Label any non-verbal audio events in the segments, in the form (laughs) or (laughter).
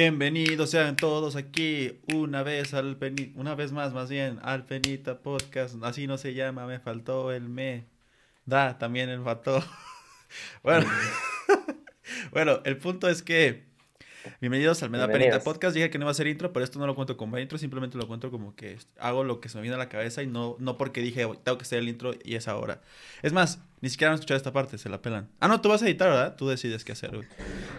Bienvenidos sean todos aquí una vez al Peni- una vez más más bien al Penita Podcast. Así no se llama, me faltó el me. Da, también me faltó. (laughs) bueno, (laughs) bueno, el punto es que bienvenidos al Me da Penita Bienvenidos. Podcast. Dije que no iba a ser intro, pero esto no lo cuento como intro, simplemente lo cuento como que hago lo que se me viene a la cabeza y no, no porque dije tengo que hacer el intro y es ahora. Es más, ni siquiera van a escuchar esta parte, se la pelan. Ah, no, tú vas a editar, ¿verdad? Tú decides qué hacer, güey.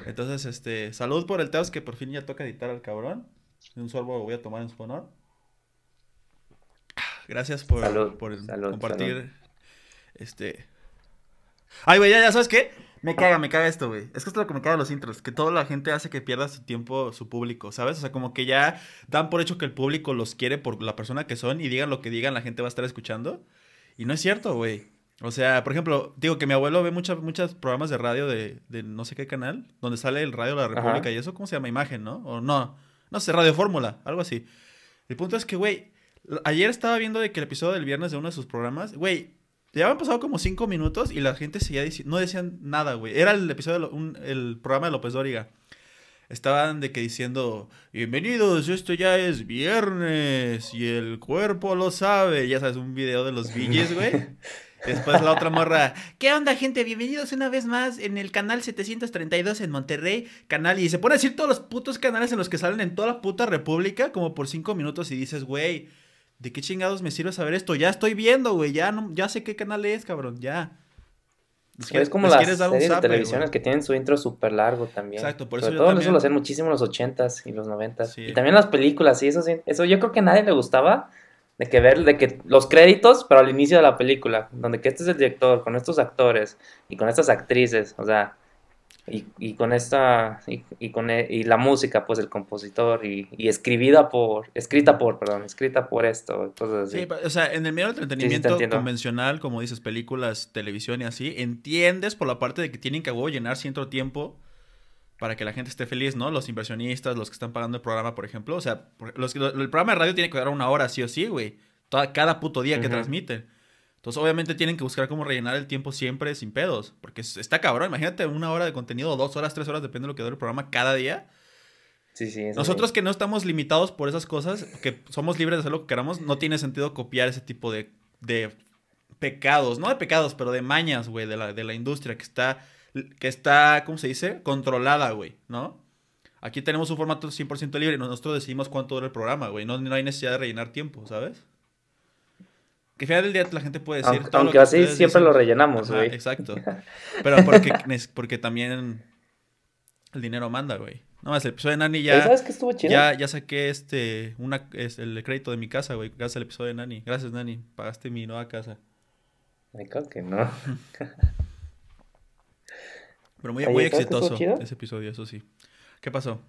Entonces, este, salud por el Teos que por fin ya toca editar al cabrón. Un sorbo voy a tomar en su honor. Gracias por, Salud, por salud, compartir. salud. Este. Ay, güey, ya, ya, ¿sabes qué? Me caga, me caga esto, güey. Es que esto es lo que me caga de los intros, que toda la gente hace que pierda su tiempo, su público, ¿sabes? O sea, como que ya dan por hecho que el público los quiere por la persona que son y digan lo que digan, la gente va a estar escuchando. Y no es cierto, güey. O sea, por ejemplo, digo que mi abuelo ve muchos muchos programas de radio de, de no sé qué canal, donde sale el Radio de la República Ajá. y eso, ¿cómo se llama? Imagen, ¿no? O no, no sé, Radio Fórmula, algo así. El punto es que, güey, ayer estaba viendo de que el episodio del viernes de uno de sus programas, güey, ya habían pasado como cinco minutos y la gente seguía diciendo, no decían nada, güey. Era el episodio, de Lo- un- el programa de López Dóriga. Estaban de que diciendo, bienvenidos, esto ya es viernes y el cuerpo lo sabe. Ya sabes, un video de los Billys, güey. (laughs) Después la otra morra, ¿qué onda, gente? Bienvenidos una vez más en el canal 732 en Monterrey, canal. Y se pone a decir todos los putos canales en los que salen en toda la puta república, como por cinco minutos, y dices, güey, ¿de qué chingados me sirve saber esto? Ya estoy viendo, güey, ya, no, ya sé qué canal es, cabrón, ya. Les Es como les las series de güey. que tienen su intro súper largo también. Exacto, por eso Sobre yo todo también- eso lo hacían muchísimo en los ochentas y los noventas. Sí. Y también las películas, sí, eso sí. Eso yo creo que a nadie le gustaba de que ver, de que los créditos, pero al inicio de la película, donde que este es el director, con estos actores y con estas actrices, o sea, y, y con esta, y, y con e- y la música, pues el compositor, y, y escribida por, escrita por, perdón, escrita por esto, cosas así. Sí, o sea, en el medio del Sí, sí, te entretenimiento convencional, como dices, películas, televisión y así, entiendes por la parte de que tienen que llenar cierto tiempo para que la gente esté feliz, ¿no? Los inversionistas, los que están pagando el programa, por ejemplo. O sea, los, que- el programa de radio tiene que durar una hora, sí o sí, güey. Cada puto día que Ujú. transmiten. Entonces, obviamente, tienen que buscar cómo rellenar el tiempo siempre sin pedos. Porque es- está cabrón. Imagínate una hora de contenido, dos horas, tres horas, depende de lo que dure el programa cada día. Sí, sí, Nosotros que no estamos limitados por esas cosas, que somos libres de hacer lo que queramos, no tiene sentido copiar ese tipo de, de pecados, no de pecados, pero de mañas, güey, de la, de la industria que está, que está, ¿cómo se dice? Controlada, güey, ¿no? Aquí tenemos un formato 100% libre y nosotros decidimos cuánto dura el programa, güey, no, no hay necesidad de rellenar tiempo, ¿sabes? Que al final del día la gente puede decir Aunque, todo lo aunque que así siempre dicen. lo rellenamos, güey. exacto. (laughs) Pero porque, porque también el dinero manda, güey. No más, el episodio de Nani ya... ¿Sabes qué estuvo chido? Ya, ya saqué este, una, es el crédito de mi casa, güey, gracias al episodio de Nani. Gracias, Nani, pagaste mi nueva casa. Ay, creo que no. (laughs) Pero muy, Oye, muy ¿sabes qué estuvo exitoso ese episodio, eso sí. ¿Qué pasó?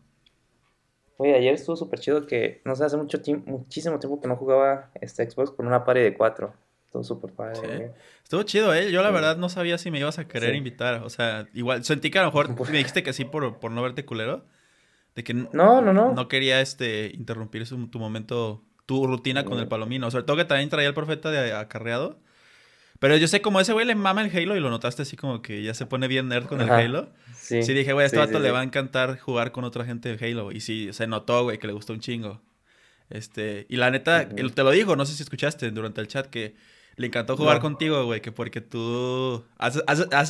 Oye, ayer estuvo súper chido que, no sé, hace mucho tiempo, muchísimo tiempo que no jugaba este Xbox con una party de cuatro. Estuvo súper padre. Sí. Estuvo chido, ¿eh? Yo la Sí. verdad no sabía si me ibas a querer Sí. invitar. O sea, igual, sentí que a lo mejor (laughs) me dijiste que sí por, por no verte culero. De que No, no, no. no quería este, interrumpir su- tu momento, tu rutina con el palomino. Sobre todo que también traía el profeta de acarreado. Pero yo sé como ese güey le mama el Halo y lo notaste así como que ya se pone bien nerd con el Ajá. Halo. Sí, Sí, dije, güey, a este sí, vato sí, le va a encantar jugar con otra gente de Halo. Y sí, se notó, güey, que le gustó un chingo. Este, y la neta, él te lo dijo, no sé si escuchaste durante el chat que le encantó jugar No. contigo, güey, que porque tú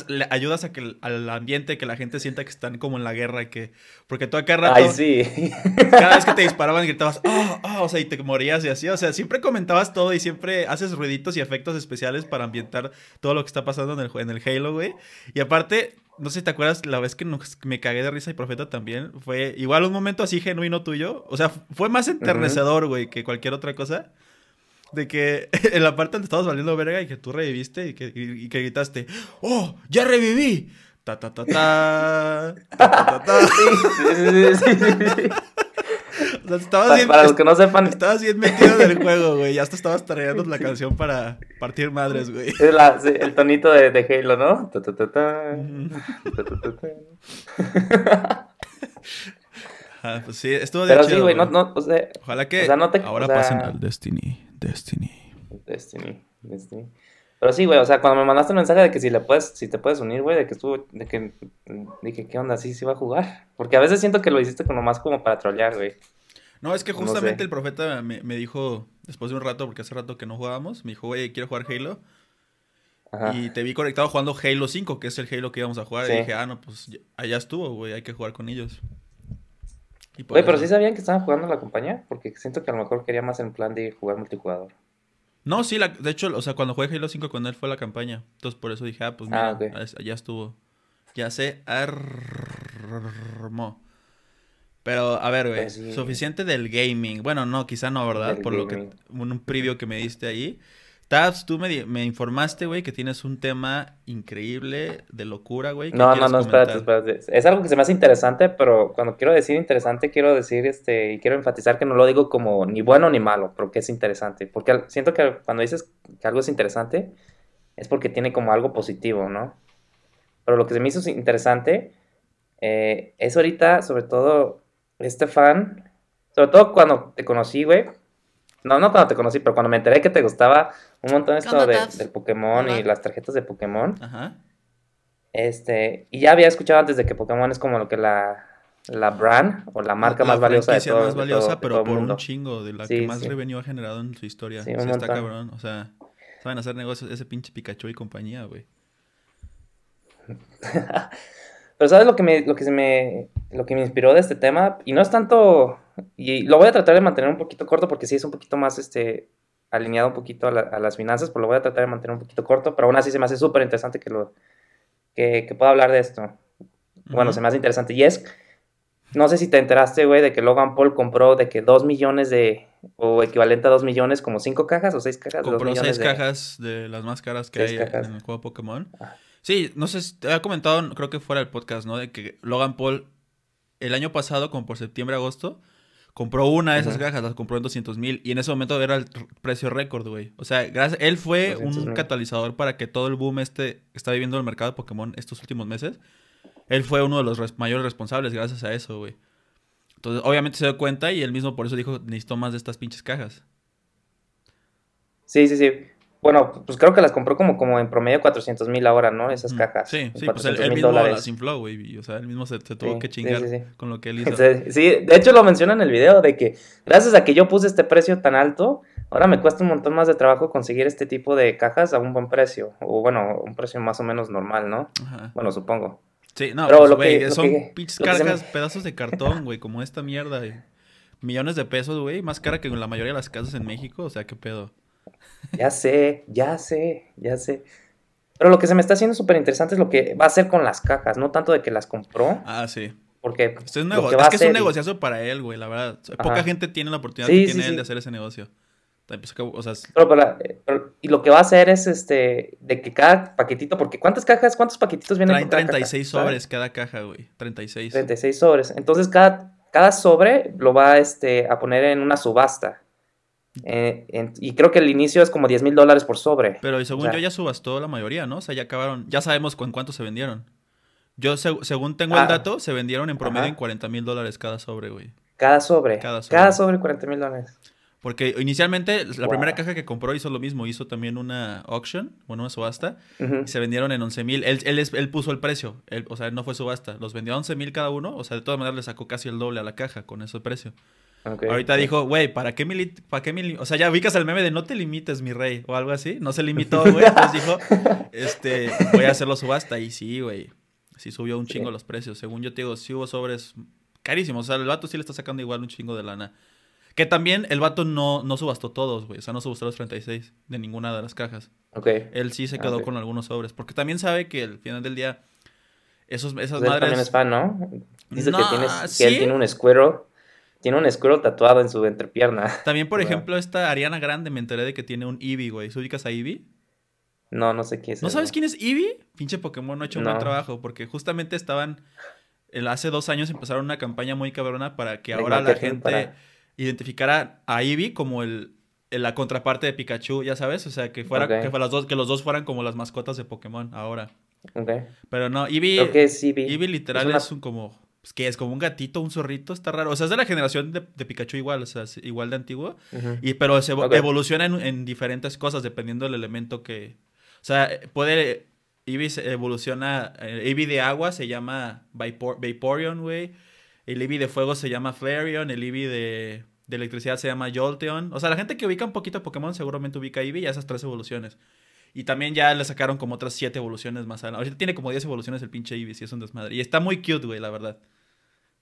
le ayudas a que el- al ambiente, que la gente sienta que están como en la guerra, que porque tú acá rato, Ay, sí. cada vez que te disparaban gritabas, oh, oh, o sea, y te morías y así, o sea, siempre comentabas todo y siempre haces ruiditos y efectos especiales para ambientar todo lo que está pasando en el, en el Halo, güey. Y aparte, no sé si te acuerdas, la vez que nos- me cagué de risa y Profeta también, fue igual un momento así genuino tuyo, o sea, fue más enternecedor, güey, que cualquier otra cosa. De que (laughs) en la parte donde estabas valiendo verga y que tú reviviste y que, y- y que gritaste, ¡Oh! ¡Ya reviví! Ta ta ta ta. (laughs) ta, ta, ta. Sí, sí, sí, sí, sí. O sea, estabas Pa- bien, Para los que no sepan, estabas bien metido en el (laughs) juego, güey. Ya hasta estabas tareando la canción para partir madres, güey. es la- sí, el tonito de, de Halo, ¿no? Ta, ta, ta, ta. Ta, ta, ta. Ajá, pues sí, estuvo de Pero sí, chido, güey, no, no, o sea, Ojalá que o sea, no te- ahora o sea- pasen al Destiny. Destiny. Destiny, Destiny. Pero sí, güey, o sea, cuando me mandaste el mensaje de que si le puedes, si te puedes unir, güey, de que estuvo, de que dije, ¿qué onda? Sí, sí va a jugar. Porque a veces siento que lo hiciste como más como para trollear, güey. No, es que justamente el profeta me, me, dijo, después de un rato, porque hace rato que no jugábamos, me dijo, güey, quiero jugar Halo. Ajá. Y te vi conectado jugando Halo 5, que es el Halo que íbamos a jugar. Y dije, ah, no, pues allá estuvo, güey, hay que jugar con ellos. Güey, pero sí sabían que estaban jugando la compañía, porque siento que a lo mejor quería más en plan de jugar multijugador. No, sí, la, de hecho, o sea, cuando jugué Halo 5 con él fue la campaña. Entonces por eso dije, ah, pues mira, ah, ya estuvo. Ya se armó. Pero, a ver, güey, pues suficiente del gaming. Bueno, no, quizá no, ¿verdad? por lo que, un preview que me diste ahí. Tabs, tú me, me informaste, güey, que tienes un tema increíble de locura, güey. No, no, no, espérate, espérate. Es algo que se me hace interesante, pero cuando quiero decir interesante, quiero decir, este, y quiero enfatizar que no lo digo como ni bueno ni malo, pero que es interesante. Porque siento que cuando dices que algo es interesante, es porque tiene como algo positivo, ¿no? Pero lo que se me hizo interesante eh, es ahorita, sobre todo, este fan, sobre todo cuando te conocí, güey, no, no cuando te conocí, pero cuando me enteré que te gustaba un montón esto de, del Pokémon y las tarjetas de Pokémon. Ajá. Este, y ya había escuchado antes de que Pokémon es como lo que la, la brand o la marca más valiosa de todo. más valiosa, pero por un chingo, de la que más revenue ha generado en su historia. Sí, está cabrón, o sea, saben hacer negocios ese pinche Pikachu y compañía, güey. (laughs) pero sabes lo que me, lo que se me, lo que me inspiró de este tema y no es tanto y lo voy a tratar de mantener un poquito corto porque sí es un poquito más este, alineado un poquito a, las finanzas, pero lo voy a tratar de mantener un poquito corto, pero aún así se me hace súper interesante que, lo, que, que, pueda hablar de esto. Bueno, se me hace interesante. Y es, no sé si te enteraste, güey, de que Logan Paul compró de que 2 millones de, o equivalente a 2 millones, como 5 cajas o 6 cajas. Compró 6 cajas de las más caras que hay en el juego Pokémon. Ah. Sí, no sé, te había comentado, creo que fuera del podcast, ¿no? De que Logan Paul el año pasado, como por septiembre, agosto, Compró una de esas cajas, las compró en 200 mil y en ese momento era el precio récord, güey. O sea, gracias, él fue un catalizador para que todo el boom este que está viviendo el mercado de Pokémon estos últimos meses. Él fue uno de los mayores responsables gracias a eso, güey. Entonces, obviamente se dio cuenta y él mismo por eso dijo, necesito más de estas pinches cajas. Sí, sí, sí. Bueno, pues creo que las compró como, como en promedio 400 mil ahora, ¿no? Esas cajas. Sí, sí, pues él, mismo las infló, güey. O sea, él mismo se, tuvo que chingar con lo que él (laughs) hizo. Sí, de hecho lo menciona en el video de que gracias a que yo puse este precio tan alto, ahora me cuesta un montón más de trabajo conseguir este tipo de cajas a un buen precio. O bueno, un precio más o menos normal, ¿no? Ajá. Bueno, supongo. Sí, no, Pero pues, güey, son pinches cargas, pedazos de cartón, güey, como esta mierda. Millones de pesos, güey, más cara que la mayoría de las casas en México, o sea, qué pedo. Ya sé, ya sé, ya sé. Pero lo que se me está haciendo súper interesante es lo que va a hacer con las cajas, no tanto de que las compró. Ah, sí. Porque es, que es un negociazo para él, güey, la verdad. Poca gente tiene la oportunidad que tiene él de hacer ese negocio. O sea, y lo que va a hacer es este de que cada paquetito, porque ¿cuántas cajas, cuántos paquetitos vienen Traen 36 sobres cada caja, güey. 36. 36 sobres. Entonces cada, cada sobre lo va este, a poner en una subasta. Eh, y creo que el inicio es como 10 mil dólares por sobre. Pero según yo ya subastó la mayoría, ¿no? O sea, ya acabaron, ya sabemos con cuánto se vendieron. Yo, según tengo el ah. dato, se vendieron en promedio en 40 mil dólares cada sobre, güey. Cada sobre. Cada sobre. Cada sobre 40 mil dólares. Porque inicialmente la primera caja que compró hizo lo mismo, hizo también una auction, bueno, una subasta, y se vendieron en 11 mil. Él, él, puso el precio, o sea, no fue subasta, los vendió a 11 mil cada uno, o sea, de todas maneras le sacó casi el doble a la caja con ese precio. Ahorita dijo, güey, ¿para qué mi para qué O sea, ya ubicas el meme de no te limites, mi rey, o algo así. No se limitó, (laughs) güey. Entonces dijo, este, voy a hacerlo subasta. Y sí, güey. Sí subió un chingo los precios. Según yo te digo, sí hubo sobres carísimos. O sea, el vato sí le está sacando igual un chingo de lana. Que también el vato no, no subastó todos, güey. O sea, no subastó los 36 de ninguna de las cajas. Ok. Él sí se quedó con algunos sobres. Porque también sabe que al final del día, esos, esas pues madres... también es fan, ¿no? Dice que, tienes, que él tiene un escuero tiene un escudo tatuado en su entrepierna. (laughs) También, por ejemplo, esta Ariana Grande me enteré de que tiene un Eevee, güey. ubicas a Eevee? No, no sé quién es. ¿No sabes quién es Eevee? Pinche Pokémon no ha hecho un buen trabajo porque justamente estaban... hace dos años empezaron una campaña muy cabrona para que ahora la gente identificara a Eevee como el, la contraparte de Pikachu, ya sabes. O sea, que, fuera, que, los dos, que los dos fueran como las mascotas de Pokémon ahora. Okay. Pero no, Eevee... Eevee. literal es un como pues, que es como un gatito, un zorrito, está raro. O sea, es de la generación de, Pikachu igual, o sea, igual de antiguo. y, pero se evoluciona en, diferentes cosas dependiendo del elemento que... O sea, puede. Eevee evoluciona. Eevee de agua se llama Vapor, Vaporeon, güey. El Eevee de fuego se llama Flareon. El Eevee de, de electricidad se llama Jolteon. O sea, la gente que ubica un poquito Pokémon seguramente ubica Eevee y esas tres evoluciones. Y también ya le sacaron como otras siete evoluciones más adelante. Ahorita tiene como 10 evoluciones el pinche Eevee, si es un desmadre. Y está muy cute, güey, la verdad.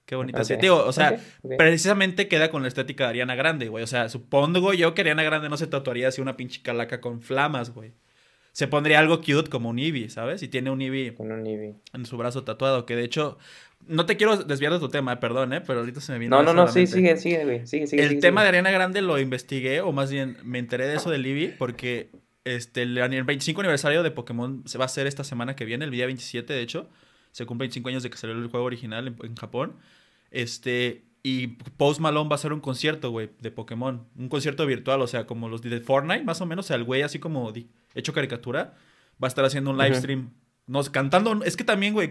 Qué bonito. Ok. Digo, o sea, precisamente queda con la estética de Ariana Grande, güey. O sea, supongo yo que Ariana Grande no se tatuaría así una pinche calaca con flamas, güey. Se pondría algo cute como un Eevee, ¿sabes? Y tiene un Eevee Con un Eevee. en su brazo tatuado, que de hecho... No te quiero desviar de tu tema, perdón, ¿eh? Pero ahorita se me vino No, no, no, sí, sigue, sigue, güey. Sigue, sigue. El sigue, tema sigue. de Ariana Grande lo investigué, o más bien me enteré de eso del Eevee, porque este, el el 25 aniversario de Pokémon se va a hacer esta semana que viene, el día 27, de hecho. Se cumple 25 años de que salió el juego original en, en Japón. Este, y Post Malone va a hacer un concierto, güey, de Pokémon. Un concierto virtual, o sea, como los de Fortnite, más o menos. O sea, el güey así como hecho caricatura, va a estar haciendo un live Ujú. stream. Nos cantando. Es que también, güey,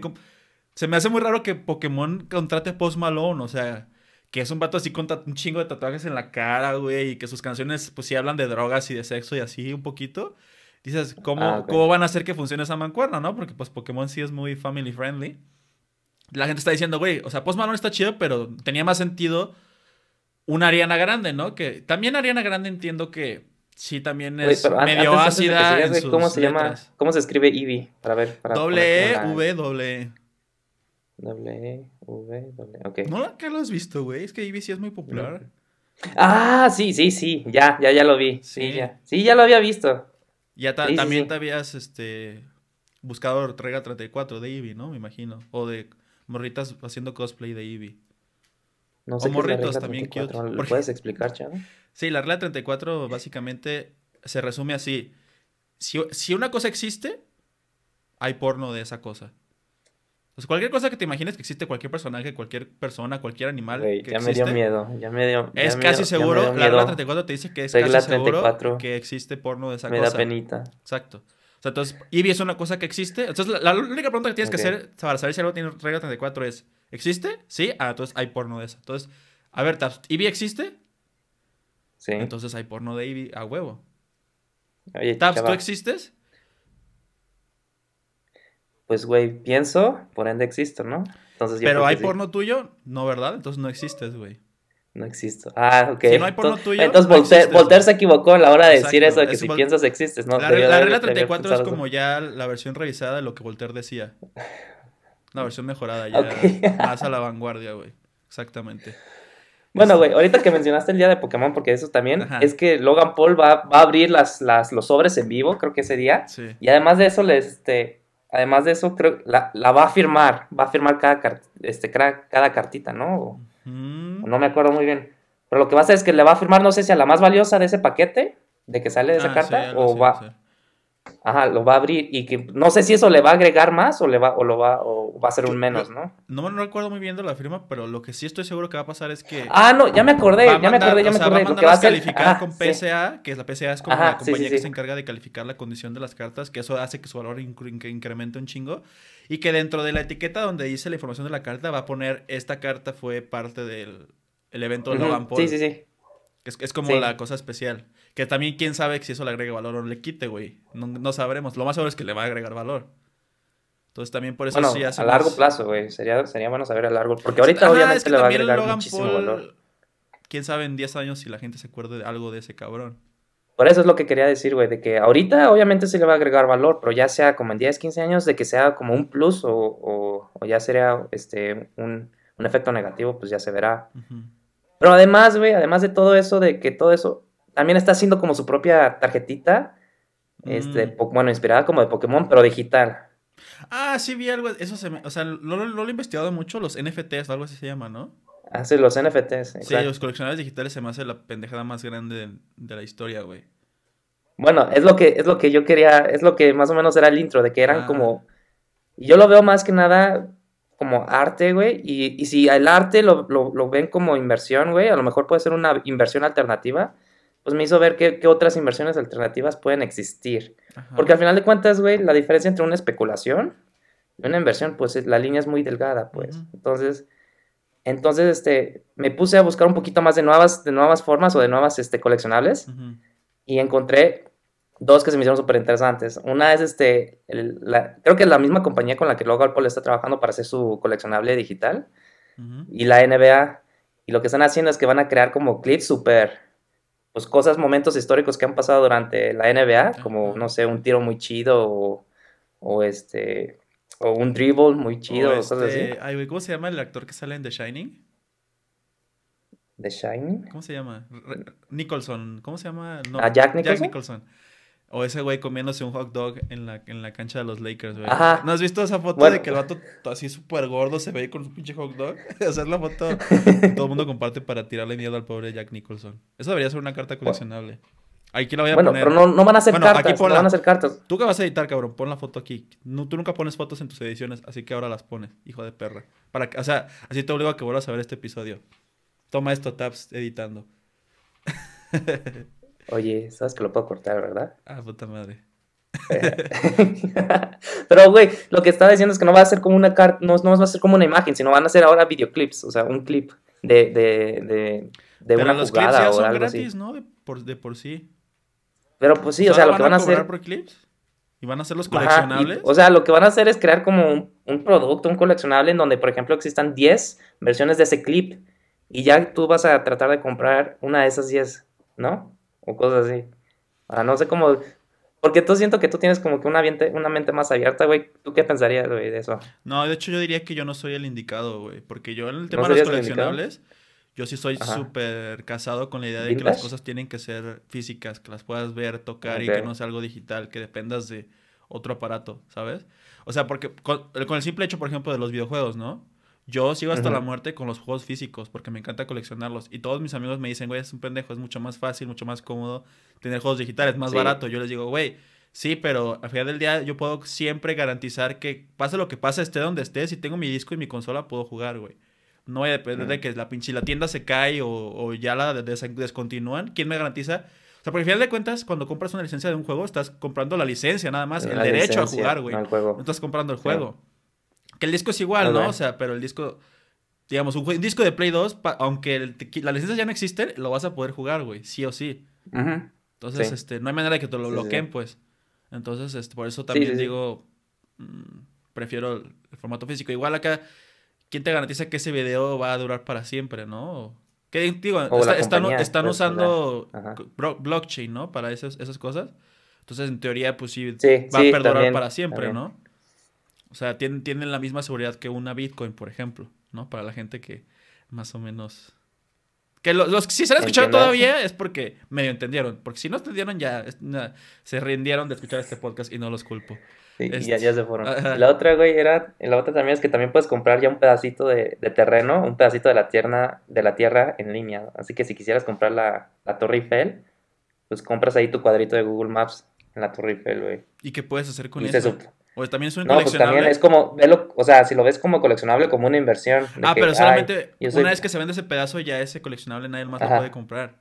se me hace muy raro que Pokémon contrate a Post Malone, o sea, que es un vato así con un chingo de tatuajes en la cara, güey, y que sus canciones, pues sí hablan de drogas y de sexo y así un poquito. Dices, ¿cómo, Ah. ¿cómo van a hacer que funcione esa mancuerna, no? Porque pues Pokémon sí es muy family friendly. La gente está diciendo, güey, o sea, Post Malone está chido, pero tenía más sentido una Ariana Grande, ¿no? Que también Ariana Grande entiendo que sí también es medio antes- ácida en sus ¿Cómo se llama? ¿Cómo se escribe Eevee? Para ver. Para Doble E, en la- V, doble E. Doble E, V, doble Ok. ¿No que lo has visto, güey? Es que Eevee sí es muy popular. Ah, sí, sí, sí. Ya, ya, ya lo vi. Sí, Sí. ya. Sí, ya lo había visto. Ya ta- Sí, sí, también sí. te habías este, buscado Rega 34 de Eevee, ¿no? Me imagino. O de morritas haciendo cosplay de Eevee. No O sé la morritos regla también 34. cute, ¿Lo porque- puedes explicar, chavo? (laughs) Sí, la regla 34 básicamente se resume así. Si, si una cosa existe, hay porno de esa cosa. Entonces, cualquier cosa que te imagines que existe, cualquier personaje, cualquier persona, cualquier animal que ya me existe, dio miedo. Ya me dio. ya es me casi dio- me seguro, la miedo. regla 34 te dice que es Regla casi seguro 34. que existe porno de esa Me cosa. da penita. Exacto. O sea, entonces, Eevee es una cosa que existe. Entonces, la, la única pregunta que tienes que hacer para saber si algo tiene regla 34 es, ¿existe? Sí. Ah, entonces hay porno de esa. Entonces, a ver, ¿Eevee existe? Sí. Entonces hay porno de Eevee a huevo. Oye, Tabs, ¿tú existes? Pues, güey, pienso, por ende existo, ¿no? Entonces yo Pero hay sí. porno tuyo, no, ¿verdad? Entonces no existes, güey. No existo. Ah, ok. Si no hay porno Entonces- tuyo, Entonces no Voltaire, existes, Voltaire güey. se equivocó a la hora de decir eso de que es si piensas existes, ¿no? la, la regla de haber 34 es como ya la versión revisada de lo que Voltaire decía. (laughs) La versión mejorada, ya Ok. (laughs) más a la vanguardia, güey. Exactamente. Bueno, Este- güey, ahorita que mencionaste el día de Pokémon, porque eso también, Ajá. es que Logan Paul va, va a abrir las, las, los sobres en vivo, creo que ese día. Sí. Y además de eso, les, este, además de eso, creo la, la va a firmar, va a firmar cada, car- este, cada, cada cartita, ¿no? Mm. no me acuerdo muy bien. Pero lo que va a hacer es que le va a firmar, no sé si a la más valiosa de ese paquete, de que sale de esa Ah, carta, o va, sí. Ajá, lo va a abrir y que no sé si eso le va a agregar más o le va, o lo va, o va a ser un menos, ¿no? No me recuerdo muy bien de la firma, pero lo que sí estoy seguro que va a pasar es que. Ah, no, ya me acordé, ya me acordé, ya me sea, acordé. Va a Lo que va a hacer, calificar ajá, con sí. PSA, que es la PSA es como Ajá, la sí, sí, compañía que se encarga de calificar la condición de las cartas, que eso hace que su valor incre- incremente un chingo. Y que dentro de la etiqueta donde dice la información de la carta va a poner esta carta fue parte del el evento de Ujú, Logan Paul. Sí, sí, sí. Es, es como Sí. la cosa especial. Que también quién sabe si eso le agrega valor o le quite, güey. No, no sabremos. Lo más seguro es que le va a agregar valor. Entonces también por eso Bueno, sí hace a largo más- plazo, güey. Sería, sería bueno saber a largo. Porque ahorita Ajá, obviamente es que le va a agregar Logan muchísimo Paul, valor. Quién sabe en 10 años si la gente se acuerde de algo de ese cabrón. Por eso es lo que quería decir, güey. De que ahorita obviamente sí le va a agregar valor, pero ya sea como en 10, 15 años, de que sea como un plus o, o, o ya sería este, un, un efecto negativo, pues ya se verá. Pero además, güey, además de todo eso, de que todo eso también está haciendo como su propia tarjetita, este, Mm. bueno, inspirada como de Pokémon, pero digital. Ah, sí vi algo. Eso se me. O sea, no, lo- he investigado mucho. Los NFTs, algo así se llama, ¿no? Hace los NFTs. Sí, los coleccionables digitales se me hace la pendejada más grande de, de la historia, güey. Bueno, es lo que, es lo que yo quería, es lo que más o menos era el intro, de que eran Ah. como, yo lo veo más que nada como arte, güey, y, y si el arte lo, lo, lo ven como inversión, güey, a lo mejor puede ser una inversión alternativa, pues me hizo ver qué, qué otras inversiones alternativas pueden existir. Ajá. Porque al final de cuentas, güey, la diferencia entre una especulación y una inversión, pues es- la línea es muy delgada, pues. Entonces, entonces, este, me puse a buscar un poquito más de nuevas, de nuevas formas o de nuevas, este, coleccionables Ujú. y encontré dos que se me hicieron súper interesantes. Una es este, el- la- creo que es la misma compañía con la que Logan Paul está trabajando para hacer su coleccionable digital y la NBA. Y lo que están haciendo es que van a crear como clips súper, pues cosas, momentos históricos que han pasado durante la NBA, como, no sé, un tiro muy chido o, o este, o un dribble muy chido, O cosas este, así. ay, güey, ¿cómo se llama el actor que sale en The Shining? The Shining. ¿Cómo se llama? Re- Nicholson. ¿Cómo se llama? No, ¿A Jack Nicholson? Nicholson. O ese güey comiéndose un hot dog en la, en la cancha de los Lakers, güey. Ajá. ¿No has visto esa foto Bueno. de que el vato así súper gordo se ve con su pinche hot dog? (laughs) o sea, es la foto que todo el mundo comparte para tirarle miedo al pobre Jack Nicholson. Eso debería ser una carta coleccionable. Aquí la voy a Bueno, poner. pero no, no van a hacer Bueno, aquí cartas, no ponla. van a hacer cartas. Tú que vas a editar, cabrón, pon la foto aquí. No, tú nunca pones fotos en tus ediciones, así que ahora las pones, hijo de perra. Para, que- o sea, así te obligo a que vuelvas a ver este episodio. Toma esto, Tabs, editando. (laughs) Oye, sabes que lo puedo cortar, ¿verdad? Ah, puta madre. (laughs) Pero, güey, lo que estaba diciendo es que no va a ser como una carta, no, no va a ser como una imagen, sino van a ser ahora videoclips, o sea, un clip de, de, de, de Pero una los clips jugada ya o son algo gratis, así. ¿no? De por, de por sí. Pero pues sí, O sea, lo que van a hacer. cobrar por clips? ¿Y van a hacer los Ajá, y- coleccionables? o sea, lo que van a hacer es crear como un, un producto, un coleccionable en donde, por ejemplo, existan 10 versiones de ese clip y ya tú vas a tratar de comprar una de esas 10, ¿no? O cosas así. Ah, no sé cómo... Porque tú siento que tú tienes como que una mente, una mente más abierta, güey. ¿Tú qué pensarías, güey, de eso? No, de hecho yo diría que yo no soy el indicado, güey. Porque yo en el tema de serías los coleccionables, yo sí soy súper casado con la idea de que las ¿Vintage? cosas tienen que ser físicas, que las puedas ver, tocar y Ok. que no sea algo digital, que dependas de otro aparato, ¿sabes? O sea, porque con, con el simple hecho, por ejemplo, de los videojuegos, ¿no? Yo sigo hasta la muerte con los juegos físicos porque me encanta coleccionarlos. Y todos mis amigos me dicen, güey, es un pendejo, es mucho más fácil, mucho más cómodo tener juegos digitales, más Sí. barato. Yo les digo, güey, sí, pero al final del día yo puedo siempre garantizar que pase lo que pase, esté donde esté, si tengo mi disco y mi consola, puedo jugar, güey. No voy a depender de que la pinche la tienda se cae o, o ya la des- descontinúan. ¿Quién me garantiza? O sea, porque al final de cuentas, cuando compras una licencia de un juego, estás comprando la licencia nada más, el derecho a jugar, güey. no estás comprando el juego. Que el disco es igual. ¿no? O sea, pero el disco, digamos, un, disco de Play 2, pa- aunque el- la licencia ya no existe, lo vas a poder jugar, güey, sí o sí. Ujú. Entonces, Sí. este, no hay manera de que te lo Sí, bloqueen, sí. pues. Entonces, este, por eso también digo, mm, prefiero el, el formato físico. Igual acá, ¿quién te garantiza que ese video va a durar para siempre, no? ¿Qué digo? Está- están pues, usando blockchain, ¿no? Para esas, esas cosas. Entonces, en teoría, pues sí, va a perdurar también, para siempre, también. ¿no? O sea, tienen, tienen la misma seguridad que una Bitcoin, por ejemplo, ¿no? Para la gente que más o menos... Que lo- los que sí se han escuchado todavía es porque medio entendieron. Porque si no entendieron ya es- na- se rindieron de escuchar este podcast y no los culpo. Sí, y Este, ya, ya se fueron. ajá. La otra, güey, era, la otra también es que también puedes comprar ya un pedacito de, de terreno, un pedacito de la tierra, de la tierra en línea. Así que si quisieras comprar la, la Torre Eiffel, pues compras ahí tu cuadrito de Google Maps en la Torre Eiffel, güey. ¿Y qué puedes hacer con Y se eso? sup- O también es un No, pues coleccionable. también es como, velo, o sea, si lo ves como coleccionable, como una inversión. Ah, que, pero solamente soy- una vez que se vende ese pedazo, ya ese coleccionable nadie más lo puede comprar.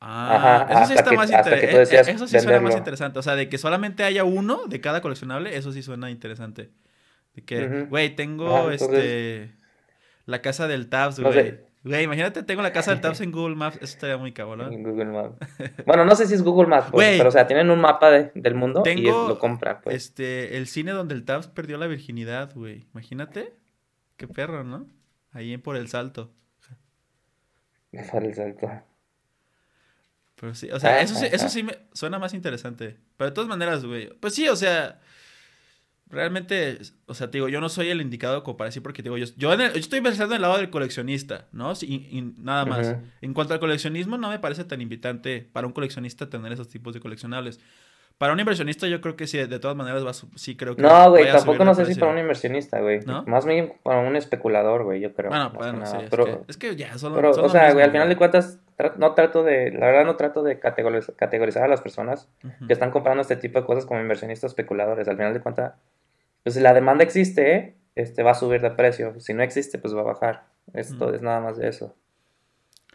Ah, Ajá, eso sí está que- más interesante. decidas Eso sí suena más interesante. O sea, de que solamente haya uno de cada coleccionable, eso sí suena interesante. De que, güey, tengo Ajá, entonces- este. La casa del Tabs, No güey. sé. Güey, imagínate, tengo la casa del Tabs en (laughs) Google Maps. Eso estaría muy cabrón. En Google Maps. (laughs) Bueno, no sé si es Google Maps, pues, Güey. pero o sea, tienen un mapa de- del mundo y es- lo compran, pues. Este, el cine donde el Tabs perdió la virginidad, güey. Imagínate. Qué perro, ¿no? Ahí en por el salto. (laughs) Para el salto. Pero sí, o sea, Ah, eso sí, ah, eso ah. sí me suena más interesante. Pero de todas maneras, güey. Pues sí, o sea. Realmente, o sea, te digo, yo no soy el indicado como para decir, porque te digo, yo, yo, en el- yo estoy pensando en el lado del coleccionista, ¿no? Y, y nada más. En cuanto al coleccionismo, no me parece tan invitante para un coleccionista tener esos tipos de coleccionables. Para un inversionista, yo creo que sí, de todas maneras, va sí creo que. No, güey, tampoco no sé si para un inversionista, güey. ¿No? Más bien para un especulador, güey, yo creo. Bueno, bueno, sí. Es, Pero, que, es que ya, solo. pero, son o sea, güey, al final de cuentas, no trato de, la verdad no trato de categoriz- categorizar a las personas que están comprando este tipo de cosas como inversionistas especuladores. Al final de cuentas, pues si la demanda existe, este va a subir de precio. Si no existe, pues va a bajar. Esto es nada más de eso.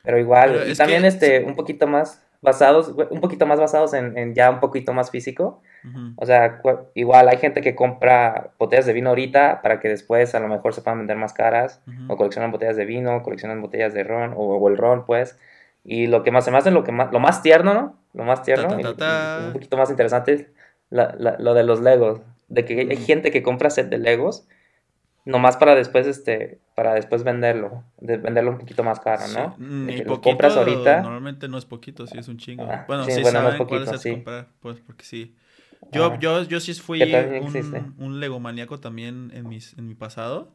Pero igual, Pero y también que- este, un poquito más basados, un poquito más basados en, en ya un poquito más físico. Ujú. O sea, igual hay gente que compra botellas de vino ahorita para que después a lo mejor se puedan vender más caras. Ujú. O coleccionan botellas de vino, coleccionan botellas de ron, o, o el ron, pues. Y lo que más se me hace lo que más, lo más tierno, ¿no? lo más tierno, Ta, ta, y- ta, ta. y un poquito más interesante, la- la- lo de los Legos. De que hay gente que compra set de Legos nomás para después, este, para después venderlo, de venderlo un poquito más caro, ¿no? Sí, De Ni que lo poquito, compras ahorita. normalmente no es poquito, sí es un chingo. Ah, bueno, sí, sí, bueno, no es saben cuáles sí. comprar, pues, porque sí. Yo, Ah. yo, yo sí fui un, un legomaníaco también en, mis, en mi pasado.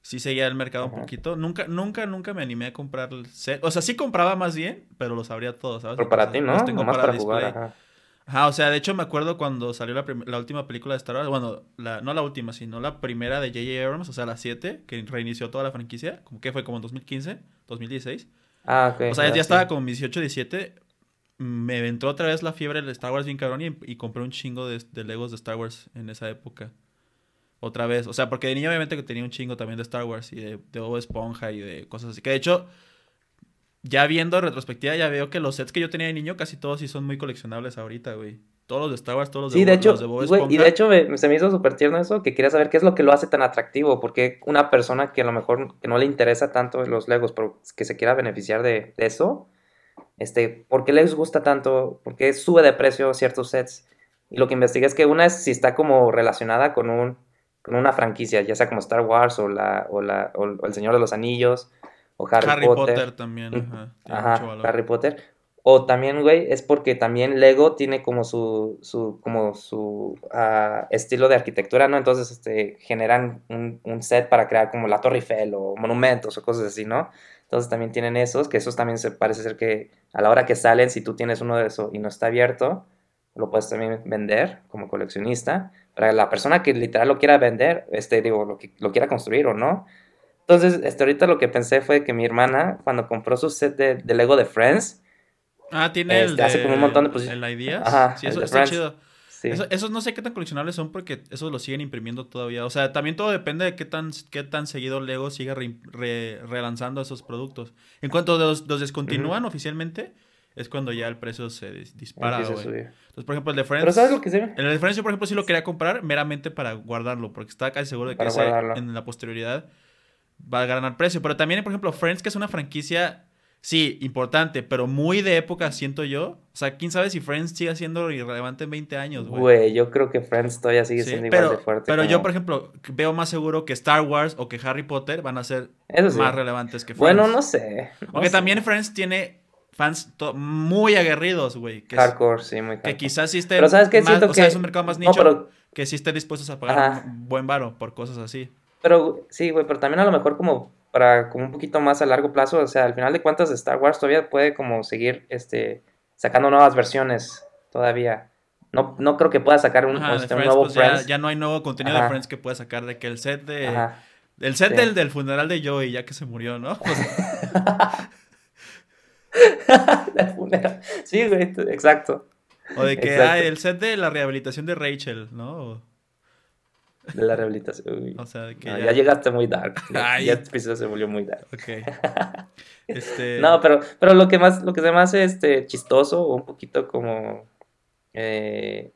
Sí seguía el mercado un poquito. Nunca, nunca, nunca me animé a comprar el set. O sea, sí compraba más bien, pero los abría todos, ¿sabes? Pero para ti, los ¿no? tengo Nomás para, jugar, display. ajá. Ajá, o sea, de hecho me acuerdo cuando salió la, la última película de Star Wars, bueno, la, no la última, sino la primera de J.J. Abrams, o sea, la 7, que reinició toda la franquicia, como que fue como en 2015, 2016. Ah, ok. O sea, ya sí. estaba como 18, 17, me entró otra vez la fiebre de Star Wars bien cabrón y, y compré un chingo de, de Legos de Star Wars en esa época. Otra vez, o sea, porque de niño obviamente que tenía un chingo también de Star Wars y de, de Bob Esponja y de cosas así. Que de hecho, ya viendo en retrospectiva, ya veo que los sets que yo tenía de niño casi todos sí son muy coleccionables ahorita, güey. Todos los de Star Wars, todos los de, Sí, de Bo- hecho, los de Bob y de hecho me- se me hizo súper tierno eso, que quería saber qué es lo que lo hace tan atractivo, porque una persona que a lo mejor que no le interesa tanto los Legos, pero que se quiera beneficiar de, de eso, este, ¿por qué les gusta tanto? ¿Por qué sube de precio ciertos sets? Y lo que investigué es que una es si está como relacionada con un con una franquicia, ya sea como Star Wars o la o la o, o El Señor de los Anillos o Harry, Harry Potter. Potter, también, ajá. Ajá. Harry Potter. O también, güey, es porque también Lego tiene como su, su, como su ah, estilo de arquitectura, ¿no? Entonces, este, generan un, un set para crear como la Torre Eiffel o monumentos o cosas así, ¿no? Entonces también tienen esos, que esos también se parece ser que a la hora que salen, si tú tienes uno de esos y no está abierto, lo puedes también vender como coleccionista. Para la persona que literal lo quiera vender, este, digo, lo, que, lo quiera construir o no. Entonces, este, ahorita lo que pensé fue que mi hermana, cuando compró su set de, de Lego de Friends, Ah, tiene el Este, hace de- como un montón de posi- el Ideas. Ajá, sí, el eso está Friends. chido. sí. Eso- esos no sé qué tan coleccionables son porque esos los siguen imprimiendo todavía. O sea, también todo depende de qué tan, qué tan seguido Lego siga re- re- relanzando esos productos. En cuanto los, los descontinúan oficialmente, es cuando ya el precio se dis- dispara, güey. Entonces, por ejemplo, el de Friends. Pero ¿sabes lo que se El de Friends yo, por ejemplo, sí lo quería comprar meramente para guardarlo, porque estaba casi seguro de que ese, en la posterioridad va a ganar precio. Pero también, por ejemplo, Friends, que es una franquicia, sí, importante, pero muy de época, siento yo. O sea, quién sabe si Friends sigue siendo irrelevante en 20 años, güey. Güey, yo creo que Friends todavía sigue Sí, siendo pero, igual de fuerte. pero yo, por ejemplo, veo más seguro que Star Wars o que Harry Potter van a ser sí. más relevantes que Friends. Bueno, no sé. no Aunque sé. también Friends tiene fans muy aguerridos, güey. Que, es- Hardcore, sí, muy que hardcore. quizás sí esté Pero ¿sabes qué? más- Siento o sea, que- es un mercado más No, nicho pero, que sí estén dispuestos a pagar Ajá. buen varo por cosas así. Pero sí, güey, pero también a lo mejor como para como un poquito más a largo plazo, o sea, al final de cuentas Star Wars todavía puede como seguir este sacando nuevas versiones todavía. No, no creo que pueda sacar un, Ajá, este, un Friends, nuevo pues ya, Friends. ya no hay nuevo contenido de. Friends que pueda sacar de que el set de Ajá. el set Sí. del, del funeral de Joey ya que se murió, ¿no? (laughs) Funeral. Sí, güey, exacto. o de que ah, el set de la rehabilitación de Rachel, ¿no? De la rehabilitación. Uy. o sea, que No, ya, ya... llegaste muy dark. (laughs) Ya, ya este episodio se volvió muy dark. Ok. (laughs) Este No, pero, pero lo que más, lo que se me hace este chistoso, o un poquito como eh,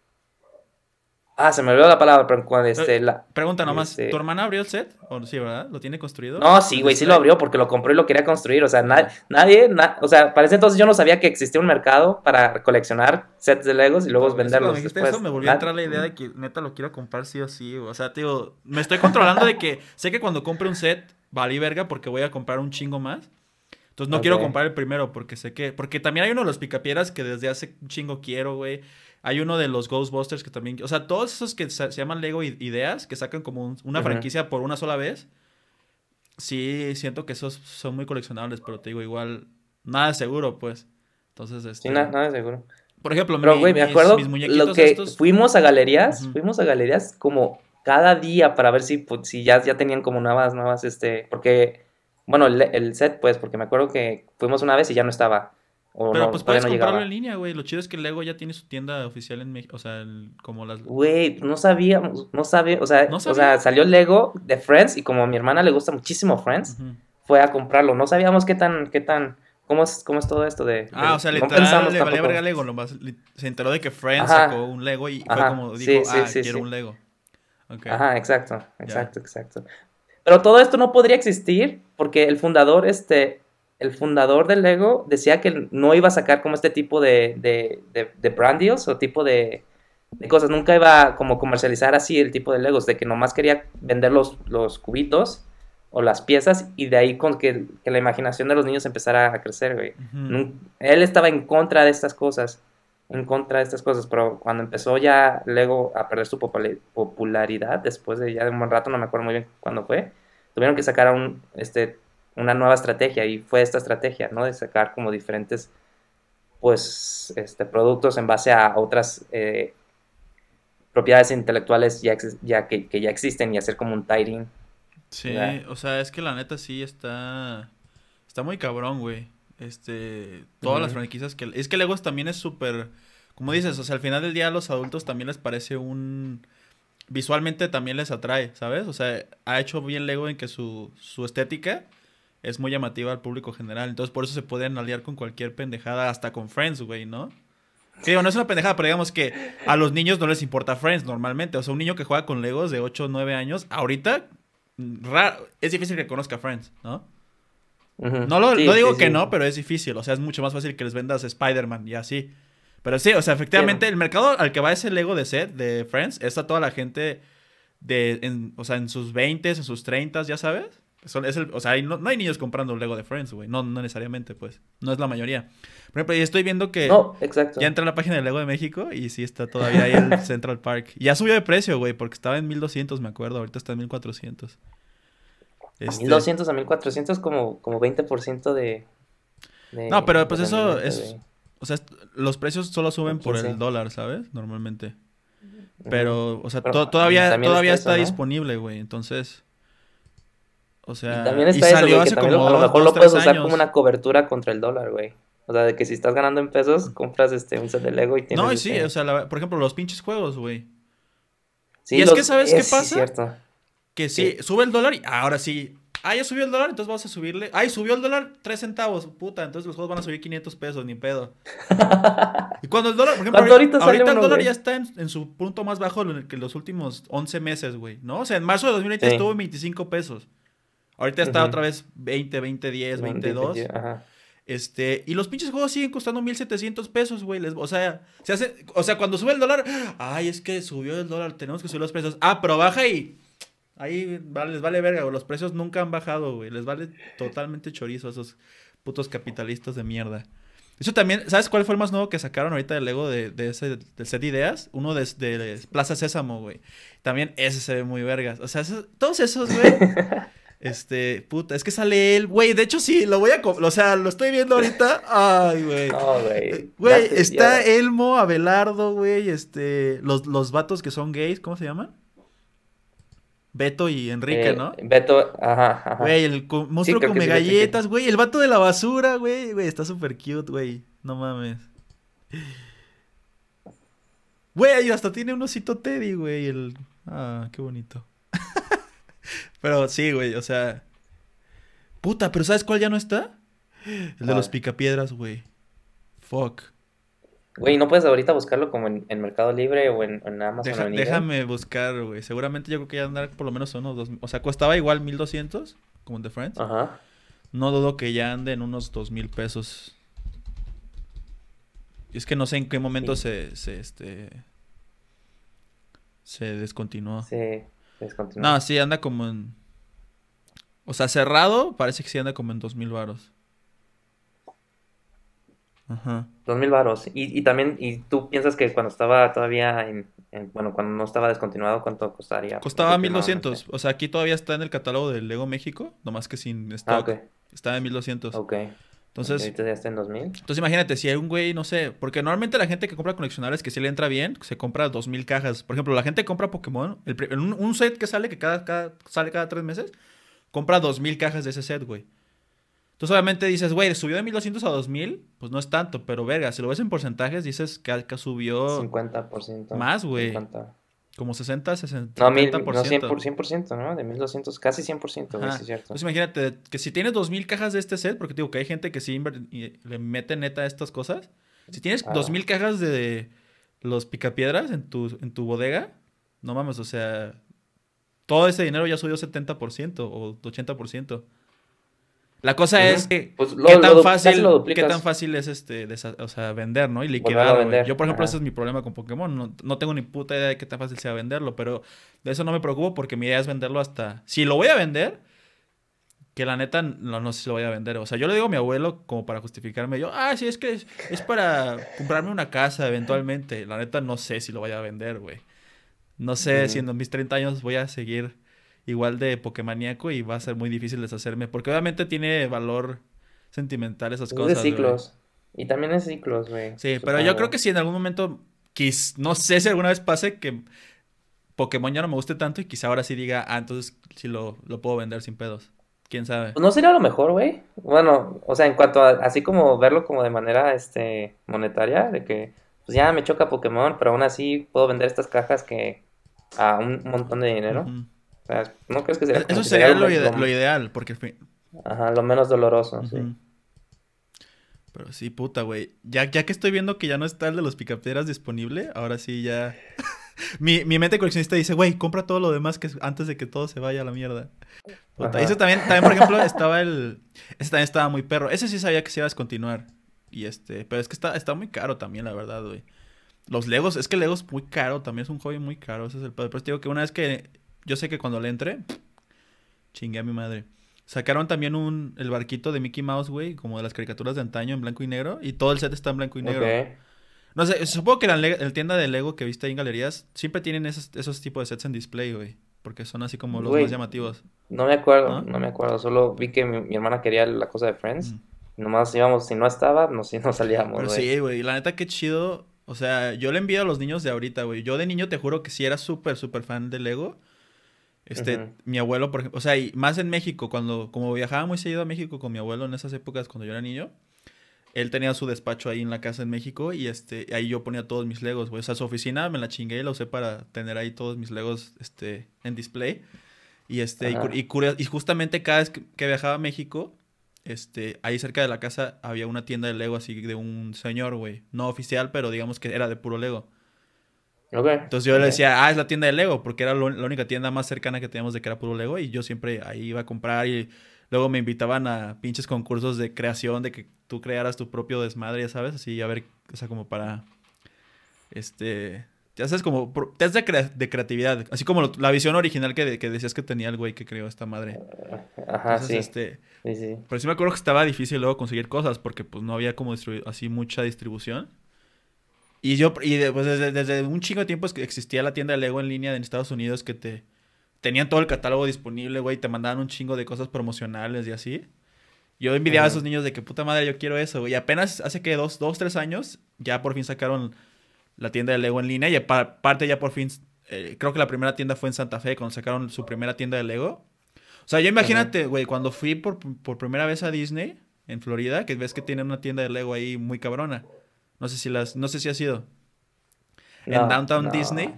Ah, se me olvidó la palabra, pero cuando este la... pregunta nomás, este- ¿tu hermana abrió el set? ¿O sí, verdad? ¿Lo tiene construido? No, sí, güey, sí lo abrió porque lo compró y lo quería construir. O sea, na- nadie, na- o sea, para ese entonces yo no sabía que existía un mercado para coleccionar sets de Legos y luego No, eso venderlos dijiste después. eso me volvió a entrar la idea de que neta lo quiero comprar sí o sí. O sea, tío, me estoy controlando de que sé que cuando compre un set valí verga porque voy a comprar un chingo más. Entonces no quiero comprar el primero porque sé que... Porque también hay uno de los picapieras que desde hace un chingo quiero, güey. Hay uno de los Ghostbusters que también... O sea, todos esos que se, llaman Lego Ideas, que sacan como un- una franquicia por una sola vez. Sí, siento que esos son muy coleccionables, pero te digo, igual, nada seguro, pues. Entonces, este... Sí, na- nada seguro. Por ejemplo, Pero, mi- güey, me mis- acuerdo mis muñequitos lo que estos... fuimos a galerías, fuimos a galerías como cada día para ver si, pues, si ya, ya tenían como nuevas, nuevas, este, porque, bueno, el, el set, pues, porque me acuerdo que fuimos una vez y ya no estaba. O Pero no, pues puedes no comprarlo llegaba. en línea, güey. Lo chido es que Lego ya tiene su tienda oficial en México. O sea, el- como las... Güey, no sabíamos, no sabía, o sea, ¿No o sea, salió Lego de Friends y como a mi hermana le gusta muchísimo Friends, fue a comprarlo. No sabíamos qué tan, qué tan, cómo es, cómo es todo esto de. Ah, de- o sea, no literal le valía verga Lego. nomás li- se enteró de que Friends Ajá. sacó un Lego y fue como sí, dijo, sí, ah, sí, quiero sí. un Lego. Ajá, exacto, exacto, exacto. Pero todo esto no podría existir porque el fundador, este, el fundador del Lego decía que no iba a sacar como este tipo de, de, de, de brand deals o tipo de, de cosas. Nunca iba a como comercializar así el tipo de Legos, de que nomás quería vender los, los cubitos o las piezas y de ahí con que, que la imaginación de los niños empezara a crecer, güey. Él estaba en contra de estas cosas, en contra de estas cosas, pero cuando empezó ya Lego a perder su popula- popularidad, después de ya de un buen rato, no me acuerdo muy bien cuándo fue, tuvieron que sacar un, este, una nueva estrategia y fue esta estrategia, ¿no? De sacar como diferentes, pues, este, productos en base a otras eh, propiedades intelectuales ya, que, que ya existen y hacer como un tiring. Sí, o sea, es que la neta sí está. Está muy cabrón, güey. Este. Todas las franquicias que. Es que Legos también es súper. Como dices, o sea, al final del día a los adultos también les parece un. Visualmente también les atrae, ¿sabes? O sea, ha hecho bien Lego en que su, su estética es muy llamativa al público general. Entonces, por eso se pueden aliar con cualquier pendejada, hasta con Friends, güey, ¿no? Que digo, no es una pendejada, pero digamos que a los niños no les importa Friends normalmente. O sea, un niño que juega con Legos de 8 o 9 años, ahorita es difícil que conozca Friends, ¿no? No, lo, Sí, no digo sí, que sí. no, pero es difícil. O sea, es mucho más fácil que les vendas Spider-Man y así. Pero sí, o sea, efectivamente, Sí. el mercado al que va ese Lego de set de Friends es a toda la gente de, en, o sea, en sus 20 en sus 30 ya sabes. Son- es el- o sea, hay- no, no hay niños comprando Lego de Friends, güey. No, no necesariamente, pues. No es la mayoría. Por ejemplo, y estoy viendo que No, exacto. ya entré a la página de Lego de México y sí está todavía ahí el (laughs) Central Park. Y ya subió de precio, güey, porque estaba en 1200, me acuerdo. Ahorita está en 1400. Este, 1200 a 1400 como, como 20% de, de... No, pero pues eso es-. O sea, los precios solo suben por el 15. dólar, ¿sabes? Normalmente. Pero, o sea, Pero, to- todavía, todavía está está, eso, ¿no? disponible, güey. Entonces, o sea, y también está eso, salió güey, que hace también como a lo mejor dos, lo puedes usar años. como una cobertura contra el dólar, güey. O sea, de que si estás ganando en pesos, compras este un set de Lego y tienes No, y sí, este- o sea, la- por ejemplo, los pinches juegos, güey. Sí, y es los- que, ¿sabes qué es- sí, pasa? cierto. Que sí, sube el dólar y ahora sí. Ah, ya subió el dólar, entonces vamos a subirle. Ay, subió el dólar 3 centavos, puta. Entonces los juegos van a subir 500 pesos, ni pedo. (laughs) Y cuando el dólar, por ejemplo, ¿Cuánto ahorita, ahorita ahorita el dólar ya está en, en su punto más bajo que los últimos 11 meses, güey, ¿no? O sea, en marzo de 2020 Sí. estuvo en 25 pesos. Ahorita está otra vez 20, 20, 10, 20, 22. Ajá. Este, y los pinches juegos siguen costando 1700 pesos, güey. les- O sea, se hace, o sea, cuando sube el dólar, ay, es que subió el dólar, tenemos que subir los precios. Ah, pero baja y ahí vale- les vale verga, güey. Los precios nunca han bajado, güey. Les vale totalmente chorizo a esos putos capitalistas de mierda. Eso también, ¿sabes cuál fue el más nuevo que sacaron ahorita del Lego de, de ese del set de ideas? Uno de, de Plaza Sésamo, güey. También ese se ve muy vergas. O sea, esos- todos esos, güey. (laughs) Este, puta, es que sale él, güey. De hecho, sí, lo voy a. O sea, lo estoy viendo ahorita. Ay, güey. No, güey. Eh, Güey, está Elmo, Abelardo, güey. Este, los, los vatos que son gays, ¿cómo se llaman? Beto y Enrique, eh, ¿no? Beto, ajá, ajá. Güey, el monstruo come sí chequé. galletas, güey. El vato de la basura, güey. Güey, está súper cute, güey. No mames. Güey, hasta tiene un osito Teddy, güey. El... Ah, qué bonito. (laughs) pero sí, güey, o sea... Puta, pero ¿sabes cuál ya no está? El de ¿Cuál? los picapiedras, güey. Fuck. Güey, ¿no puedes ahorita buscarlo como en, en Mercado Libre o en, en Amazon Deja- déjame buscar, güey. Seguramente yo creo que ya andar por lo menos unos dos... O sea, costaba igual 1200, como en The Friends. Ajá. No dudo que ya ande en unos dos mil pesos. Y es que no sé en qué momento Sí. se, se, este... Se descontinuó. Sí, descontinuó. No, sí, anda como en... O sea, cerrado, parece que sí anda como en dos mil varos. Ajá. Dos mil varos. Y, y también, ¿y tú piensas que cuando estaba todavía en, en- bueno, cuando no estaba descontinuado, cuánto costaría? Costaba Aproximadamente. 1200. O sea, aquí todavía está en el catálogo del Lego México, nomás que sin Ah, stock. ok. Está en 1200. Ok. Entonces, Ahorita ya está en 2000. Entonces imagínate, si hay un güey, no sé, porque normalmente la gente que compra coleccionables que sí le entra bien, se compra 2000 cajas. Por ejemplo, la gente que compra Pokémon, el un set que sale, que cada, cada- sale cada tres meses, compra 2000 cajas de ese set, güey. Entonces obviamente dices, güey, subió de 1200 a 2000, pues no es tanto, pero verga, si lo ves en porcentajes, dices que, que subió 50%. más, güey. 50. como 60, 60, No, mil, 70%. no 100%, por 100%, ¿no? De 1200, casi 100%, güey, sí es cierto. Entonces imagínate que si tienes 2000 cajas de este set, porque digo que hay gente que sí le mete neta a estas cosas. Si tienes Ah. 2000 cajas de los picapiedras en tu, en tu bodega, no mames, o sea, todo ese dinero ya subió 70% o 80%. La cosa es que Pues lo- qué tan fácil, qué tan fácil es este, desa- o sea, vender, ¿no? Y liquidar, vender. Yo, por ejemplo, Ajá. ese es mi problema con Pokémon. No, no tengo ni puta idea de qué tan fácil sea venderlo, pero de eso no me preocupo porque mi idea es venderlo hasta... Si lo voy a vender, que la neta no, no sé si lo voy a vender. O sea, yo le digo a mi abuelo como para justificarme. Yo, ah, sí, es que es, es para comprarme una casa eventualmente. La neta no sé si lo voy a vender, güey. No sé si en mis 30 años voy a seguir igual de Pokémoníaco y va a ser muy difícil deshacerme. Porque obviamente tiene valor sentimental esas Es cosas. de ciclos. Y también es ciclos, güey. Sí, pero yo creo que si en algún momento, quis, no sé si alguna vez pase que Pokémon ya no me guste tanto y quizá ahora sí diga, ah, entonces sí lo, lo puedo vender sin pedos. ¿Quién sabe? Pues no sería lo mejor, güey. Bueno, o sea, en cuanto a así como verlo como de manera este monetaria, de que pues ya me choca Pokémon, pero aún así puedo vender estas cajas que a un montón de dinero. O sea, ¿no crees que sería como Eso sería lo, lo, ide- lo ideal, porque... al fin- ajá, lo menos doloroso, sí. Pero sí, puta, güey. Ya, ya que estoy viendo que ya no está el de los picapiedras disponible, ahora sí ya... (laughs) mi, mi mente coleccionista dice, güey, compra todo lo demás que antes de que todo se vaya a la mierda. Puta, ese también, también, por ejemplo, estaba el... Ese también estaba muy perro. Ese sí sabía que se iba a descontinuar. Y este... Pero es que está, está muy caro también, la verdad, güey. Los Legos, es que Legos es muy caro, también es un hobby muy caro. Ese es el. Pero te digo que una vez que... Yo sé que cuando le entre... Chingué a mi madre. Sacaron también un, el barquito de Mickey Mouse, güey, como de las caricaturas de antaño en blanco y negro. Y todo el set está en blanco y negro. Ok. No sé, supongo que la, la tienda de Lego que viste ahí en galerías siempre tienen esos, esos tipos de sets en display, güey. Porque son así como los Güey. más llamativos. No me acuerdo, ¿Ah? no me acuerdo. Solo vi que mi, mi hermana quería la cosa de Friends. Mm. Nomás íbamos, si no estaba, no, si no salíamos, Pero güey. sí, güey, la neta qué chido. O sea, yo le envío a los niños de ahorita, güey. Yo de niño te juro que sí era súper, súper fan de Lego. Este, mi abuelo, por ejemplo, o sea, y más en México, cuando, como viajaba muy seguido a México con mi abuelo en esas épocas cuando yo era niño, él tenía su despacho ahí en la casa en México y este, ahí yo ponía todos mis Legos, güey. O sea, su oficina me la chingué y la usé para tener ahí todos mis Legos, este, en display. Y este, y, y justamente cada vez que, que viajaba a México, este, ahí cerca de la casa había una tienda de Lego así de un señor, güey. No oficial, pero digamos que era de puro Lego. Entonces yo le ok. decía, ah, es la tienda de Lego, porque era lo- la única tienda más cercana que teníamos de que era puro Lego. Y yo siempre ahí iba a comprar y luego me invitaban a pinches concursos de creación, de que tú crearas tu propio desmadre, ya sabes, así a ver, o sea, como para, este, ya sabes, como test de, crea- de creatividad, así como lo- la visión original que, de- que decías que tenía el güey que creó esta madre. Ajá, Entonces, sí. este, Sí, sí. pero sí me acuerdo que estaba difícil luego conseguir cosas porque pues no había como así mucha distribución. Y yo, y de- pues desde, desde un chingo de tiempo existía la tienda de Lego en línea en Estados Unidos que te tenían todo el catálogo disponible, güey, te mandaban un chingo de cosas promocionales y así. Yo envidiaba a esos niños de que puta madre yo quiero eso, güey. Y apenas hace que dos, dos, tres años ya por fin sacaron la tienda de Lego en línea y aparte ya por fin, eh, creo que la primera tienda fue en Santa Fe cuando sacaron su primera tienda de Lego. O sea, yo imagínate, güey, cuando fui por, por primera vez a Disney en Florida, que ves que tienen una tienda de Lego ahí muy cabrona. No sé si las, no sé si ha sido. en Downtown no. Disney.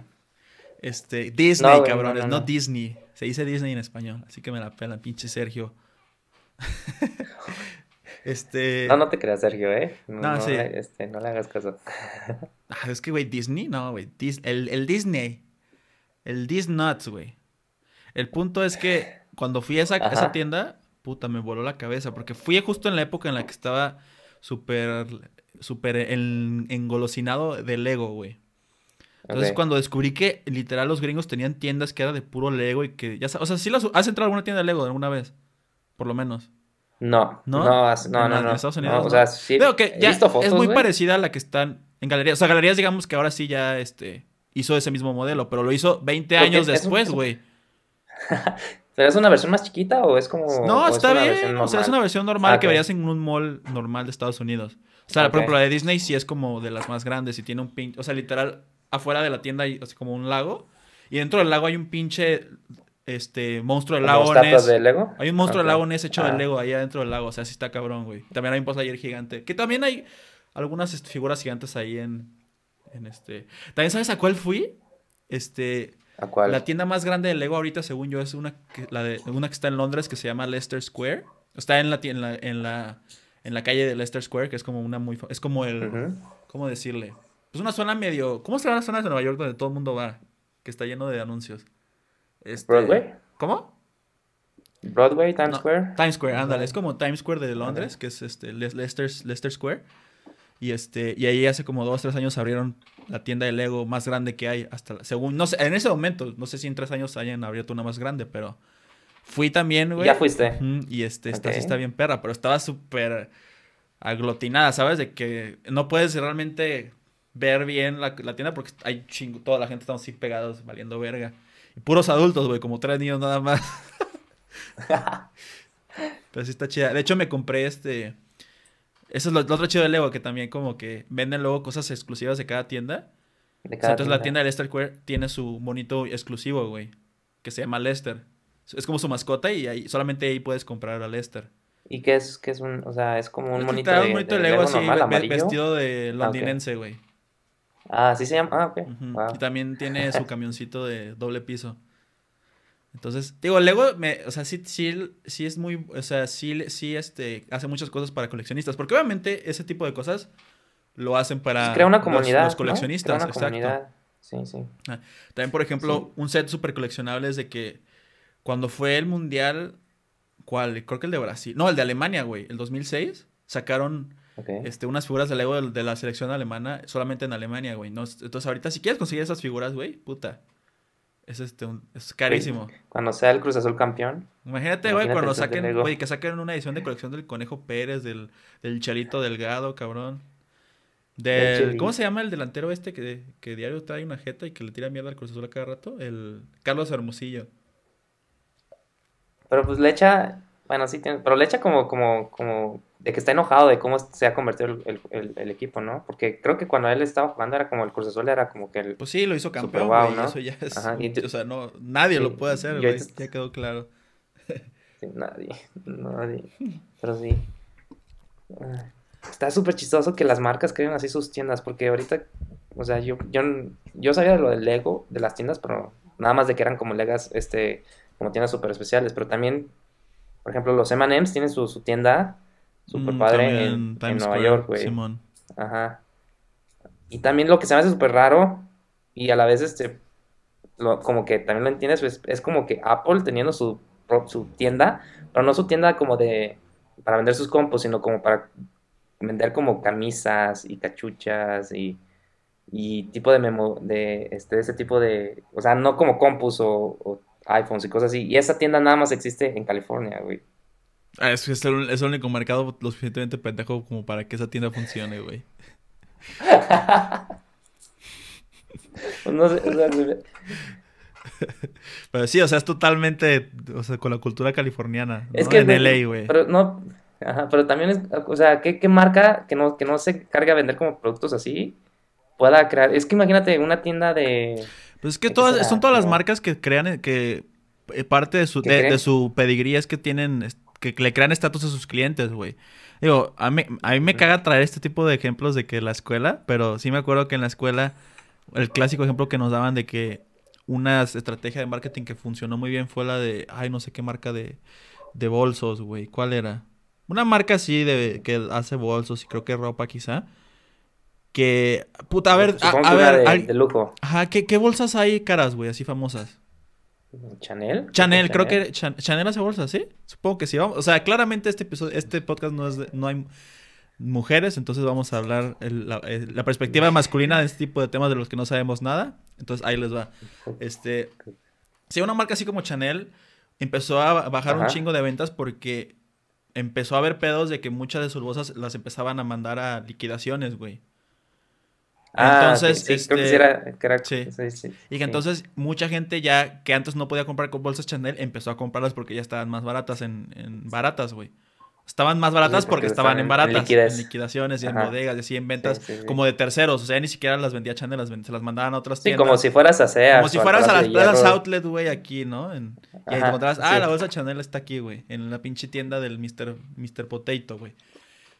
Este, Disney, No, cabrones, no. Disney. Se dice Disney en español, así que me la pelan, pinche Sergio. (laughs) este. No, no te creas, Sergio, ¿eh? No, sí. este, no le hagas caso. (laughs) Ah, es que, güey, Disney, no, güey. Dis- el, el Disney. El Disnuts, güey. El punto es que cuando fui a esa, Ajá. esa tienda, puta, me voló la cabeza. Porque fui justo en la época en la que estaba súper, súper en- engolosinado de Lego, güey. Entonces, Ok. cuando descubrí que literal los gringos tenían tiendas que era de puro Lego y que ya sabes, o sea, sí las, has entrado a alguna tienda de Lego alguna vez, por lo menos. No, ¿No? no, no, En no, en Estados No, Unidos, o ¿no? sea, sí. Veo que ya fotos, es muy güey. parecida a la que están en galerías. O sea, galerías digamos que ahora sí ya este hizo ese mismo modelo, pero lo hizo 20 Porque años es después, es un- güey. (laughs) ¿Pero es una versión más chiquita o es como.? No, o es está una bien. O sea, es una versión normal Ah, que verías en un mall normal de Estados Unidos. O sea, Ok. por ejemplo, la de Disney sí es como de las más grandes y tiene un pinche, o sea, literal afuera de la tienda hay así como un lago y dentro del lago hay un pinche este monstruo ¿Como lago de Lego? Hay un monstruo Ok. del lago Ness hecho de Ah. Lego ahí adentro del lago, o sea, sí está cabrón, güey. También hay un post ayer gigante, que también hay algunas este, figuras gigantes ahí en en este. También sabes a cuál fui? Este, ¿A cuál? la tienda más grande de Lego ahorita, según yo, es una que, la de, una que está en Londres que se llama Leicester Square. Está en la, en la, en la, en la calle de Leicester Square, que es como una muy... Es como el... ¿Cómo decirle? Es una zona medio... ¿Cómo se llama las zonas de Nueva York donde todo el mundo va? Que está lleno de anuncios. Este, ¿Broadway? ¿Cómo? Broadway, Times No, Square. Times Square, ándale. Es como Times Square de Londres, que es este Le- Leicester, Leicester Square. Y este, y ahí hace como dos, tres años abrieron la tienda de Lego más grande que hay. Hasta la- según, no sé, en ese momento, no sé si en tres años hayan abierto una más grande, pero fui también, güey. Ya fuiste. Y este, esta sí está bien perra, pero estaba súper aglutinada, ¿sabes? De que no puedes realmente ver bien la, la tienda porque hay chingo, toda la gente estamos así pegados, valiendo verga. Y puros adultos, güey, como tres niños nada más. (laughs) Pero sí está chida. De hecho, me compré este. Eso es lo, lo otro chido de Lego, que también como que venden luego cosas exclusivas de cada tienda. De O sea, cada entonces la tienda de Lester Square tiene su monito exclusivo, güey. Que se llama Lester. Es como su mascota y ahí, solamente ahí puedes comprar a Lester. ¿Y qué es? ¿Qué es un, o sea, es como un Este monito de, un monito de Lego así, normal, vestido de Ah, londinense, güey. Ah, ¿así se llama? Ah, ok. Wow. Y también tiene su (laughs) camioncito de doble piso. Entonces, digo, Lego, me, o sea, sí, sí, sí es muy, o sea, sí, sí, este, hace muchas cosas para coleccionistas, porque obviamente ese tipo de cosas lo hacen para Pues crea una comunidad, los, coleccionistas, Crea una exacto. comunidad. Sí, sí. También, por ejemplo, un set súper coleccionable es de que cuando fue el mundial, ¿cuál? Creo que el de Brasil, no, el de Alemania, güey, el 2006, sacaron este, unas figuras de Lego de, de la selección alemana solamente en Alemania, güey. No, entonces, ahorita, si quieres conseguir esas figuras, güey, puta. Es, este, un- es carísimo. Cuando sea el Cruz Azul campeón. Imagínate, güey, cuando saquen, güey, que saquen una edición de colección del Conejo Pérez, del, del Delgado, cabrón. Del. ¿Cómo se llama el delantero este que, que diario trae una jeta y que le tira mierda al Cruz Azul a cada rato? El Carlos Hermosillo. Pero pues le echa. Bueno, sí, tiene, pero le echa como, como, como de que está enojado de cómo se ha convertido el, el- equipo, ¿no? Porque creo que cuando él estaba jugando era como el Cruz Azul, era como que el. Pues sí, lo hizo campeón, güey, ¿no? Eso ya es, Ajá, y o sea, no, nadie Sí, lo puede hacer, güey, ya quedó claro. (laughs) Sí, nadie, (laughs) nadie. Pero sí. Ah, Está súper chistoso que las marcas creen así sus tiendas, porque ahorita, o sea, yo, yo, yo sabía de lo del Lego, de las tiendas, pero nada más de que eran como Legas, este, como tiendas súper especiales, pero también, por ejemplo, los M&M's tienen su, su tienda súper Mm, padre también en, en Nueva Square, York, güey. Simón. Ajá. Y también lo que se me hace súper raro y a la vez este lo- como que también lo entiendes, pues, es como que Apple teniendo su, tienda, pero no su tienda como de para vender sus compos, sino como para vender como camisas y cachuchas y, y tipo de memo de este ese tipo de, o sea, no como compus o, o iPhones y cosas así. Y esa tienda nada más existe en California, güey. Ah, es, es el, es el único mercado lo suficientemente pendejo como para que esa tienda funcione, güey. (laughs) No sé, o sea, se- Pero sí, o sea, es totalmente, o sea, con la cultura californiana, Es ¿no? que en de- LA, güey. Pero no, ajá, pero también es, o sea, ¿qué, qué marca que no, que no se carga a vender como productos así pueda crear? Es que imagínate una tienda de... Pues es que ¿de qué todas, será? son todas las marcas que crean, eh, que eh, parte de su, ¿Que de, su pedigrí es que tienen, que le crean estatus a sus clientes, güey. Digo, a mí, a mí me caga traer este tipo de ejemplos de que la escuela, pero sí me acuerdo que en la escuela, el clásico ejemplo que nos daban de que una estrategia de marketing que funcionó muy bien fue la de, ay, no sé qué marca de, de bolsos, güey. ¿Cuál era? Una marca así de que hace bolsos y creo que ropa quizá. Que, puta, a ver, a, ver, de, al- de lujo. Ajá, ¿qué, qué bolsas hay caras, güey, así famosas? ¿Chanel? Chanel, creo que Chan- Chanel hace bolsas, ¿sí? Supongo que sí. Vamos, o sea, claramente este episodio, este podcast no es de- no hay mujeres, entonces vamos a hablar el- la, perspectiva (laughs) masculina de este tipo de temas de los que no sabemos nada. Entonces ahí les va. Este, sí, una marca así como Chanel empezó a bajar un chingo de ventas porque empezó a haber pedos de que muchas de sus bolsas las empezaban a mandar a liquidaciones, güey. Ah, Entonces, sí, sí, creo que este, sí era... que era- sí. sí, sí, Y que sí. entonces mucha gente ya que antes no podía comprar con bolsas Chanel empezó a comprarlas porque ya estaban más baratas en, en baratas, güey. Estaban más baratas Sí, porque, porque estaban en baratas, en liquidaciones y en bodegas y así en ventas Sí, sí, sí. como de terceros. O sea, ni siquiera las vendía Chanel, las vend- se las mandaban a otras Sí, tiendas. como si fueras a Sears Como si fueras a las plazas outlet, güey, aquí, ¿no? En- y ahí te Ajá, encontrabas, ah, sí. la bolsa Chanel está aquí, güey, en la pinche tienda del Mr. Mr. Potato, güey.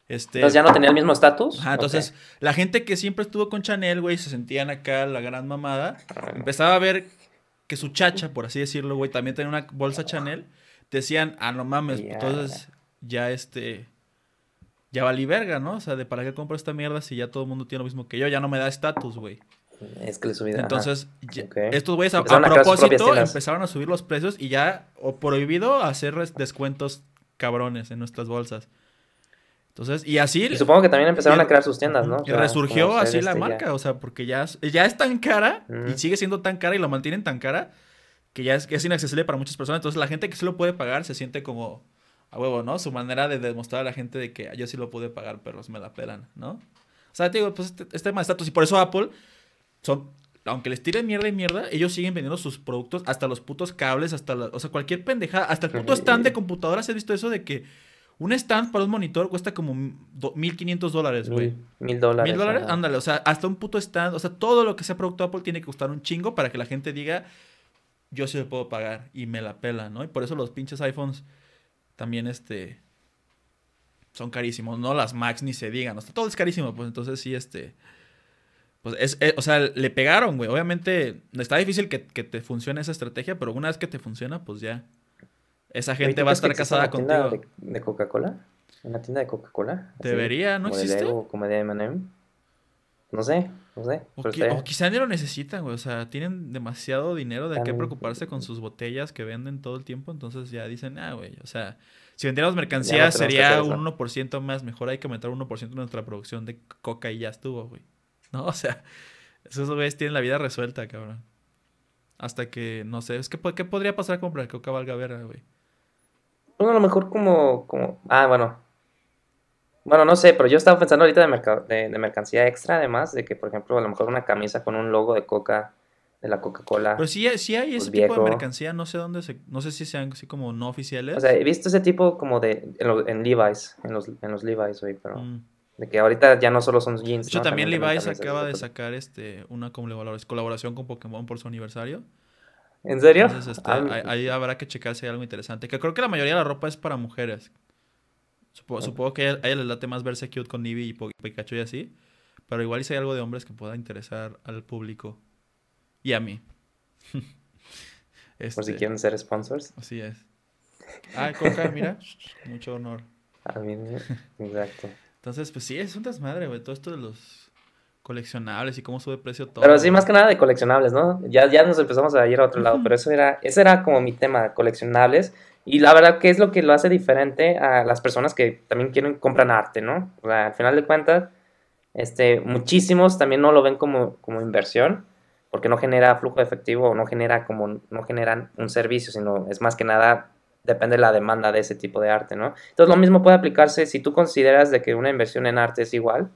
Este, Entonces ya no tenía el mismo estatus. Ajá, entonces, la gente que siempre estuvo con Chanel, güey, se sentían acá la gran mamada. Ok. Empezaba a ver que su chacha, por así decirlo, güey, también tenía una bolsa Chanel. Decían, ah, no mames, entonces ya este. Ya valí verga, ¿no? O sea, de para qué compro esta mierda si ya todo el mundo tiene lo mismo que yo, ya no me da estatus, güey. Exclusividad. Entonces, ajá. ya- Ok. estos güeyes a, propósito empezaron a subir los precios y ya o prohibido hacer descuentos cabrones en nuestras bolsas. Entonces, y así Y supongo que también empezaron y- a crear sus tiendas, ¿no? O y sea, resurgió así la este, ya- marca, o sea, porque ya, es- ya es tan cara y sigue siendo tan cara y lo mantienen tan cara que ya es, que es inaccesible para muchas personas. Entonces la gente que sí lo puede pagar se siente como a huevo, ¿no? Su manera de demostrar a la gente de que "Ah, yo sí lo pude pagar, pero me la pelan, ¿no? O sea, te digo, pues este, este tema de estatus y por eso Apple son, aunque les tiren mierda y mierda, ellos siguen vendiendo sus productos hasta los putos cables, hasta la, o sea, cualquier pendejada, hasta el puto stand de computadoras, ¿has visto eso de que un stand para un monitor cuesta como do- 1500 dólares, güey? Mil, dólares. Mil dólares, ándale, o sea, hasta un puto stand, o sea, todo lo que sea producto Apple tiene que costar un chingo para que la gente diga, yo sí lo puedo pagar y me la pela, ¿no? Y por eso los pinches iPhones también, este, son carísimos, ¿no? Las Macs ni se digan, o sea, todo es carísimo, pues entonces sí, este, pues es, es- o sea, le pegaron, güey, obviamente está difícil que, que te funcione esa estrategia, pero una vez que te funciona, pues ya, esa gente ¿tú va a estar casada tienda contigo. De, de Coca-Cola? ¿Una tienda de Coca-Cola? Debería, ¿no como de existe? Lego, como de M&M. No sé, no sé. O, qui- o quizá ni lo necesitan, güey. O sea, tienen demasiado dinero de qué preocuparse con sus botellas que venden todo el tiempo. Entonces ya dicen, ah, güey. O sea, si vendiéramos mercancía no sería un eso. 1% más. Mejor hay que aumentar un 1% de nuestra producción de coca y ya estuvo, güey. ¿No? (laughs) O sea, esos güeyes tienen la vida resuelta, cabrón. Hasta que, no sé, es que ¿qué podría pasar con que coca valga verga, güey? Bueno, a lo mejor como, como... Ah, bueno. Bueno, no sé, pero yo estaba pensando ahorita de, merca- de, de mercancía extra, además, de que, por ejemplo, a lo mejor una camisa con un logo de Coca, de la Coca-Cola. Pero sí, sí hay Pues ese tipo de viejo. mercancía, no sé dónde se, no sé si sean así como no oficiales. O sea, he visto ese tipo como de... En, lo- en Levi's, en los, en los Levi's, güey, pero... Mm. De que ahorita ya no solo son jeans, De hecho, ¿no? también tienen Levi's acaba de sacar este una colabora- colaboración con Pokémon por su aniversario. ¿En serio? Entonces, este, Ah, ahí, habrá que checar si hay algo interesante. Que creo que la mayoría de la ropa es para mujeres. Supo- Supongo, que a ella- les late más verse cute con Eevee y Pikachu y así. Pero igual si hay algo de hombres que pueda interesar al público. Y a mí. (laughs) Por si Este, quieren ser sponsors. Así es. Ah, Coca, mira. (laughs) Mucho honor. (laughs) A mí, exacto. Entonces, pues sí, es un desmadre, güey. Todo esto de los coleccionables y cómo sube precio todo. Pero sí, más que nada de coleccionables, ¿no? Ya, ya nos empezamos a ir a otro lado, pero eso era, ese era como mi tema, coleccionables. Y la verdad que es lo que lo hace diferente a las personas que también quieren, compran arte, ¿no? O sea, al final de cuentas, este, muchísimos también no lo ven como, como inversión, porque no genera flujo de efectivo, o no genera como, no generan un servicio, sino es más que nada, depende de la demanda de ese tipo de arte, ¿no? Entonces lo mismo puede aplicarse si tú consideras de que una inversión en arte es igual,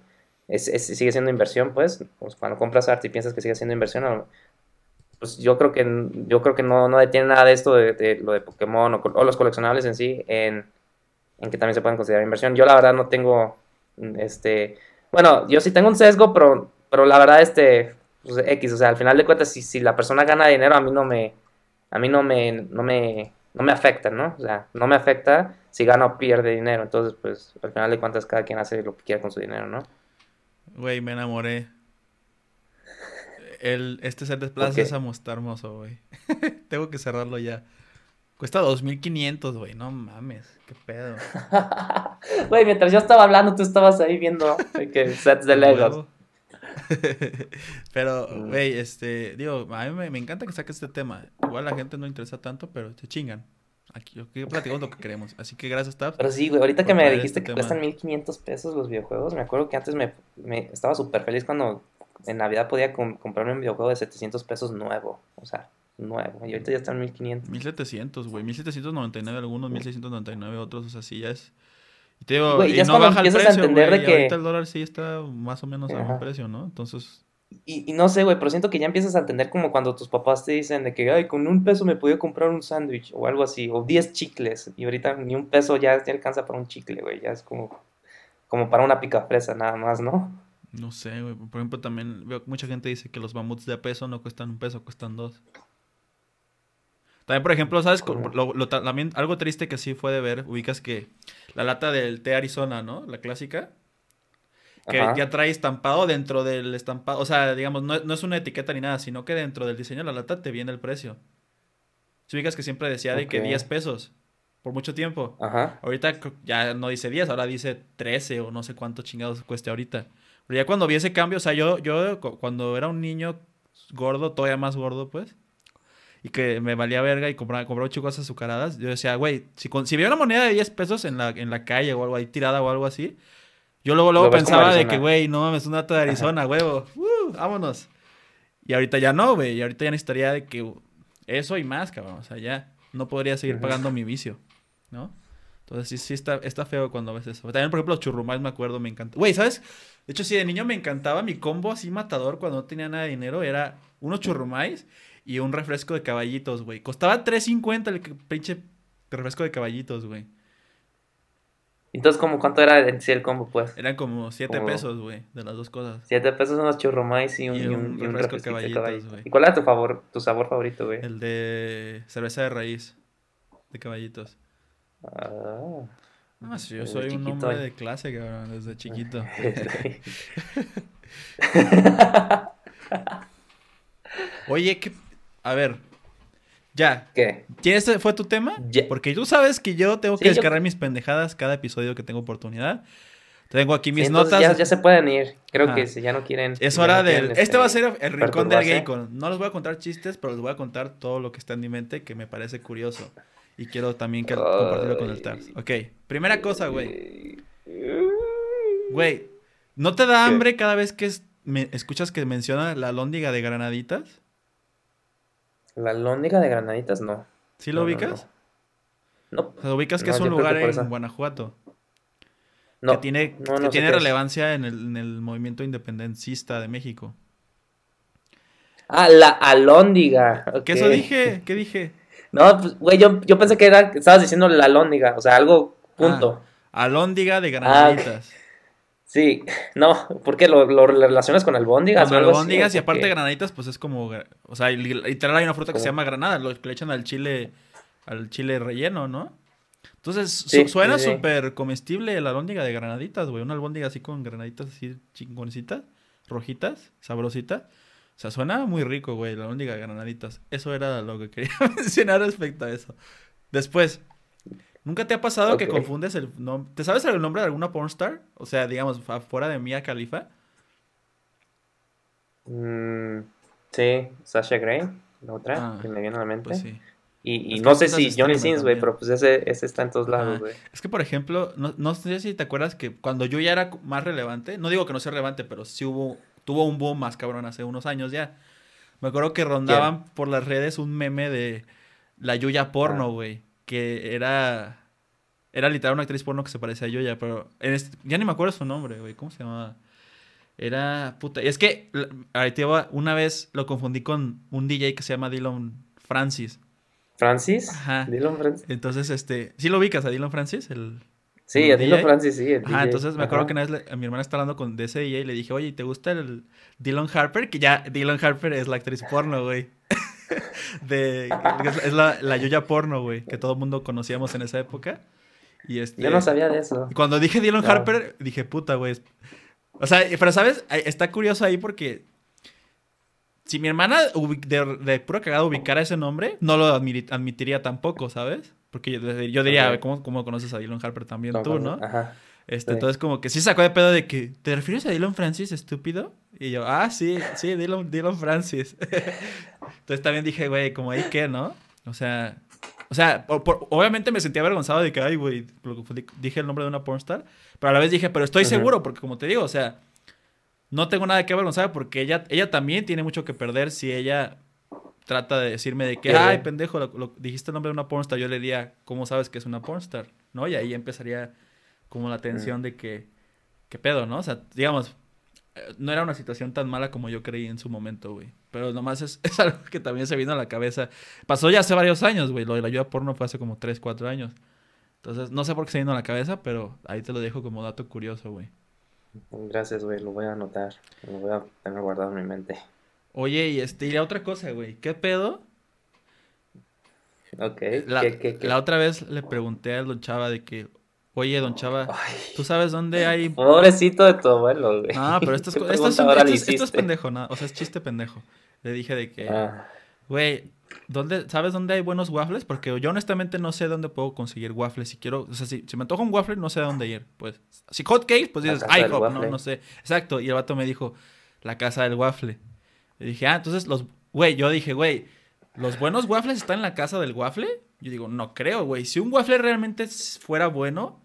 es, es- sigue siendo inversión, pues, pues, cuando compras arte y piensas que sigue siendo inversión, pues yo creo que yo creo que no, no detiene nada de esto de, de lo de Pokémon o, o los coleccionables en sí en, en que también se pueden considerar inversión. Yo la verdad no tengo este bueno, yo sí tengo un sesgo, pero pero la verdad este pues, X, o sea, al final de cuentas si, si la persona gana dinero a mí no me a mí no me no me no me afecta, ¿no? O sea, no me afecta si gana o pierde dinero. Entonces, pues al final de cuentas cada quien hace lo que quiera con su dinero, ¿no? Güey, me enamoré. El, este set de ¿Por Plaza qué? Sésamo está hermoso, güey. (laughs) Tengo que cerrarlo ya. Cuesta 2500, güey. No mames, qué pedo. (laughs) Güey, mientras yo estaba hablando, tú estabas ahí viendo que (laughs) sets de Legos. Pero, Mm. güey, este, digo, a mí me, me encanta que saques este tema. Igual a la gente no interesa tanto, pero te chingan. Aquí, aquí platicamos lo que queremos. Así que gracias, Tabs. Pero sí, güey, ahorita que me dijiste este que tema. cuestan 1500 pesos los videojuegos, me acuerdo que antes me, me estaba súper feliz cuando en Navidad podía com- comprarme un videojuego de 700 pesos nuevo. O sea, nuevo. Y ahorita ya están 1500. 1700, güey. 1799 algunos, 1699 otros. O sea, sí ya es. Y te digo, y no baja el a precio, güey. que- Ahorita el dólar sí está más o menos a Ajá. buen precio, ¿no? Entonces, Y, y no sé, güey, pero siento que ya empiezas a entender como cuando tus papás te dicen de que, ay, con un peso me podía comprar un sándwich o algo así, o 10 chicles. Y ahorita ni un peso ya te alcanza para un chicle, güey. Ya es como, como para una picafresa nada más, ¿no? no sé, güey. Por ejemplo, también veo que mucha gente dice que los mamuts de a peso no cuestan un peso, cuestan dos. También, por ejemplo, ¿sabes? Lo, lo- también algo triste que sí fue de ver, ubicas que la lata del té Arizona, ¿no? La clásica. Que Ajá. ya trae estampado dentro del estampado. O sea, digamos, no, no es una etiqueta ni nada, sino que dentro del diseño de la lata te viene el precio. Si ubicas que siempre decía de que Ok. 10 pesos por mucho tiempo. Ajá. Ahorita ya no dice 10, ahora dice 13 o no sé cuánto chingados cueste ahorita. Pero ya cuando vi ese cambio, o sea, yo, yo cu- cuando era un niño gordo, todavía más gordo, pues, y que me valía verga y compraba, compraba ocho cosas azucaradas, yo decía, güey, si, con- si veía una moneda de 10 pesos en la, en la calle o algo ahí tirada o algo así, yo luego, luego pensaba de que, güey, no mames, una nata de Arizona, huevo, ¡uh! vámonos. Y ahorita ya no, güey, y ahorita ya necesitaría de que eso y más, cabrón, o sea, ya no podría seguir pagando mi vicio, ¿no? Entonces sí, sí está, está feo cuando ves eso. También, por ejemplo, los churrumais me acuerdo, me encanta. Güey, ¿sabes? De hecho, sí, de niño me encantaba mi combo así matador cuando no tenía nada de dinero. Era unos churrumais y un refresco de caballitos, güey. Costaba 3.50 el pinche refresco de caballitos, güey. Entonces, ¿cómo cuánto era en sí el combo, pues? Eran como 7 Como- pesos, güey, de las dos cosas. Siete pesos unos churrumais y un, Y y un y un refresco caballitos, caballito. güey. ¿Y cuál era tu, favor, tu sabor favorito, güey? El de cerveza de raíz de caballitos. Ah. Sí, yo soy un hombre de clase, cabrón, desde chiquito. (laughs) (laughs) Oye, ¿qué? A ver, ya, ¿Qué? ¿Ya ese fue tu tema? Ya. Porque tú sabes que yo tengo que Sí, yo- descargar mis pendejadas cada episodio que tengo oportunidad. Tengo aquí mis Sí, notas. Ya, ya se pueden ir. Creo Ah. que si ya no quieren. Es hora no del... Este va a ser el rincón del. Gaycon. No les voy a contar chistes, pero les voy a contar todo lo que está en mi mente que me parece curioso. Y quiero también que compartirlo con el Tars. Ok, primera cosa, güey. Güey, ¿no te da ¿Qué? hambre cada vez que es- me escuchas que menciona la lóndiga de granaditas? La lóndiga de granaditas, no. ¿Sí lo No, no, ubicas? No. O sea, ubicas que No, es un lugar en. Guanajuato. No. que tiene, no, que no relevancia en el, en el movimiento independencista de México. Ah, la alóndiga. ¿Qué eso dije? ¿Qué dije? (laughs) No, pues, güey, yo, yo pensé que era, estabas diciendo la alóndiga, o sea, algo, punto. Alóndiga de Ah, granaditas. Sí, (laughs) no, ¿por qué lo, lo relacionas con albóndigas? Con algo así, albóndigas y aparte qué? granaditas, pues es como, o sea, li- literal hay una fruta que se ¿Cómo? llama granada, lo que le echan al chile, al chile relleno, ¿no? Entonces, Sí, suena sí, sí. súper comestible la albóndiga de granaditas, güey. Una albóndiga así con granaditas así chingoncitas, rojitas, sabrositas. O sea, suena muy rico, güey, la albóndiga de granaditas. Eso era lo que quería (laughs) mencionar respecto a eso. Después, ¿nunca te ha pasado que confundes el nombre? ¿Te sabes el nombre de alguna pornstar? O sea, digamos, afuera de Mia Khalifa. Mm, sí, Sasha Grey, la otra Ah, que me viene a la mente. Pues sí. Y, no sé si Johnny Sins, güey, pero pues ese, ese está en todos lados, güey. Es que, por ejemplo, no, no sé si te acuerdas que cuando yo ya era más relevante, no digo que no sea relevante, pero sí hubo, tuvo un boom más cabrón hace unos años ya. Me acuerdo que rondaban por las redes un meme de la Yuya porno, Ah. Que era era literal una actriz porno que se parecía a Yuya, pero en este- ya ni me acuerdo su nombre, güey, ¿cómo se llamaba? Era puta, y es que ahí te una vez lo confundí con un DJ que se llama Dylan Francis. Francis, Ajá. Dylan Francis. Entonces, este, ¿sí lo ubicas a Dylan Francis? El Sí, ¿El a Dylan DJ? Francis, sí. el Ajá, DJ. entonces me acuerdo que una vez le- a mi hermana está hablando con de ese DJ y le dije, oye, ¿te gusta el Dylan Harper? Que ya Dylan Harper es la actriz porno, güey. De, es la, la Yuya porno, güey, que todo el mundo conocíamos en esa época. Y este, Yo no sabía de eso. Cuando dije Dylan. Harper, dije, puta, güey. O sea, pero ¿sabes? Está curioso ahí porque si mi hermana de, de pura cagada ubicara ese nombre, no lo admitiría tampoco, ¿sabes? Porque yo, diría. ¿cómo, ¿cómo conoces a Dylan Harper también No, tú, no? Ajá. Este, Sí. entonces como que sí sacó de pedo de que, ¿te refieres a Dylan Francis, estúpido? Y yo, ah, sí, sí, Dylan, Dylan Francis. (laughs) entonces también dije, güey, como ahí qué, ¿no? O sea, o sea, por- por- obviamente me sentía avergonzado de que, ay, güey, dije el nombre de una pornstar, pero a la vez dije, pero estoy seguro, porque como te digo, o sea, no tengo nada que avergonzar porque ella, ella también tiene mucho que perder si ella trata de decirme de que, ay, pendejo, lo- lo- dijiste el nombre de una pornstar, yo le diría, ¿cómo sabes que es una pornstar? ¿No? Y ahí empezaría como la tensión de que, ¿qué pedo, no? O sea, digamos, eh, no era una situación tan mala como yo creí en su momento, güey. Pero nomás es, (laughs) es algo que también se vino a la cabeza. Pasó ya hace varios años, güey. Lo de la ayuda porno fue hace como 3, 4 años. Entonces, no sé por qué se vino a la cabeza, pero ahí te lo dejo como dato curioso, güey. Gracias, güey. Lo voy a anotar. Lo voy a tener guardado en mi mente. Oye, y este, y la otra cosa, güey. ¿Qué pedo? Ok. La, ¿Qué, qué, qué? la otra vez le pregunté a don Chava de que, oye, don Chava, Ay, ¿tú sabes dónde hay (laughs) pobrecito de tu abuelo, güey. No, pero esto es, (laughs) ¿Qué esto es, pregunta un- ahora esto le es- esto es hiciste? pendejo, ¿no? O sea, es chiste pendejo. Le dije de que, Ah, Güey, ¿dónde, ¿sabes dónde hay buenos waffles? Porque yo honestamente no sé dónde puedo conseguir waffles. Si quiero, o sea, si, si me antoja un waffle, no sé a dónde ir. Pues, si hot cakes, pues dices, IHOP, no, no sé. Exacto. Y el vato me dijo, la casa del waffle. Y dije, ah, entonces los, güey, yo dije, güey, ¿los buenos waffles están en la casa del waffle? Yo digo, no creo, güey. Si un waffle realmente fuera bueno,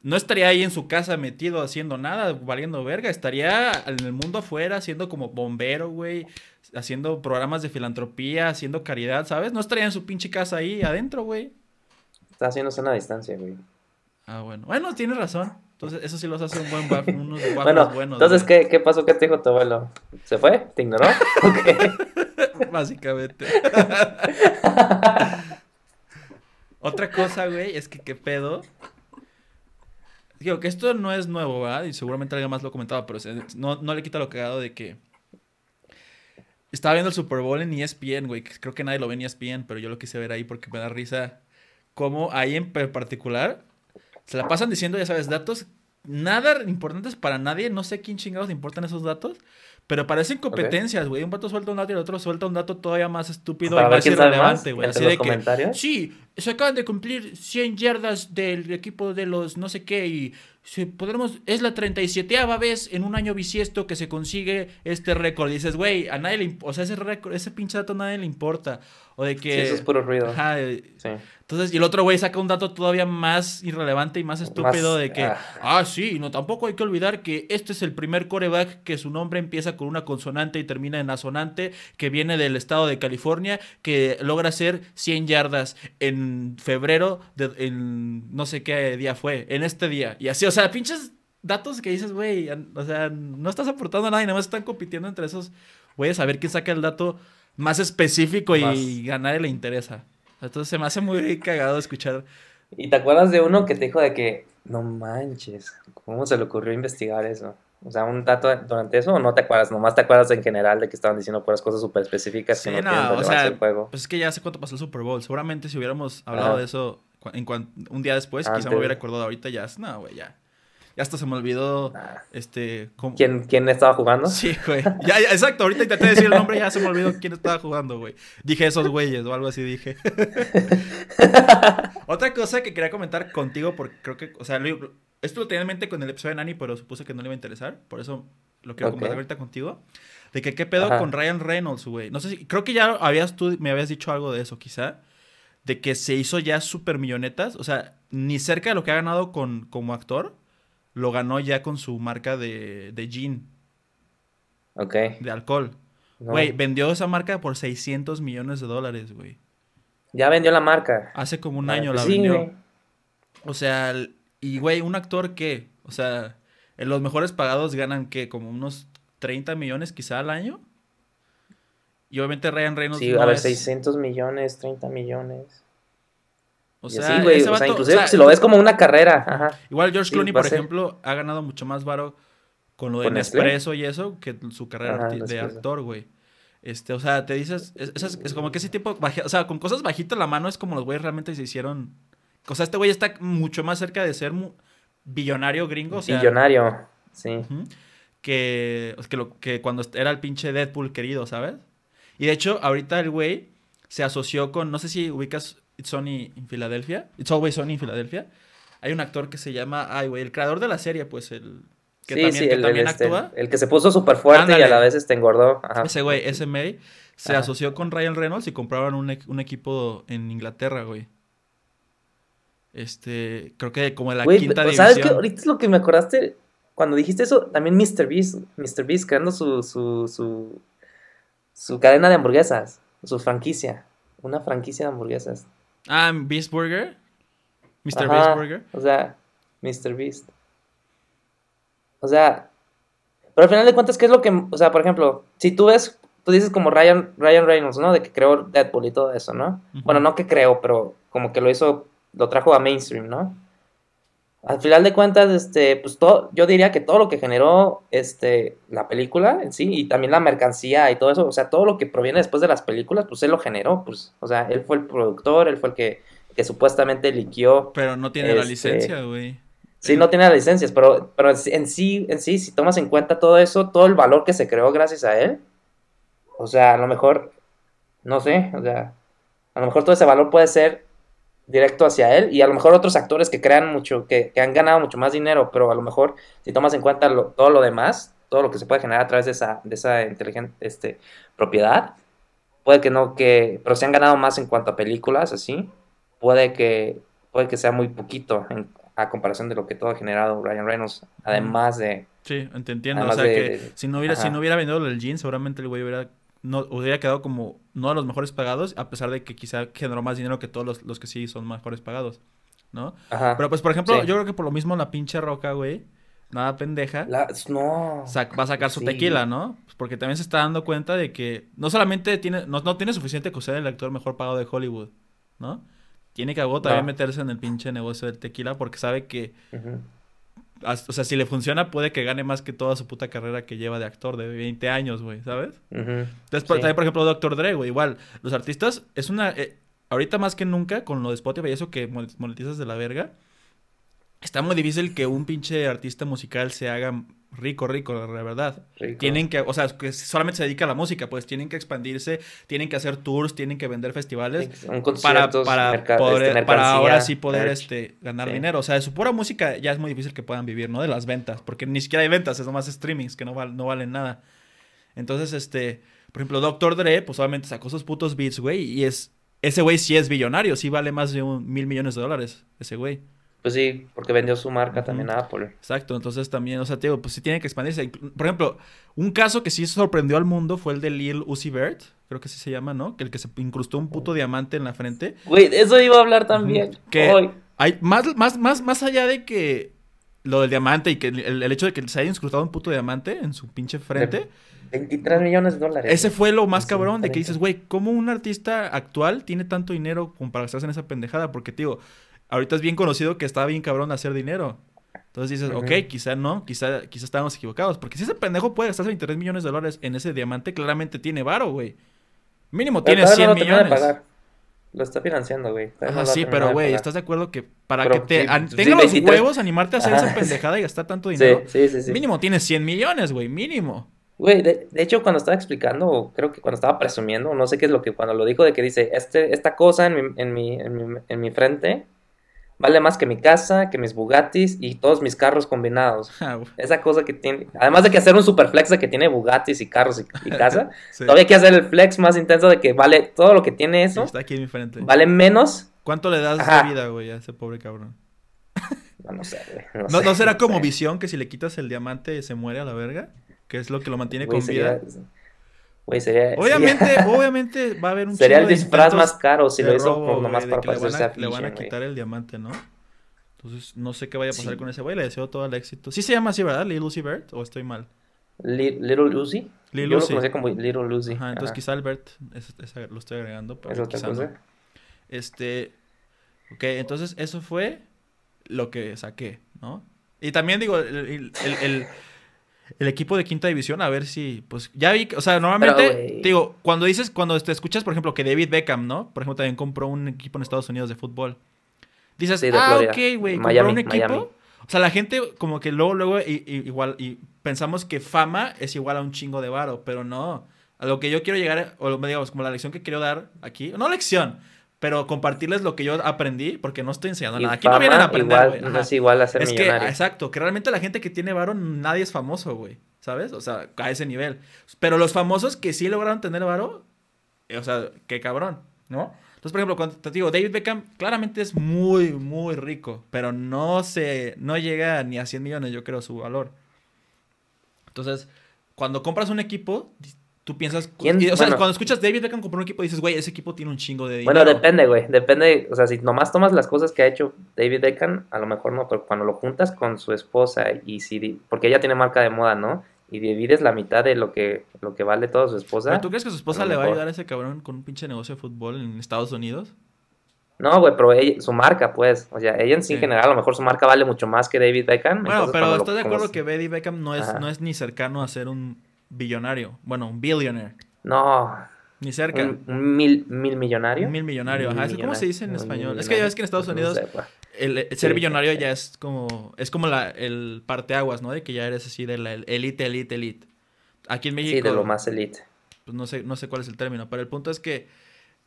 no estaría ahí en su casa metido haciendo nada, valiendo verga. Estaría en el mundo afuera, siendo como bombero, güey. Haciendo programas de filantropía, haciendo caridad, ¿sabes? No estaría en su pinche casa ahí adentro, güey. Está haciéndose una distancia, güey. Ah, bueno. Bueno, tienes razón. Entonces, eso sí los hace un buen waffle, unos waffles Bueno, buenos. entonces, güey. ¿qué, ¿qué pasó? ¿Qué te dijo tu abuelo? ¿Se fue? ¿Te ignoró? (laughs) (laughs) ¿O qué? (laughs) Básicamente. Otra cosa, güey, es que qué pedo. Digo, que esto no es nuevo, ¿verdad? Y seguramente alguien más lo comentaba, pero no, no le quita lo cagado de que. Estaba viendo el Super Bowl en ESPN, güey. Creo que nadie lo ve en ESPN, pero yo lo quise ver ahí porque me da risa. Cómo ahí en particular se la pasan diciendo, ya sabes, datos nada importantes para nadie. No sé quién chingados le importan esos datos. Pero parecen competencias, güey. Un vato suelta un dato y el otro suelta un dato todavía más estúpido Para y más irrelevante, güey. Así de que, comentarios. sí, se acaban de cumplir 100 yardas del equipo de los no sé qué y si podremos, es la 37 vez en un año bisiesto que se consigue este récord. Y dices, güey, a nadie le importa, o sea, ese récord, ese pinche dato a nadie le importa. O de que... Sí, eso es puro ruido. Ajá, Sí. Entonces, y el otro güey saca un dato todavía más irrelevante y más estúpido Más, de que, ah. ah, sí, no, tampoco hay que olvidar que este es el primer coreback que su nombre empieza con una consonante y termina en asonante, que viene del estado de California, que logra hacer 100 yardas en febrero, de, en no sé qué día fue, en este día. Y así, o sea, pinches datos que dices, güey, o sea, no estás aportando nada y nada más están compitiendo entre esos güeyes a ver quién saca el dato más específico y Más. nadie le interesa. Entonces se me hace muy cagado escuchar. ¿Y te acuerdas de uno que te dijo de que, no manches, ¿cómo se le ocurrió investigar eso? O sea, un dato durante eso o no te acuerdas, nomás te acuerdas en general de que estaban diciendo puras cosas súper específicas Sí, que no, no, o sea, al juego. Pues es que ya sé cuánto pasó el Super Bowl. Seguramente si hubiéramos hablado de eso en un día después, quizá Antes. me hubiera acordado ahorita ya. No, güey, ya. Ya hasta se me olvidó, Ah, este... cómo- ¿Quién, ¿Quién estaba jugando? (laughs) Sí, güey. Ya, ya, exacto. Ahorita intenté decir el nombre y ya se me olvidó quién estaba jugando, güey. Dije esos güeyes o algo así dije. (laughs) Otra cosa que quería comentar contigo, porque creo que, o sea, lo- esto lo tenía en mente con el episodio de Nani, pero supuse que no le iba a interesar. Por eso lo quiero Ok. compartir ahorita contigo. De que qué pedo Ajá. con Ryan Reynolds, güey. No sé si, creo que ya habías tú, me habías dicho algo de eso, quizá. De que se hizo ya súper millonetas. O sea, ni cerca de lo que ha ganado con, como actor, lo ganó ya con su marca de, de gin, Ok. de alcohol. no. Güey, vendió esa marca por 600 millones de dólares, güey. Ya vendió la marca. Hace como un Ah, año pues la sí, vendió. güey. O sea, y güey, un actor que, o sea, en los mejores pagados ganan que como unos 30 millones quizá al año. Y obviamente Ryan Reynolds Sí, no a ver, es- 600 millones, 30 millones. O sea, así, güey, ese o sea, vato- inclusive o sea, si lo ves como una carrera. Ajá. Igual George Sí, Clooney, por ejemplo, ha ganado mucho más varo con lo de ¿Con Nestlé? Nespresso y eso que su carrera Ajá, de Nespresso. actor, güey. Este, o sea, te dices, es, es- es como que ese tipo, baje- o sea, con cosas bajitas la mano es como los güeyes realmente se hicieron. O sea, este güey está mucho más cerca de ser billonario gringo, o sea, Billonario. Sí. que, que, lo, que cuando era el pinche Deadpool querido, ¿sabes? Y de hecho, ahorita el güey se asoció con, no sé si ubicas It's Sunny en Filadelfia, It's Always Sunny en Filadelfia. Hay un actor que se llama, ay, güey, el creador de la serie, pues, el que sí, también, sí, que el, este, actúa. el que se puso súper fuerte y a la vez este engordó. Ajá. Ese güey, ese May, se Ajá. asoció con Ryan Reynolds y compraron un, un equipo en Inglaterra, güey. Este, creo que como de la Güey, quinta pero ¿sabes qué? división. Ahorita es lo que me acordaste. Cuando dijiste eso, también Mr. Beast, Mr. Beast creando su, su, su, su cadena de hamburguesas, su franquicia. Una franquicia de hamburguesas. Ah, Beast Burger. Mr. Ajá, Beast Burger. O sea, Mr. Beast. O sea, pero al final de cuentas, ¿qué es lo que, o sea, por ejemplo, si tú ves, tú dices como Ryan, Ryan Reynolds, ¿no? De que creó Deadpool y todo eso, ¿no? Bueno, no que creó, pero como que lo hizo, lo trajo a mainstream, ¿no? Al final de cuentas, este, pues todo, yo diría que todo lo que generó, este, la película en sí, y también la mercancía y todo eso, o sea, todo lo que proviene después de las películas, pues él lo generó, pues, o sea, él fue el productor, él fue el que, que supuestamente liquió Pero no tiene la Este, licencia, güey. Sí, no tiene las licencias, pero, pero en sí, en sí, si tomas en cuenta todo eso, todo el valor que se creó gracias a él, o sea, a lo mejor no sé, o sea, a lo mejor todo ese valor puede ser directo hacia él y a lo mejor otros actores que crean mucho, que, que han ganado mucho más dinero, pero a lo mejor si tomas en cuenta lo- todo lo demás, todo lo que se puede generar a través de esa, de esa inteligente este, propiedad, puede que no, que, pero si han ganado más en cuanto a películas, así, puede que, puede que sea muy poquito en- a comparación de lo que todo ha generado Ryan Reynolds, además de... Sí, te entiendo. O sea de- que de- si no hubiera, si no hubiera vendido el jean, seguramente el güey hubiera, no, hubiera quedado como no de los mejores pagados, a pesar de que quizá generó más dinero que todos los, los que sí son mejores pagados, ¿no? Ajá. Pero pues, por ejemplo, Sí. yo creo que por lo mismo la pinche roca, güey, nada pendeja, La- no. va a sacar su Sí. tequila, ¿no? Porque también se está dando cuenta de que no solamente tiene, no, no tiene suficiente que ser el actor mejor pagado de Hollywood, ¿no? Tiene que luego también No. meterse en el pinche negocio del tequila porque sabe que O sea, si le funciona, puede que gane más que toda su puta carrera que lleva de actor de 20 años, güey, ¿sabes? Entonces, por- Sí. también, por ejemplo, Dr. Dre, güey, igual. Los artistas, es una. eh, ahorita más que nunca, con lo de Spotify y eso que mon- monetizas de la verga, está muy difícil que un pinche artista musical se haga rico, rico, la verdad. Rico. Tienen que, o sea, que solamente se dedica a la música, pues tienen que expandirse, tienen que hacer tours, tienen que vender festivales para, para, merca- poder- este, para ahora sí poder merch. este, ganar Sí. dinero. O sea, de su pura música ya es muy difícil que puedan vivir, ¿no? De las ventas, porque ni siquiera hay ventas, es nomás streamings que no, val- no valen nada. Entonces, este, por ejemplo, Dr. Dre, pues obviamente sacó sus putos beats, güey, y es, ese güey sí es billonario, sí vale más de un mil millones de dólares, ese güey. Pues sí, porque vendió su marca también a Apple. Exacto, entonces también, o sea, te digo, pues sí tiene que expandirse. Por ejemplo, un caso que sí sorprendió al mundo fue el de Lil Uzi Vert, creo que así se llama, ¿no? Que el que se incrustó un puto diamante en la frente. Güey, eso iba a hablar también. Que Ay, hay más, más, más, más allá de que lo del diamante y que el, el hecho de que se haya incrustado un puto diamante en su pinche frente, 23 millones de dólares. ese fue lo más Sí, cabrón de que dices, güey, ¿cómo un artista actual tiene tanto dinero como para gastarse en esa pendejada? Porque, tío, ahorita es bien conocido que está bien cabrón hacer dinero. Entonces dices, Ujú. ok, quizá no, quizá, quizá estábamos equivocados. Porque si ese pendejo puede gastarse 23 millones de dólares en ese diamante, claramente tiene varo, güey. Mínimo Pero tiene todavía 100 no lo termina de millones. pagar. Lo está financiando, güey. No Ajá, ha sí, pero güey. ¿estás de acuerdo que para Pero que te sí, tenga los 23 huevos animarte a hacer esa pendejada y gastar tanto dinero? sí, sí, sí. Mínimo tienes 100 millones, güey, mínimo. Güey, de, de hecho, cuando estaba explicando, creo que cuando estaba presumiendo, no sé qué es lo que, cuando lo dijo de que dice, este, esta cosa en mi, en mi, en mi, en mi frente vale más que mi casa, que mis Bugattis y todos mis carros combinados. Ah, Esa cosa que tiene, además de que hacer un super flex de que tiene Bugattis y carros y, y casa, (laughs) sí. todavía hay que hacer el flex más intenso de que vale todo lo que tiene eso, está aquí en mi frente. vale menos. ¿Cuánto le das Ajá. de vida, güey, a ese pobre cabrón? (laughs) No, no sé, güey. No, ¿No, sé, no será como sé. visión que si le quitas el diamante se muere a la verga? Que es lo que lo mantiene Güey, con sería- vida. Güey, sería. Obviamente, sería- (laughs) obviamente va a haber un Sería el disfraz más caro si lo hizo robo, por nomás para parecerse a, le van a quitar el diamante, ¿no? Entonces, no sé qué vaya a pasar Sí. con ese güey. Le deseo todo el éxito. Sí se llama así, ¿verdad? Lil Uzi Vert, ¿o estoy mal? Li- Little. Lil Yo Uzi. lo conocía como Little Uzi. Ajá, entonces Ajá. quizá el Bert, es- lo estoy agregando, pero ¿Es quizá no. Este, ok, entonces eso fue lo que saqué, ¿no? Y también digo, el, el- el- el- equipo de quinta división, a ver si, pues, ya vi, o sea, normalmente, güey. digo, cuando dices, cuando te escuchas, por ejemplo, que David Beckham, ¿no? Por ejemplo, también compró un equipo en Estados Unidos de fútbol. Dices, Sí, de ah, Florida. ok, güey, compró un equipo. Miami. O sea, la gente como que luego, luego, igual, y pensamos que fama es igual a un chingo de varo, pero no. A lo que yo quiero llegar, o digamos, como la lección que quiero dar aquí, no lección, pero compartirles lo que yo aprendí, porque no estoy enseñando Y nada. Aquí no fama vienen a aprender, igual, no es igual a ser Es que, millonario. exacto, que realmente la gente que tiene varo, nadie es famoso, güey. ¿Sabes? O sea, a ese nivel. Pero los famosos que sí lograron tener varo, eh, o sea, qué cabrón, ¿no? Entonces, por ejemplo, cuando te digo, David Beckham claramente es muy, muy rico, pero no se, no llega ni a 100 millones, yo creo, su valor. Entonces, cuando compras un equipo, tú piensas, ¿Quién? y, o sea, Bueno. cuando escuchas David Beckham compró un equipo, dices, güey, ese equipo tiene un chingo de dinero. Bueno, depende, güey. Depende. O sea, si nomás tomas las cosas que ha hecho David Beckham, a lo mejor no, pero cuando lo juntas con su esposa y si. Porque ella tiene marca de moda, ¿no? Y divides la mitad de lo que, lo que vale toda su esposa. ¿Pero tú crees que su esposa le va a ayudar a ese cabrón con un pinche negocio de fútbol en Estados Unidos? No, güey, pero ella- su marca, pues. O sea, ella en sí, Sí. en general, a lo mejor su marca vale mucho más que David Beckham. Bueno, pero ¿estás de acuerdo que David Beckham no es, Ajá. no es ni cercano a ser un billonario? Bueno, un billionaire. No, Ni cerca. un, un mil, mil millonario. Un mil millonario. Ajá. ¿Cómo se dice en español? Es que ya ves que en Estados. Unidos No sé, pues. el, el ser Sí. billonario ya es como es como la, el parteaguas, ¿no? De que ya eres así de la elite, elite, elite. Aquí en México. Sí, de lo más elite. pues no sé, no sé cuál es el término, pero el punto es que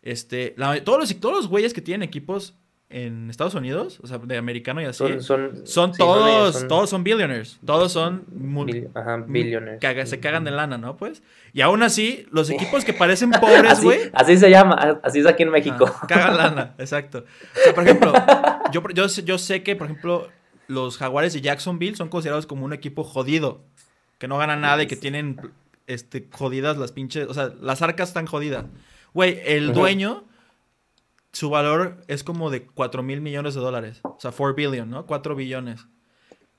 este, la- todos, los, todos los güeyes que tienen equipos en Estados Unidos, o sea, de americano y así, Son, son, son, sí, todos, son- todos son billionaires, todos son bil- ajá, billionaires. caga- se cagan de lana, ¿no? Pues, y aún así, los (laughs) equipos que parecen pobres, güey, así se llama, así es aquí en México. Ah, cagan lana, (laughs) exacto. O sea, por ejemplo, yo, yo, sé- yo sé que, por ejemplo, los Jaguares de Jacksonville son considerados como un equipo jodido, que no ganan nada y que tienen este, jodidas las pinches, o sea, las arcas están jodidas. Güey, el dueño, su valor es como de 4 mil millones de dólares, o sea, 4 billion, ¿no? 4 billones.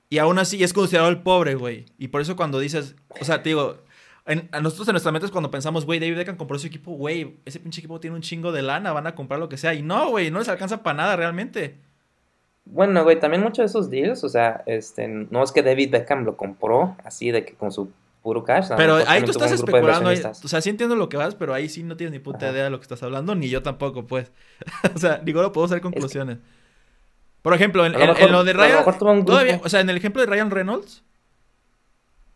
Y aún así es considerado el pobre, güey. Y por eso cuando dices, o sea, te digo, a nosotros en nuestra mente cuando pensamos, güey, David Beckham compró ese equipo, güey, ese pinche equipo tiene un chingo de lana, van a comprar lo que sea. Y no, güey, no les alcanza para nada realmente. Bueno, güey, también muchos de esos deals, o sea, este, no es que David Beckham lo compró así de que con su puro cash. lo Pero mejor ahí tú estás especulando. ahí- o sea, sí entiendo lo que vas, pero ahí sí no tienes ni puta Ajá. idea de lo que estás hablando, ni yo tampoco, pues. (laughs) o sea, digo, no puedo hacer conclusiones. Por ejemplo, en, lo en- en mejor- lo de lo Ryan. mejor grupo. todavía- o sea, en el ejemplo de Ryan Reynolds,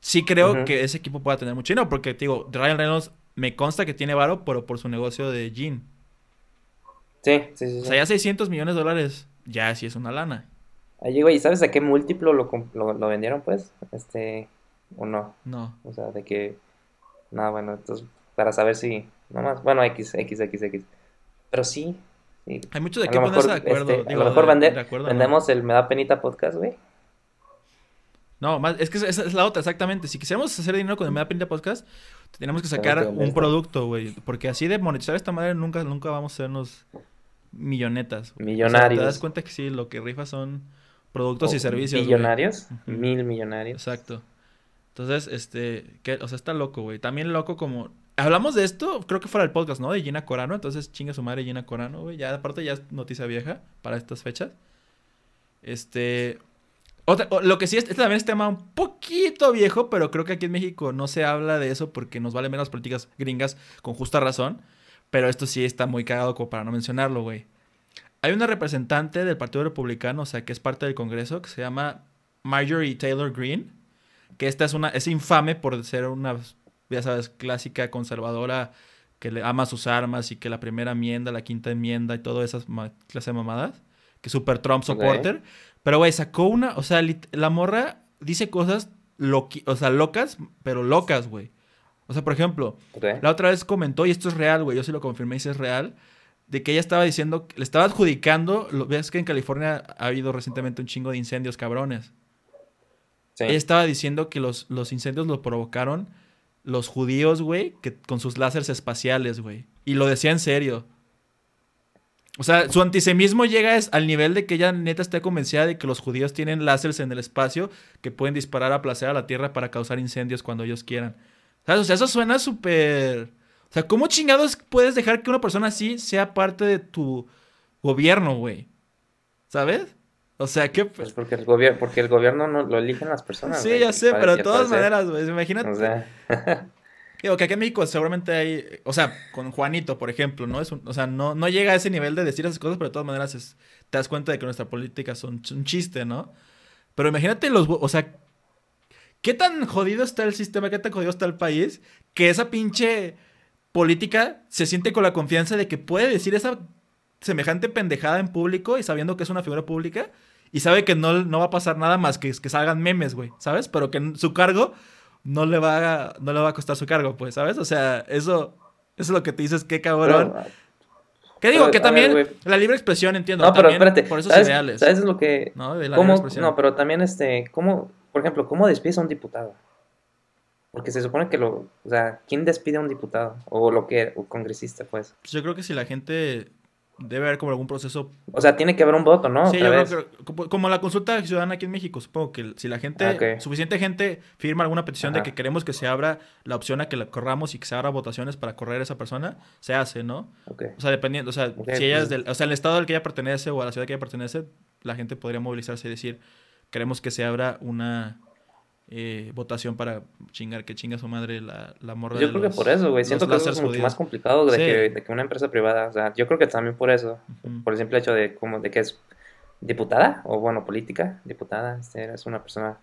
sí creo que ese equipo pueda tener mucho dinero, porque te digo, Ryan Reynolds me consta que tiene varo, pero por su negocio de Jean. Sí, sí, sí. O sea, ya 600 millones de dólares, ya sí es una lana. Ahí, güey, ¿sabes a qué múltiplo lo, lo, lo vendieron, pues? Este, o no. No. O sea, de que. No, bueno, entonces, para saber si. Nomás, bueno, X, X, X, X. Pero sí. sí. Hay mucho de qué ponerse de acuerdo. este, a lo mejor de- vender- de acuerdo, ¿no? vendemos el Me da penita podcast, güey. No, más, es que esa es la otra, exactamente. Si quisiéramos hacer dinero con el Meda Pinta Podcast, tenemos que sacar un producto, güey. Porque así de monetizar esta madre nunca, nunca vamos a sernos millonetas. güey. O sea, Millonarios. te das cuenta que sí, lo que rifa son productos y servicios. Millonarios. Mil millonarios. Exacto. Entonces, este, que, o sea, está loco, güey. También loco como... Hablamos de esto, creo que fuera el podcast, ¿no? De Gina Corano. Entonces, chinga su madre Gina Corano, güey. Ya, aparte, ya es noticia vieja para estas fechas. Este... Otra, lo que sí es, este también es tema un poquito viejo, pero creo que aquí en México no se habla de eso porque nos valen menos las políticas gringas con justa razón. Pero esto sí está muy cagado como para no mencionarlo, güey. Hay una representante del Partido Republicano, o sea, que es parte del Congreso, que se llama Marjorie Taylor Greene. Que esta es una, es infame por ser una, ya sabes, clásica conservadora que le ama sus armas y que la primera enmienda, la quinta enmienda y todas esas clase de mamadas. Que super Trump supporter. Pero, güey, sacó una, o sea, la morra dice cosas loqui- o sea, locas, pero locas, güey. O sea, por ejemplo, la otra vez comentó, y esto es real, güey, yo sí lo confirmé y sí es real, de que ella estaba diciendo, le estaba adjudicando, lo, ves que en California ha habido recientemente un chingo de incendios cabrones. Ella estaba diciendo que los, los incendios los provocaron los judíos, güey, que con sus láseres espaciales, güey. Y lo decía en serio. O sea, su antisemismo llega es al nivel de que ella neta está convencida de que los judíos tienen láseres en el espacio que pueden disparar a placer a la Tierra para causar incendios cuando ellos quieran. O sea, eso suena súper... O sea, ¿cómo chingados puedes dejar que una persona así sea parte de tu gobierno, güey? ¿Sabes? O sea, ¿qué... Pues porque el gobierno, porque el gobierno no lo eligen las personas. Sí, güey, ya sé, pero de todas parecer- maneras, güey, imagínate. O sea, (laughs) Digo, que aquí en México seguramente hay, o sea, con Juanito, por ejemplo, ¿no? Es un- o sea, no, no llega a ese nivel de decir esas cosas, pero de todas maneras es- te das cuenta de que nuestra política es un, un chiste, ¿no? Pero imagínate los, o sea, ¿qué tan jodido está el sistema, qué tan jodido está el país, que esa pinche política se siente con la confianza de que puede decir esa semejante pendejada en público y sabiendo que es una figura pública y sabe que no, no va a pasar nada más que que salgan memes, güey, ¿sabes? Pero que su cargo no le va a, no le va a costar su cargo, pues, ¿sabes? O sea, eso, eso es lo que te dices, qué cabrón. pero, que digo, pero, que ver, también la libre expresión, entiendo, no, pero espérate. por esos ¿sabes, ideales, ¿Sabes lo que, ¿no? De la libre ¿Cómo? expresión. No, pero también, este, ¿cómo, por ejemplo, cómo despides a un diputado? Porque se supone que lo, o sea, ¿quién despide a un diputado? O lo que, o congresista, pues. Pues yo creo que si la gente debe haber como algún proceso O sea, tiene que haber un voto, ¿no? Sí, yo vez. creo que como, la consulta ciudadana aquí en México, supongo que si la gente, Ah, ok. suficiente gente firma alguna petición de que queremos que se abra la opción a que la corramos y que se abra votaciones para correr a esa persona, se hace, ¿no? Ok. O sea, dependiendo, o sea, si ella es pues- del, o sea, el estado al que ella pertenece o a la ciudad que ella pertenece, la gente podría movilizarse y decir, queremos que se abra una eh, votación para chingar, que chinga su madre la, la morra Yo de creo que por eso, güey. Siento que eso es mucho más complicado de, Sí. que, de que una empresa privada. O sea, yo creo que también por eso. Ujú. Por el simple hecho de como de que es diputada, o bueno, política, diputada, este, es una persona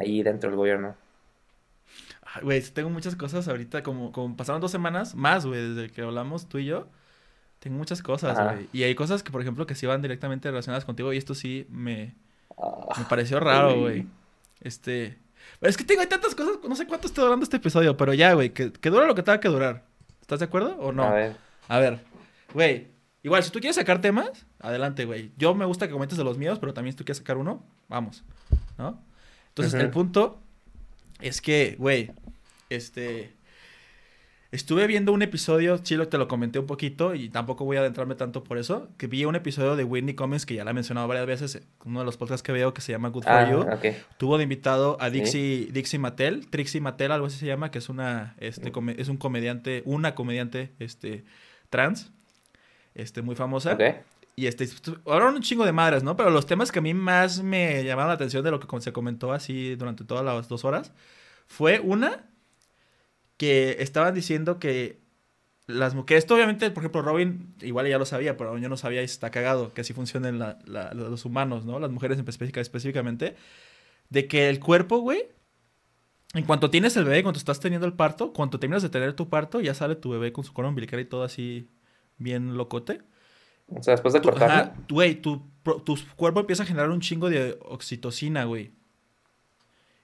ahí dentro del gobierno. Güey, tengo muchas cosas ahorita, como, como pasaron dos semanas más, güey, desde que hablamos tú y yo. Tengo muchas cosas, güey. Y hay cosas que, por ejemplo, que sí van directamente relacionadas contigo y esto sí me, Ah, me pareció raro, güey. Este... Es que tengo tantas cosas, no sé cuánto está durando este episodio, pero ya, güey, que, que dura lo que tenga que durar. ¿Estás de acuerdo o no? A ver. A ver, güey, igual, si tú quieres sacar temas, adelante, güey. Yo me gusta que comentes de los míos, pero también si tú quieres sacar uno, vamos, ¿no? Entonces, el punto es que, güey, este... Estuve viendo un episodio, Chilo, te lo comenté un poquito y tampoco voy a adentrarme tanto por eso, que vi un episodio de Whitney Cummings que ya la he mencionado varias veces, uno de los podcasts que veo que se llama Good For Ah, You. Tuvo de invitado a Sí. Dixie, Dixie Mattel, Trixie Mattel, algo así se llama, que es una, Mm. este, come- es un comediante, una comediante, este, trans, este, muy famosa. Ok. Y este, hablaron un chingo de madres, ¿no? Pero los temas que a mí más me llamaron la atención de lo que se comentó así durante todas las dos horas, fue una que estaban diciendo que las mujeres, esto obviamente, por ejemplo, Robin igual ya lo sabía, pero yo no sabía y está cagado que así funcionan la- la- los humanos, ¿no? Las mujeres en específica, específicamente, de que el cuerpo, güey, en cuanto tienes el bebé, cuando estás teniendo el parto, cuando terminas de tener tu parto, ya sale tu bebé con su cordón umbilical y todo así bien locote. O sea, después de ajá, Güey, tu, tu cuerpo empieza a generar un chingo de oxitocina, güey.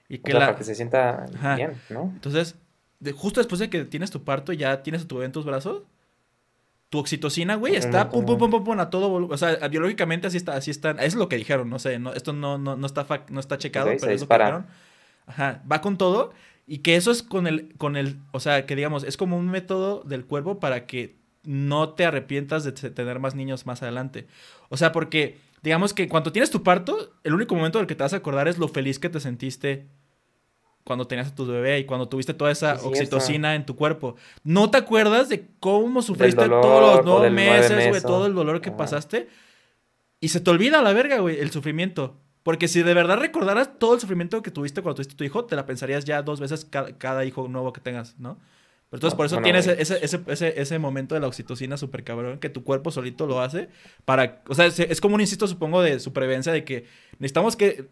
Y O que sea, la... para que se sienta Ajá. bien, ¿no? Entonces, de- justo después de que tienes tu parto y ya tienes a tu bebé en tus brazos, tu oxitocina, güey, está pum, pum, pum, pum, pum, a todo volumen. O sea, biológicamente así está, así están. Es lo que dijeron, no sé, no, esto no, no, no, está, no está checado, pero es lo que dijeron. Ajá, va con todo. Y que eso es con el, con el, o sea, que digamos, es como un método del cuerpo para que no te arrepientas de te- tener más niños más adelante. O sea, porque, digamos que cuando tienes tu parto, el único momento del que te vas a acordar es lo feliz que te sentiste cuando tenías a tu bebé y cuando tuviste toda esa Sí, oxitocina en tu cuerpo. No te acuerdas de cómo sufriste dolor, todos los nueve meses, güey, todo el dolor que Ajá. pasaste. Y se te olvida la verga, güey, el sufrimiento. Porque si de verdad recordaras todo el sufrimiento que tuviste cuando tuviste tu hijo, te la pensarías ya dos veces cada, cada hijo nuevo que tengas, ¿no? Pero entonces Ah, por eso tienes ese, ese, ese, ese momento de la oxitocina súper cabrón que tu cuerpo solito lo hace para... O sea, es, es como un instinto, supongo, de supervivencia de que necesitamos que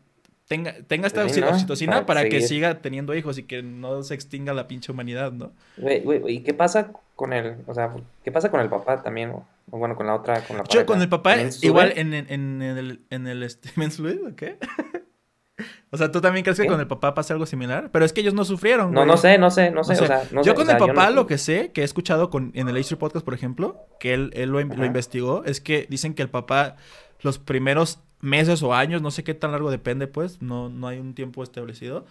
tenga, tenga esta Sí, oxitocina Para para que siga teniendo hijos y que no se extinga la pinche humanidad, ¿no? Güey, güey, ¿y qué pasa con el, o sea, qué pasa con el papá también? O, bueno, con la otra, con la Yo pareja? con el papá, igual en, en, en el, en el este, (laughs) ¿Men's Fluid, ¿o qué? o sea, ¿tú también crees que con el papá pasa algo similar? Pero es que ellos no sufrieron, No, güey. no sé, no sé, no sé, No sé. o sea, no yo sé, con o sea, el papá no- lo que sé, que he escuchado con, en el History Podcast, por ejemplo, que él, él lo, investigó, es que dicen que el papá los primeros meses o años, no sé qué tan largo depende, pues, no, no hay un tiempo establecido,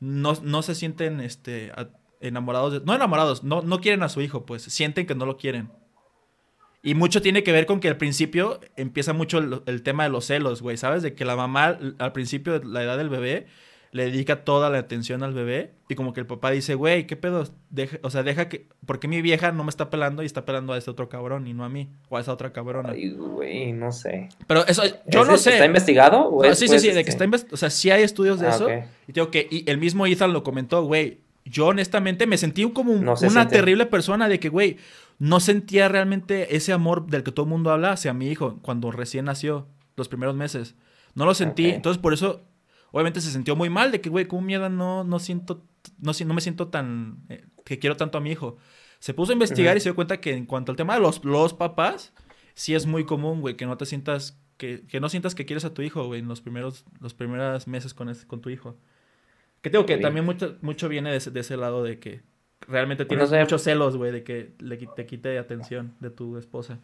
no, no se sienten este, enamorados, de- no enamorados, no, no quieren a su hijo, pues, sienten que no lo quieren. Y mucho tiene que ver con que al principio empieza mucho el, el tema de los celos, güey, ¿sabes? De que la mamá al principio de la edad del bebé le dedica toda la atención al bebé y como que el papá dice, güey, ¿qué pedo? Deja- o sea, deja que... ¿Por qué mi vieja no me está pelando y está pelando a ese otro cabrón y no a mí? O a esa otra cabrona. Ay, güey, no sé. Pero eso, yo ¿Es- no sé. ¿Está investigado? o No, es, sí, sí, pues, sí, de que este- está O sea, sí hay estudios de Ah, eso. Y tengo que... Y el mismo Ethan lo comentó, güey. Yo honestamente me sentí como un- No se una siente. terrible persona de que, güey, no sentía realmente ese amor del que todo el mundo habla hacia mi hijo cuando recién nació, los primeros meses. No lo sentí. Entonces, por eso, obviamente se sintió muy mal de que, güey, como mierda no, no siento, no, no me siento tan, eh, que quiero tanto a mi hijo. Se puso a investigar y se dio cuenta que en cuanto al tema de los, los papás, sí es muy común, güey, que no te sientas, que, que no sientas que quieres a tu hijo, güey, en los primeros, los primeros meses con, es- con tu hijo. Que tengo que también mucho, mucho viene de ese, de ese lado de que realmente Pues tienes no sé. muchos celos, güey, de que le, te quite atención de tu esposa.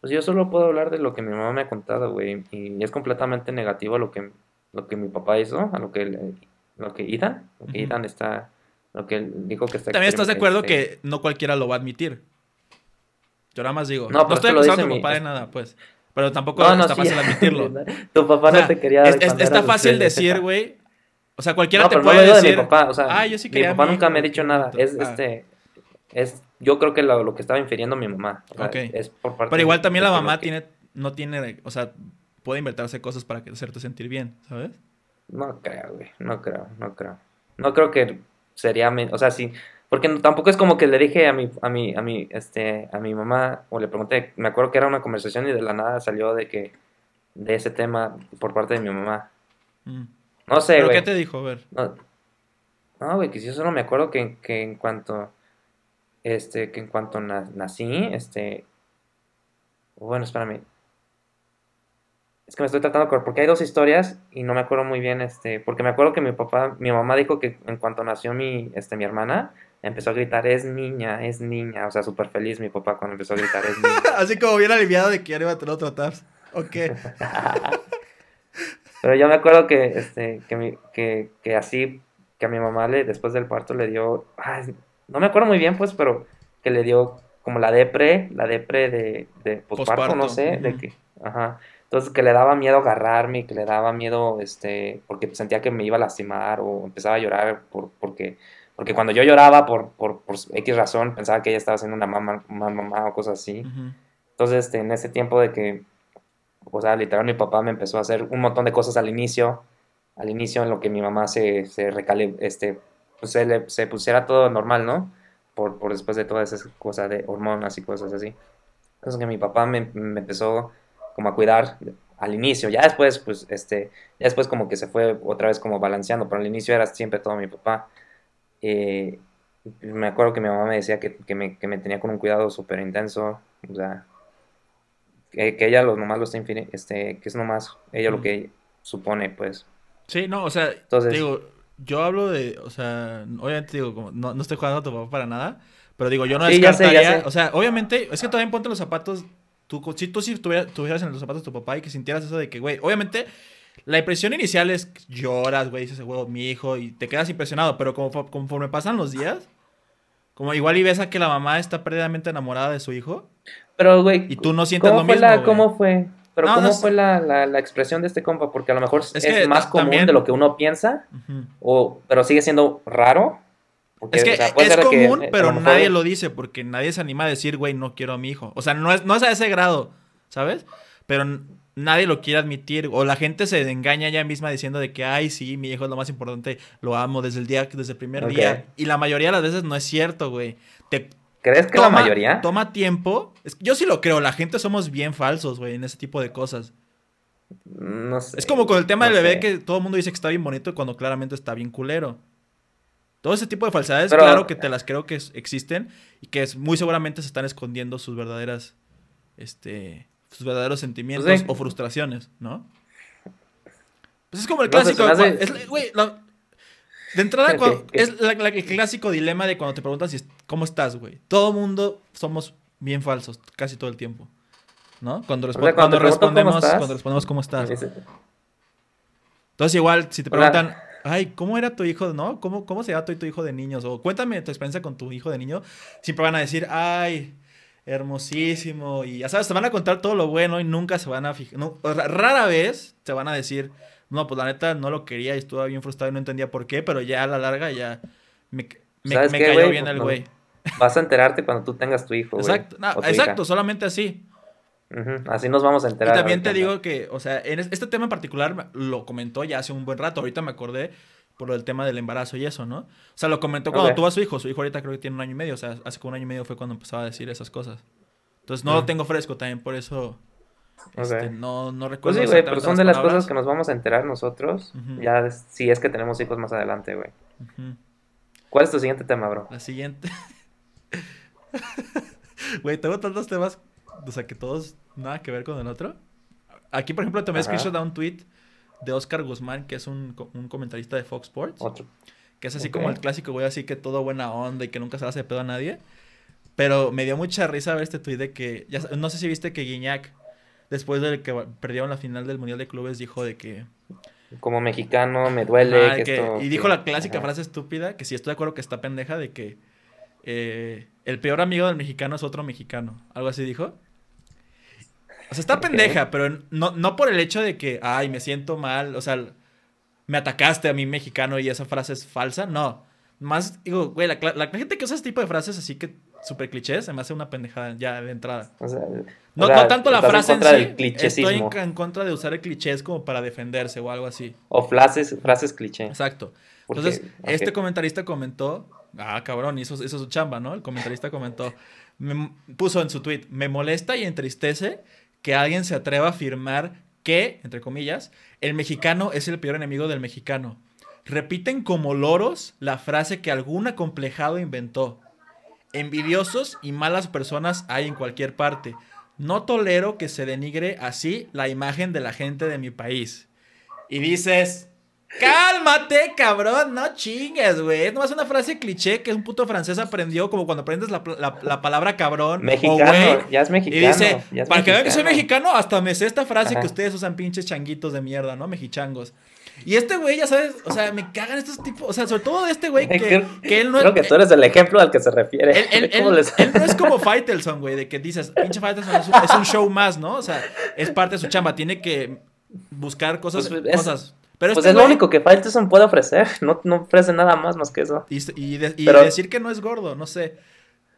Pues yo solo puedo hablar de lo que mi mamá me ha contado, güey, y es completamente negativo lo que, lo que mi papá hizo, a lo que, él- lo que Ethan, lo que Ujú. Ethan está, lo que él dijo que está También estás de acuerdo este, que no cualquiera lo va a admitir. Yo nada más digo. No, No, pero estoy acusando a tu mi- papá de nada, pues. Pero tampoco No, no, está sí. fácil (laughs) admitirlo. Tu papá O sea, no te quería es- es- está fácil de- decir, de- güey. O sea, cualquiera te puede decir. de mi papá, o sea, ah, yo sí mi quería a papá mi nunca me ha dicho nada. bonito". Es Ah, este, es, yo creo que lo, lo que estaba infiriendo mi mamá. o sea, Ok. es por parte Pero igual también la mamá que- tiene, no tiene, o sea, puede inventarse cosas para hacerte sentir bien, ¿sabes? No creo, güey, no creo, no creo. No creo que sería, o sea, sí, porque no- tampoco es como que le dije a mi, a mi, a mi, este, a mi mamá, o le pregunté, me acuerdo que era una conversación y de la nada salió de que, de ese tema por parte de mi mamá. Mm. No sé, ¿Pero güey. qué te dijo? A ver. No, No, güey, que si yo solo me acuerdo que, que en cuanto, este, que en cuanto na- nací, este, bueno, espérame. Es que me estoy tratando porque hay dos historias y no me acuerdo muy bien, este, porque me acuerdo que mi papá, mi mamá dijo que en cuanto nació mi, este, mi hermana, empezó a gritar, es niña, es niña, o sea, súper feliz mi papá cuando empezó a gritar, es niña. (laughs) Así como bien aliviado de que ya no iba a tener otro TAPS. Ok. (laughs) Pero yo me acuerdo que, este, que, mi- que, que así, que a mi mamá le, después del parto le dio, ay, no me acuerdo muy bien, pues, pero que le dio como la depre, la depre de, de posparto, no sé, de que, ajá. Entonces que le daba miedo agarrarme, que le daba miedo, este, porque sentía que me iba a lastimar o empezaba a llorar por, porque, porque cuando yo lloraba por, por, por X razón, pensaba que ella estaba haciendo una mamá, mamá o cosas así. Ujú. Entonces, este, en ese tiempo de que, o sea, literal mi papá me empezó a hacer un montón de cosas al inicio, al inicio en lo que mi mamá se, se recale, este, pues se, le- se pusiera todo normal, ¿no? Por, por después de todas esas cosas de hormonas y cosas así. Entonces que mi papá me, me empezó como a cuidar al inicio, ya después, pues, este, ya después como que se fue otra vez como balanceando, pero al inicio era siempre todo mi papá. Eh, me acuerdo que mi mamá me decía que, que me, que me tenía con un cuidado súper intenso, o sea, que, que ella lo, nomás lo está este, que es nomás ella lo que supone, pues. Sí, no, o sea, Entonces- digo, yo hablo de, o sea, obviamente digo, como, no, no estoy jugando a tu papá para nada, pero digo, yo no Sí, ya sé, ya descartaría, sé. o sea, obviamente, es que también ponte los zapatos, tú, si tú si estuvieras, en los zapatos de tu papá y que sintieras eso de que, güey, obviamente, la impresión inicial es lloras, güey, dices, güey, mi hijo, y te quedas impresionado, pero como, conforme pasan los días, como igual y ves a que la mamá está perdidamente enamorada de su hijo, Pero, güey, y tú no sientes ¿cómo lo fue mismo, la, cómo fue? Pero No, ¿cómo no fue la, la, la expresión de este compa? Porque a lo mejor es, Es que más común también- de lo que uno piensa, Ujú. o, pero sigue siendo raro. Porque, Es que o sea, puede es que, común, pero mejor- nadie lo dice porque nadie se anima a decir, güey, no quiero a mi hijo. O sea, no es, no es a ese grado, ¿sabes? Pero nadie lo quiere admitir. O la gente se engaña ella misma diciendo de que, ay, sí, mi hijo es lo más importante, lo amo desde el día, desde el primer día. Y la mayoría de las veces no es cierto, güey. Te ¿Crees que toma, la mayoría? Toma tiempo. Es- yo sí lo creo, la gente somos bien falsos, güey, en ese tipo de cosas. No sé. Es como con el tema no del bebé sé. que todo el mundo dice que está bien bonito cuando claramente está bien culero. Todo ese tipo de falsedades, Pero- claro que te las creo que existen y que es, muy seguramente se están escondiendo sus verdaderas, este, sus verdaderos sentimientos Pues sí. o frustraciones, ¿no? Pues es como el sé, clásico, es- güey, la- de entrada ¿Qué- cuando- qué- es la- la- el clásico dilema de cuando te si es- cómo estás, güey. Todo mundo somos bien falsos casi todo el tiempo, ¿no? Cuando, respo- sea, cuando cómo respondemos, estás, cuando respondemos cómo estás. Entonces igual, si te preguntan, ay, ¿cómo era tu hijo, no? ¿Cómo, cómo se llama tu, tu hijo de niños? O cuéntame tu experiencia con tu hijo de niño. Siempre van a decir, ay, hermosísimo. Y ya sabes, te van a contar todo lo bueno y nunca se van a fijar. no, rara vez te van a decir, no, pues la neta no lo quería y estuve bien frustrado y no entendía por qué, pero ya a la larga ya me, me, ¿Sabes me qué, cayó bien el No. güey. Vas a enterarte cuando tú tengas tu hijo. Exacto, no, hija. exacto, solamente así. Así nos vamos a Y enterar. a también te digo que, o sea, en es- este tema en particular lo comentó ya hace un buen rato. Ahorita me acordé por el tema del embarazo y eso, ¿no? O sea, lo comentó cuando Ok. tuvo a su hijo. Su hijo ahorita creo que tiene un año y medio. O sea, hace como un año y medio fue cuando empezaba a decir esas cosas. Entonces no lo Mm. tengo fresco también, por eso este, no, no Pues recuerdo. sí, güey, pero son de las palabras. cosas que nos vamos a enterar nosotros. Ya si es que tenemos hijos más adelante, güey. ¿Cuál es tu siguiente tema, bro? La siguiente. (laughs) Güey, tengo tantos temas, o sea, que todos nada que ver con el otro. Aquí, por ejemplo, tomé screenshot de un tweet de Oscar Guzmán, que es un, un comentarista de Fox Sports. Otro. Que es así como el clásico, güey, así que todo buena onda y que nunca se hace de pedo a nadie. Pero me dio mucha risa ver este tweet de que, ya, no sé si viste que Guiñac, después de que perdieron la final del Mundial de Clubes, dijo de que... Como mexicano, me duele Ajá, que que- esto... y dijo que- la clásica Ajá. frase estúpida, que sí estoy de acuerdo que está pendeja, de que eh, el peor amigo del mexicano es otro mexicano. Algo así dijo. O sea, está Ok. pendeja, pero no, no por el hecho de que, ay, me siento mal, o sea, me atacaste a mí mexicano y esa frase es falsa, no. Más, digo, güey, la, cla- la gente que usa ese tipo de frases así que súper clichés, se me hace una pendejada ya de entrada. O sea, No, o sea, no tanto la frase en, contra sí, estoy en, en contra de usar el clichés como para defenderse o algo así. O frases, frases cliché. Exacto. Entonces, ok. este comentarista comentó, ah, cabrón, hizo, hizo su chamba, ¿no? El comentarista comentó, me- puso en su tweet, me molesta y entristece que alguien se atreva a afirmar que, entre comillas, el mexicano es el peor enemigo del mexicano. repiten como loros la frase que algún acomplejado inventó. Envidiosos y malas personas hay en cualquier parte. No tolero que se denigre así la imagen de la gente de mi país. Y dices, cálmate, cabrón, no chingues, güey. Es nomás una frase cliché que un puto francés aprendió como cuando aprendes la, la- la palabra cabrón. o Mexicano, ya es Y mexicano. dice, ya es para que vean que soy mexicano. hasta me sé esta frase Ajá. que ustedes usan pinches changuitos de mierda, ¿no? Mexichangos. Y este güey, ya sabes, o sea, me cagan estos tipos, o sea, sobre todo de este güey (laughs) que, Creo- que él no Creo que tú eres el ejemplo al que se refiere. él, él- (laughs) ¿Cómo él- les- él no es como Faitelson, güey, de que dices, pinche Faitelson es un, es un show más, ¿no? O sea, es parte de su chamba, tiene que buscar cosas. Pues, es- cosas. Pero Pues este es lo único que Faitelson puede ofrecer. (laughs) No, no ofrece nada más más que eso. Y, y de- y Pero- decir que no es gordo, no sé.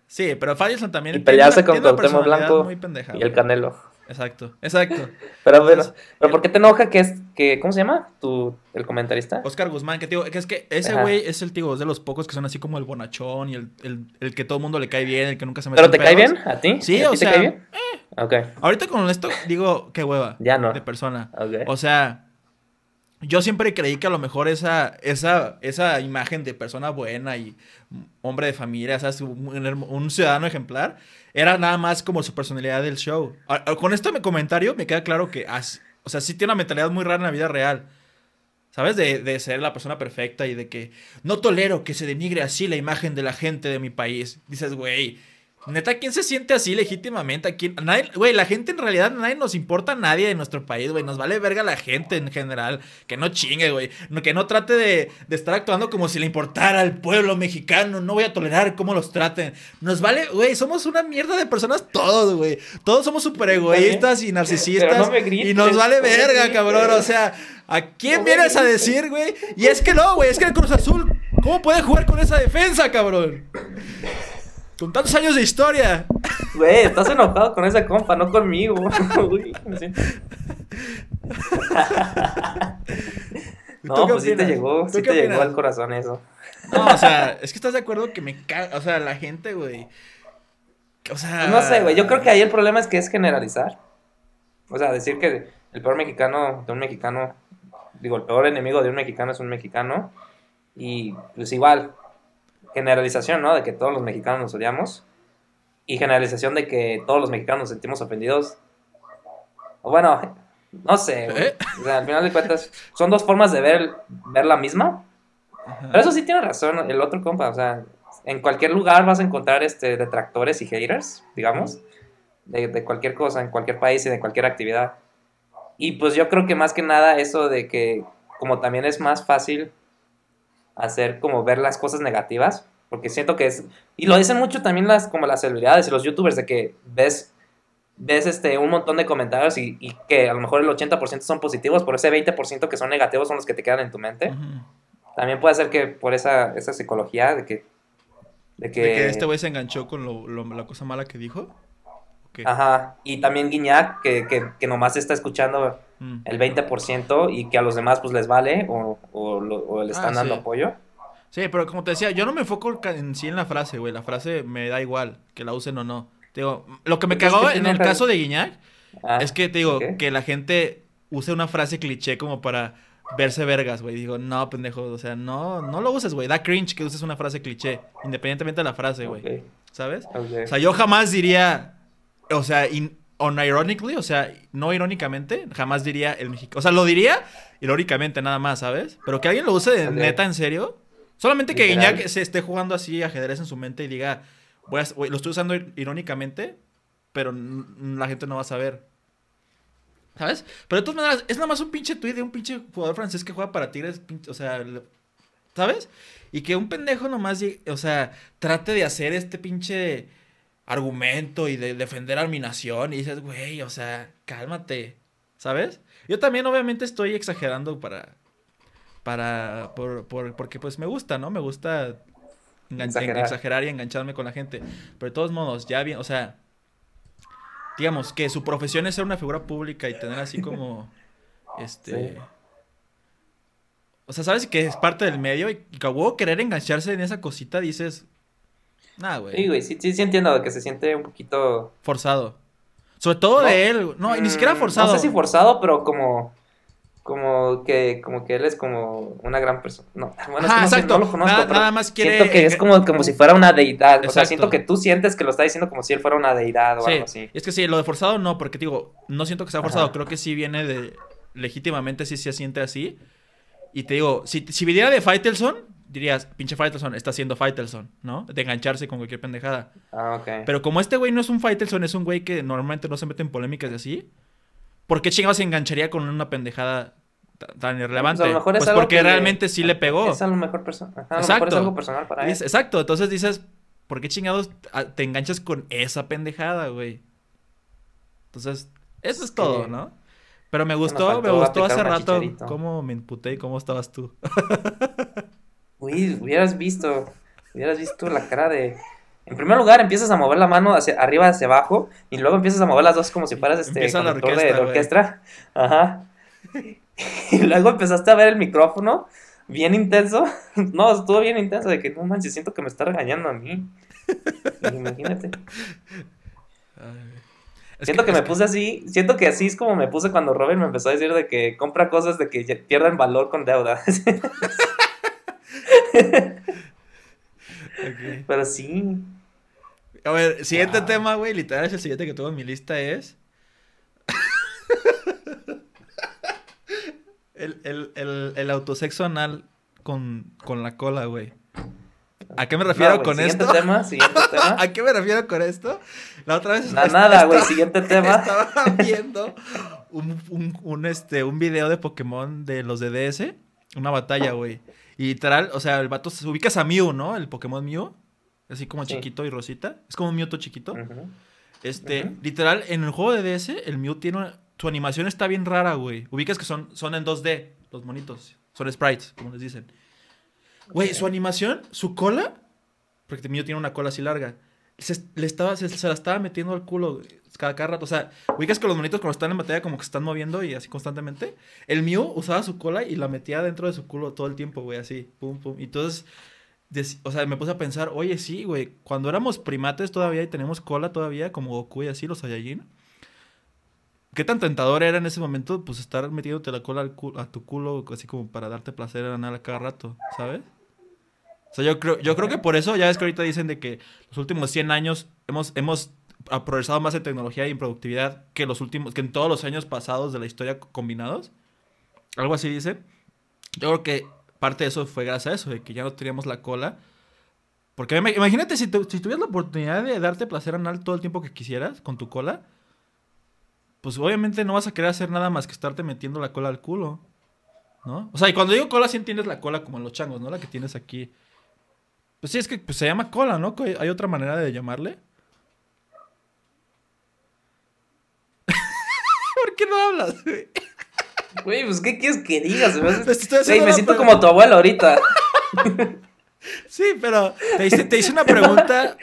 Sí, pero Faitelson también. Y pelearse con Cuauhtémoc Blanco muy pendeja, y el. Canelo. Exacto, exacto. (laughs) Pero bueno, Entonces, ¿pero por qué te enoja que es que ¿cómo se llama? Tu el comentarista? Oscar Guzmán, que, digo, que es que ese Ajá. güey es el tío, es de los pocos que son así como el bonachón y el, el, el que todo el mundo le cae bien, el que nunca se mete ¿Pero te cae bien a ti? Sí, ¿A o ti sea, eh. te cae bien? Ok, Ahorita con esto digo, qué hueva ya no. de persona. Ok. O sea, yo siempre creí que a lo mejor esa, esa, esa imagen de persona buena y hombre de familia, ¿sabes? Un, un ciudadano ejemplar, era nada más como su personalidad del show. Con este comentario me queda claro que, o sea, sí tiene una mentalidad muy rara en la vida real. ¿Sabes? De, de ser la persona perfecta y de que no tolero que se denigre así la imagen de la gente de mi país. Dices, güey, neta, ¿quién se siente así legítimamente? ¿A quién? A nadie- Güey, la gente en realidad, nadie nos importa a nadie de nuestro país, güey. Nos vale verga la gente en general. Que no chingue, güey. No, que no trate de, de estar actuando como si le importara al pueblo mexicano. No voy a tolerar cómo los traten. Nos vale, güey, somos una mierda de personas todos, güey. Todos somos súper egoístas y narcisistas. Pero no me grites, y nos vale verga, cabrón. O sea, ¿a quién No vienes a decir, güey? Y es que no, güey, es que el Cruz Azul, ¿cómo puede jugar con esa defensa, cabrón? Con tantos años de historia. Güey, estás enojado con ese compa, no conmigo. (laughs) Uy, me siento- ¿Tú No, pues sí te llegó, ¿Tú sí te llegó al corazón eso. No, o sea, es que estás de acuerdo que me caga. O sea, la gente, güey. O sea. Pues no sé, güey, yo creo que ahí el problema es que es generalizar. O sea, decir que el peor mexicano de un mexicano, digo, el peor enemigo de un mexicano es un mexicano. Y pues igual, generalización, ¿no? De que todos los mexicanos nos odiamos. Y generalización de que todos los mexicanos nos sentimos ofendidos. O bueno, no sé. ¿Eh? O sea, al final de cuentas, son dos formas de ver, ver la misma. Ajá. Pero eso sí tiene razón, el otro compa, o sea, en cualquier lugar vas a encontrar este detractores y haters, digamos, de, de cualquier cosa, en cualquier país y de cualquier actividad. Y pues yo creo que más que nada eso de que como también es más fácil hacer como ver las cosas negativas, porque siento que es, y lo dicen mucho también las como las celebridades y los youtubers, de que ves ves este un montón de comentarios y, y que a lo mejor el 80% son positivos, por ese 20% que son negativos son los que te quedan en tu mente. Ujú. También puede ser que por esa, esa psicología de que... De que, De que este güey se enganchó con lo, lo- la cosa mala que dijo. Ajá, y también Guiñac, que, que, que nomás está escuchando Mm. el 20% y que a los demás pues les vale o, o, le están Ah, dando sí. apoyo. Sí, pero como te decía, yo no me enfoco en sí en la frase, güey. La frase me da igual que la usen o no. Te digo, lo que me cagó ¿qué te en el caso de Guiñac Ah, es que te digo que la gente use una frase cliché como para verse vergas, güey. Digo, no, pendejo, o sea, no, no lo uses, güey. Da cringe que uses una frase cliché, independientemente de la frase, güey. ¿Sabes? O sea, yo jamás diría, o sea, in- unironically, o sea, no irónicamente, jamás diría el mexicano. O sea, lo diría irónicamente nada más, ¿sabes? Pero que alguien lo use de neta en serio. Solamente que Literal. Guiñac se esté jugando así ajedrez en su mente y diga, voy a- güey, lo estoy usando ir- irónicamente, pero la gente no va a saber. ¿Sabes? Pero de todas maneras, es nada más un pinche tweet de un pinche jugador francés que juega para Tigres, o sea, ¿sabes? Y que un pendejo nomás, o sea, trate de hacer este pinche argumento y de defender a mi nación y dices, güey, o sea, cálmate, ¿sabes? Yo también obviamente estoy exagerando para, para, por, por- porque pues me gusta, ¿no? Me gusta Exagerar. exagerar y engancharme con la gente. Pero de todos modos, ya bien, o sea, digamos que su profesión es ser una figura pública y tener así como, (laughs) este... Sí. O sea, sabes que es parte del medio y que querer engancharse en esa cosita dices, nada, güey. Sí, güey, sí, sí, sí entiendo que se siente un poquito... Forzado. Sobre todo No, de él. No, ni siquiera mm, forzado. No sé si forzado, pero como... como que, como que él es como una gran persona. No, (laughs) bueno, es que no, sé, no lo conozco, Nada- pero nada más quiere- siento que es como, como si fuera una deidad. O sea, siento que tú sientes que lo está diciendo como si él fuera una deidad o Sí, algo así. es que sí, lo de forzado no, porque te digo, no siento que sea forzado, Ajá. creo que sí viene de, legítimamente sí se siente así. Y te digo, si, si viniera de Faitelson, dirías, pinche Faitelson, está haciendo Faitelson, ¿no? De engancharse con cualquier pendejada. Ah, ok. Pero como este güey no es un Faitelson, es un güey que normalmente no se mete en polémicas y así, ¿por qué chingados se engancharía con una pendejada ta- tan irrelevante? Pues a lo mejor es Pues algo porque que le- realmente sí le pegó. Es a lo mejor, perso- ajá, a lo mejor es Exacto. algo personal para él. Dices- Exacto, entonces dices, ¿por qué chingados te enganchas con esa pendejada, güey? Entonces, eso es todo, ¿no? Pero me gustó, me gustó hace rato cómo me emputé y cómo estabas tú. (laughs) Uy, hubieras visto, hubieras visto la cara de... En primer lugar, empiezas a mover la mano hacia arriba hacia abajo y luego empiezas a mover las dos como si fueras este Empieza la conductor de, de orquesta, orquesta. Ajá. (laughs) Y luego empezaste a ver el micrófono bien intenso. (laughs) No, estuvo bien intenso de que no manches, siento que me está regañando a mí. Imagínate. Es siento que, me puse así, siento que así es como me puse cuando Robin me empezó a decir de que compra cosas de que ya pierden valor con deuda. (laughs) ok. Pero sí. A ver, siguiente Wow. tema, güey, literal es el siguiente que tengo en mi lista es... (laughs) el, el, el, el autosexo anal con, con la cola, güey. ¿A qué me refiero No, con siguiente esto? tema, siguiente (laughs) tema. ¿A qué me refiero con esto? La otra vez... Na- est- nada, güey, estaba- siguiente tema. (laughs) Estaba viendo un, un, un, este, un video de Pokémon de los de DS. Una batalla, güey. Y literal, o sea, el vato... se- Ubicas a Mew, ¿no? El Pokémon Mew. Así como Sí. chiquito y rosita. Es como un Mewtwo chiquito. Este, literal, en el juego de DS, el Mew tiene una... Su animación está bien rara, güey. Ubicas que son, son en 2D, los monitos. Son sprites, como les dicen. Güey, su animación, su cola, porque Mew tiene una cola así larga, se, le estaba, se, la estaba metiendo al culo cada, cada rato. O sea, ubicas que los monitos cuando están en batalla como que se están moviendo y así constantemente. El Mew usaba su cola y la metía dentro de su culo todo el tiempo, güey, así. Pum, pum. Y entonces... O sea, me puse a pensar, oye, sí, güey, cuando éramos primates todavía y tenemos cola todavía, como Goku y así, los Saiyajin, ¿qué tan tentador era en ese momento, pues, estar metiéndote la cola al cu- a tu culo, así como para darte placer anal a cada rato, ¿sabes? O sea, yo creo, yo creo que por eso, ya ves que ahorita dicen de que los últimos 100 años hemos, hemos progresado más en tecnología y en productividad que los últimos, que en todos los años pasados de la historia combinados. Algo así dicen. Yo creo que parte de eso fue gracias a eso, de que ya no teníamos la cola. Porque ima- imagínate si, tu- si tuvieras la oportunidad de darte placer anal todo el tiempo que quisieras con tu cola, pues obviamente no vas a querer hacer nada más que estarte metiendo la cola al culo. ¿No? O sea, y cuando digo cola, sí entiendes la cola como en los changos, ¿no? La que tienes aquí. Pues sí, es que pues, se llama cola, ¿no? ¿Hay otra manera de llamarle? (laughs) ¿Por qué no hablas? güey? Güey, pues, ¿qué quieres que digas? Me Pues, Güey, me siento como tu abuelo ahorita. (laughs) Sí, pero te hice, te hice una pregunta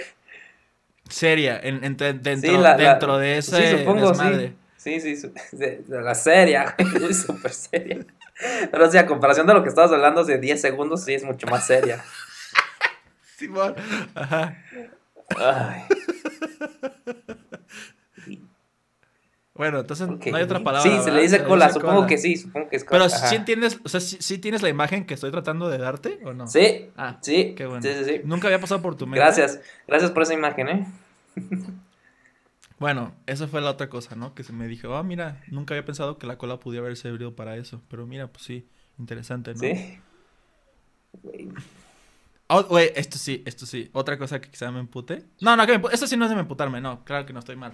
seria en, en- de- dentro, Sí, la- la- dentro de ese sí, supongo, desmadre. sí. Sí, sí, de, de la seria, (laughs) güey, súper seria. Pero sí, a comparación de lo que estabas hablando hace 10 segundos, sí es mucho más seria. Simón. Ajá. Ay, Bueno, entonces no hay otra palabra. Sí, se le dice le cola, dice supongo cola. que sí, supongo que es cola. Pero ajá. sí entiendes, o sea, sí, sí tienes la imagen que estoy tratando de darte o no? Sí, Ah, sí, qué bueno. sí, sí, sí. Nunca había pasado por tu mente. Gracias, gracias por esa imagen, ¿eh? Bueno, esa fue la otra cosa, ¿no? Que se me dijo, ah, mira, nunca había pensado que la cola pudiera haber servido para eso. Pero mira, pues sí, interesante, ¿no? Sí. Oh, güey, esto sí, esto sí. Otra cosa que quizá me empute. No, no, que me esto sí no es de me emputarme, no. Claro que no estoy mal.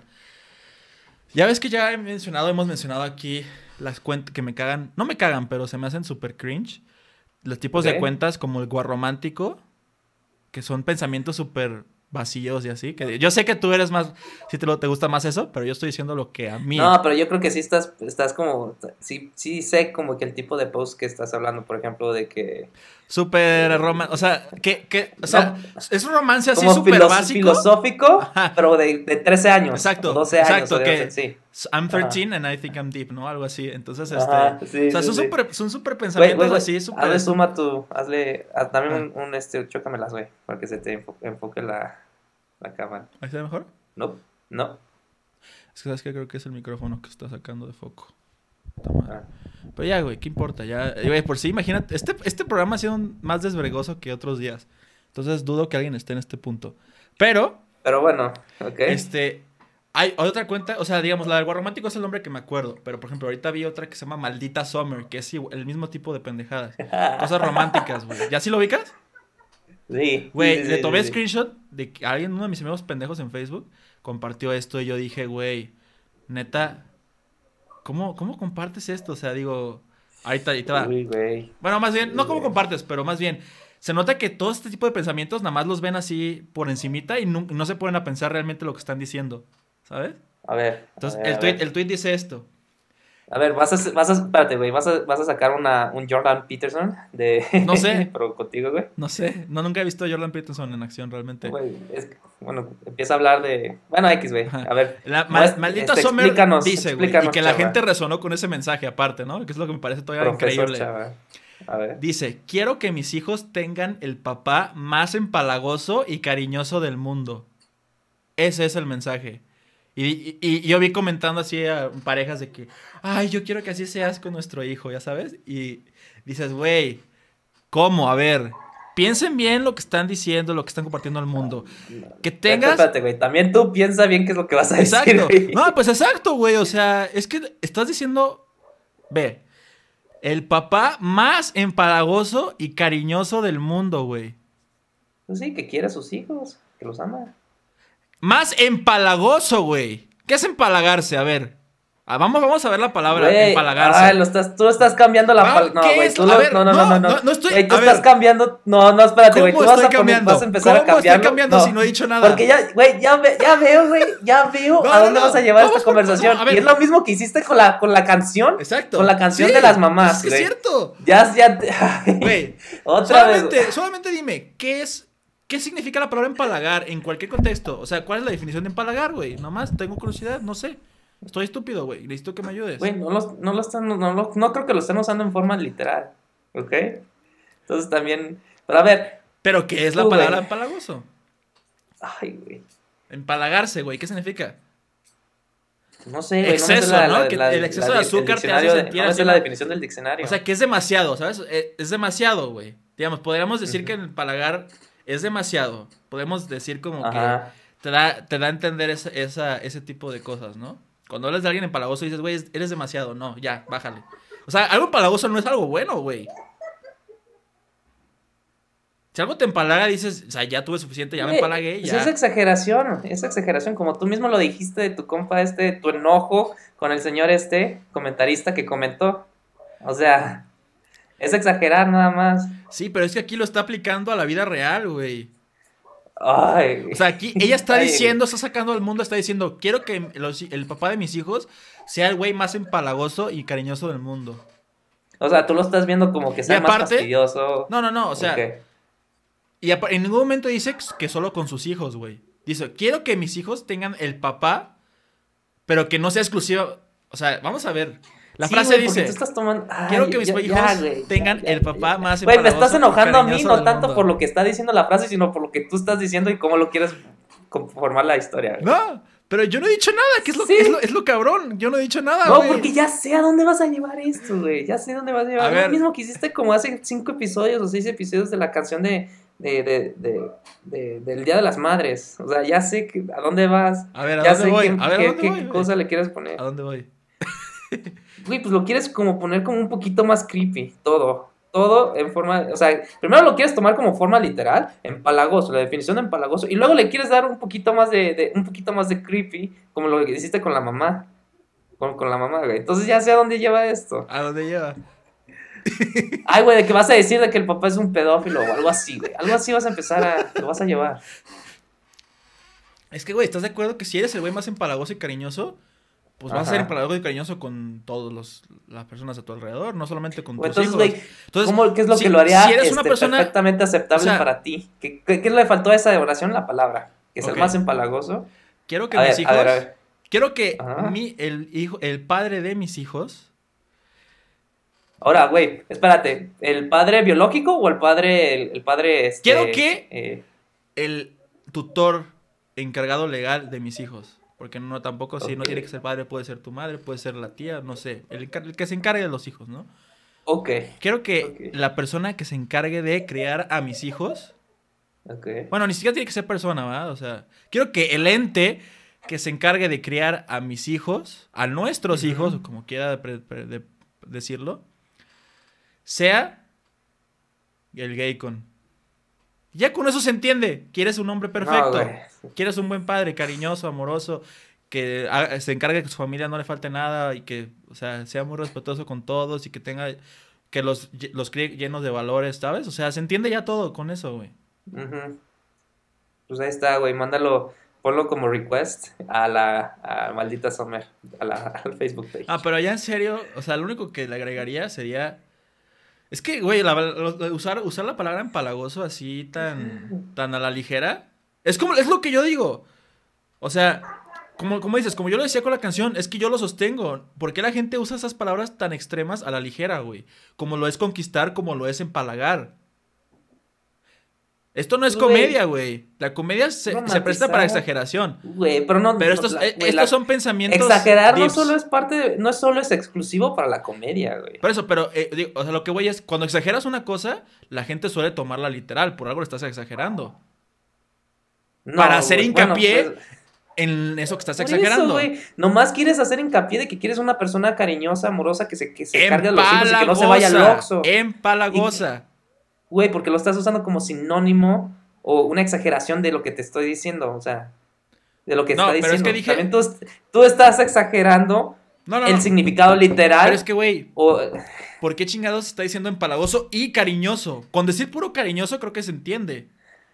Ya ves que ya he mencionado, hemos mencionado aquí las cuentas que me cagan. No me cagan, pero se me hacen súper cringe. Los tipos Ok. de cuentas como el guarromántico, que son pensamientos súper vacíos y así. Que yo sé que tú eres más, si te, lo, te gusta más eso, pero yo estoy diciendo lo que a mí. No, pero yo creo que sí estás, estás como, sí, sí sé como que el tipo de post que estás hablando, por ejemplo, de que... Súper romántico. O sea, que, que, o sea, es un romance así súper básico. filosófico, Ajá. pero de, de 13 años. Exacto, o 12 años. exacto, que- sí. I'm 13 and I think I'm deep, ¿no? Algo así. Entonces, este. Ajá, sí, o sea, sí, son súper Güey, pensamientos así, súper. hazle suma tu, hazle, haz- dame un, un, este, chócamelas, güey, para que se te enfo- enfoque la, la cámara. ¿Ahí se ve mejor? No, no. Es que sabes que creo que es el micrófono que está sacando de foco. Ah. Pero ya, güey, ¿qué importa? Ya, eh, güey, por sí, imagínate, este, este programa ha sido más desvergoso que otros días. Entonces dudo que alguien esté en este punto. Pero, Pero bueno, ok. este, hay otra cuenta, o sea, digamos, la del Guarromántico es el nombre que me acuerdo. Pero, por ejemplo, ahorita vi otra que se llama Maldita Summer, que es el mismo tipo de pendejadas. (laughs) Cosas románticas, güey. ¿Ya sí lo ubicas? Sí. Güey, sí, sí, le tomé sí. screenshot de que alguien, uno de mis amigos pendejos en Facebook, compartió esto y yo dije, güey, neta, ¿cómo, ¿cómo compartes esto? O sea, digo, ahorita, ahorita va. Uy, güey. Bueno, más bien, no cómo güey. compartes, pero más bien, se nota que todo este tipo de pensamientos nada más los ven así por encimita y no, no se ponen a pensar realmente lo que están diciendo, ¿sabes? A ver. Entonces, a ver, el, tweet, el tweet dice esto. A ver, vas a, vas a, espérate, güey, vas a, vas a sacar una, un Jordan Peterson de... (laughs) No sé. (laughs) pero contigo, güey. No sé, no, nunca he visto a Jordan Peterson en acción realmente. Güey, es bueno, empieza a hablar de... Bueno, X, güey, a ver. La No mal- maldita este, Sommer explícanos, dice, güey, y que la chava. gente resonó con ese mensaje aparte, ¿no? Que es lo que me parece todavía Profesor increíble. Chava. A ver. Dice, quiero que mis hijos tengan el papá más empalagoso y cariñoso del mundo. Ese es el mensaje. Y, y- y yo vi comentando así a parejas de que, ay, yo quiero que así seas con nuestro hijo, ya sabes. Y dices, güey, ¿cómo? A ver, piensen bien lo que están diciendo, lo que están compartiendo al mundo. Que tengas... Espérate, güey, también tú piensa bien qué es lo que vas a decir, Exacto. No, pues exacto, güey. O sea, es que estás diciendo, ve, el papá más empalagoso y cariñoso del mundo, güey. Pues sí, que quiere a sus hijos, que los ama. Más empalagoso, güey. ¿Qué es empalagarse? A ver. Ah, vamos, vamos a ver la palabra empalagarse. Ay, lo estás, tú estás cambiando la Ah, palabra. No, ¿qué güey, no, no, no, no, no, no, no estoy- Güey, tú estás ver. cambiando. No, no, espérate, güey. ¿Cómo Tú vas a, poner- vas a empezar a ¿Cómo estoy cambiando si no he dicho nada? Porque ya, güey, ya, ve- ya veo, güey, ya veo No, a no, dónde no. vas a llevar esta conversación. no, ver. y es lo mismo que hiciste con la, con la canción. Exacto. Con la canción Sí, de las mamás, Es que es cierto. Ya, ya. (laughs) Güey, Otra vez. solamente dime, ¿qué es... ¿Qué significa la palabra empalagar en cualquier contexto? O sea, ¿cuál es la definición de empalagar, güey? Nomás tengo curiosidad, no sé. Estoy estúpido, güey. Necesito que me ayudes. Güey, no, los- no lo están, no, lo- no creo que lo estén usando en forma literal. ¿Ok? Entonces también. Pero a ver. Pero ¿qué es la Tú, palabra empalagoso? Ay, güey. Empalagarse, güey. ¿Qué significa? No sé, güey. Exceso, no sé ¿no? Que el exceso de azúcar te hace sentir No sé la definición del diccionario. O sea, que es demasiado, ¿sabes? Eh, Es demasiado, güey. Digamos, podríamos decir que el empalagar es demasiado. Podemos decir como Ajá. que te da, te da a entender esa, esa- ese tipo de cosas, ¿no? Cuando hablas de alguien empalagoso dices, güey, eres demasiado. No, ya, bájale. O sea, algo empalagoso no es algo bueno, güey. Si algo te empalaga, dices, o sea, ya tuve suficiente, ya me empalagué, pues ya. es exageración, es exageración. Como tú mismo lo dijiste de tu compa este, tu enojo con el señor este, comentarista que comentó. O sea, es exagerar nada más. Sí, pero es que aquí lo está aplicando a la vida real, güey. Ay. O sea, aquí ella está Ay, diciendo, está sacando al mundo, está diciendo, quiero que los- el papá de mis hijos sea el güey más empalagoso y cariñoso del mundo. O sea, tú lo estás viendo como que sea más fastidioso. No, no, no, o sea, Ok. y en ningún momento dice que solo con sus hijos, güey. Dice, quiero que mis hijos tengan el papá, pero que no sea exclusivo. O sea, vamos a ver. La Sí, frase dice, tú estás tomando- Ay, quiero que mis ya- hijos ya, güey, tengan ya, el papá más Güey, me estás enojando a mí, no tanto mundo. por lo que está diciendo la frase, sino por lo que tú estás diciendo y cómo lo quieres conformar la historia. güey. No, pero yo no he dicho nada, que es lo, Sí. es lo, es lo cabrón. Yo no he dicho nada, No, güey. porque ya sé a dónde vas a llevar esto, güey. Ya sé a dónde vas a llevar. A Lo ver. mismo que hiciste como hace cinco episodios o seis episodios de la canción de, de, de, de- de- del Día de las Madres. O sea, ya sé que, a dónde vas. A ver, ¿a ya dónde sé voy? qué, A ver, ¿a qué- dónde qué voy, güey? cosa le quieres poner. ¿A dónde voy? (laughs) Güey, pues lo quieres como poner como un poquito más creepy, todo. Todo en forma, o sea, primero lo quieres tomar como forma literal, empalagoso, la definición de empalagoso, y luego le quieres dar un poquito más de, de- un poquito más de creepy, como lo que hiciste con la mamá. Con, con la mamá, güey. Entonces ya sé a dónde lleva esto. ¿A dónde lleva? (laughs) Ay, güey, de que vas a decir de que el papá es un pedófilo o algo así, güey. Algo así vas a empezar a, lo vas a llevar. Es que, güey, ¿estás de acuerdo que si eres el güey más empalagoso y cariñoso, pues vas a ser Ajá. empalagoso y cariñoso con todas las personas a tu alrededor, no solamente con tus Entonces, hijos? Entonces, ¿cómo, ¿qué es lo si- que lo haría si eres una este, persona- perfectamente aceptable o sea- para ti? ¿Qué, qué, qué le faltó a esa oración? La palabra. Que es el más empalagoso. quiero que A mis ver, hijos, a ver, a ver. quiero que Ajá. mi, el hijo, el padre de mis hijos, Ahora, güey, espérate. ¿El padre biológico o el padre. El, el padre. Este, Quiero que- eh, el tutor encargado legal de mis hijos. Porque no tampoco, si no tiene que ser padre, puede ser tu madre, puede ser la tía, no sé. El, que se encargue de los hijos, ¿no? Ok. Quiero que la persona que se encargue de criar a mis hijos. Ok. Bueno, ni siquiera tiene que ser persona, ¿verdad? O sea, quiero que el ente que se encargue de criar a mis hijos, a nuestros Ujú. hijos, o como quiera de- decirlo, sea el gay con. Ya con eso se entiende. Quieres un hombre perfecto. No. Quieres un buen padre, cariñoso, amoroso, que se encargue que su familia no le falte nada y que, o sea, sea muy respetuoso con todos y que tenga, que los, los críe llenos de valores, ¿sabes? O sea, se entiende ya todo con eso, güey. Pues ahí está, güey. Mándalo, ponlo como request a la a maldita Summer, a la, (laughs) al Facebook page. Ah, pero ya en serio, o sea, lo único que le agregaría sería... Es que, güey, la- usar, usar la palabra empalagoso así tan, tan a la ligera, es como, es lo que yo digo. O sea, como, como dices, como yo lo decía con la canción, es que yo lo sostengo. ¿Por qué la gente usa esas palabras tan extremas a la ligera, güey? Como lo es conquistar, como lo es empalagar. Esto no es comedia, güey. La comedia se, se presta para exageración. Güey, pero no. Pero estos, la- eh, estos la- son pensamientos. Exagerar no solo es parte, de- no solo es exclusivo para la comedia, güey. Por eso, pero, eh, digo, o sea, lo que voy es, cuando exageras una cosa, la gente suele tomarla literal, por algo lo estás exagerando. No, para hacer hincapié bueno, pues, En eso que estás exagerando. Eso. Nomás quieres hacer hincapié de que quieres una persona cariñosa, amorosa, que se, que se cargue a los hijos y que no se vaya al oxo. Empalagosa. Güey, porque lo estás usando como sinónimo o una exageración de lo que te estoy diciendo, o sea, de lo que No, está pero es diciendo. que dije- También tú, tú estás exagerando No, no, el significado literal. Pero es que, güey, o, ¿por qué chingados está diciendo empalagoso y cariñoso? Con decir puro cariñoso creo que se entiende.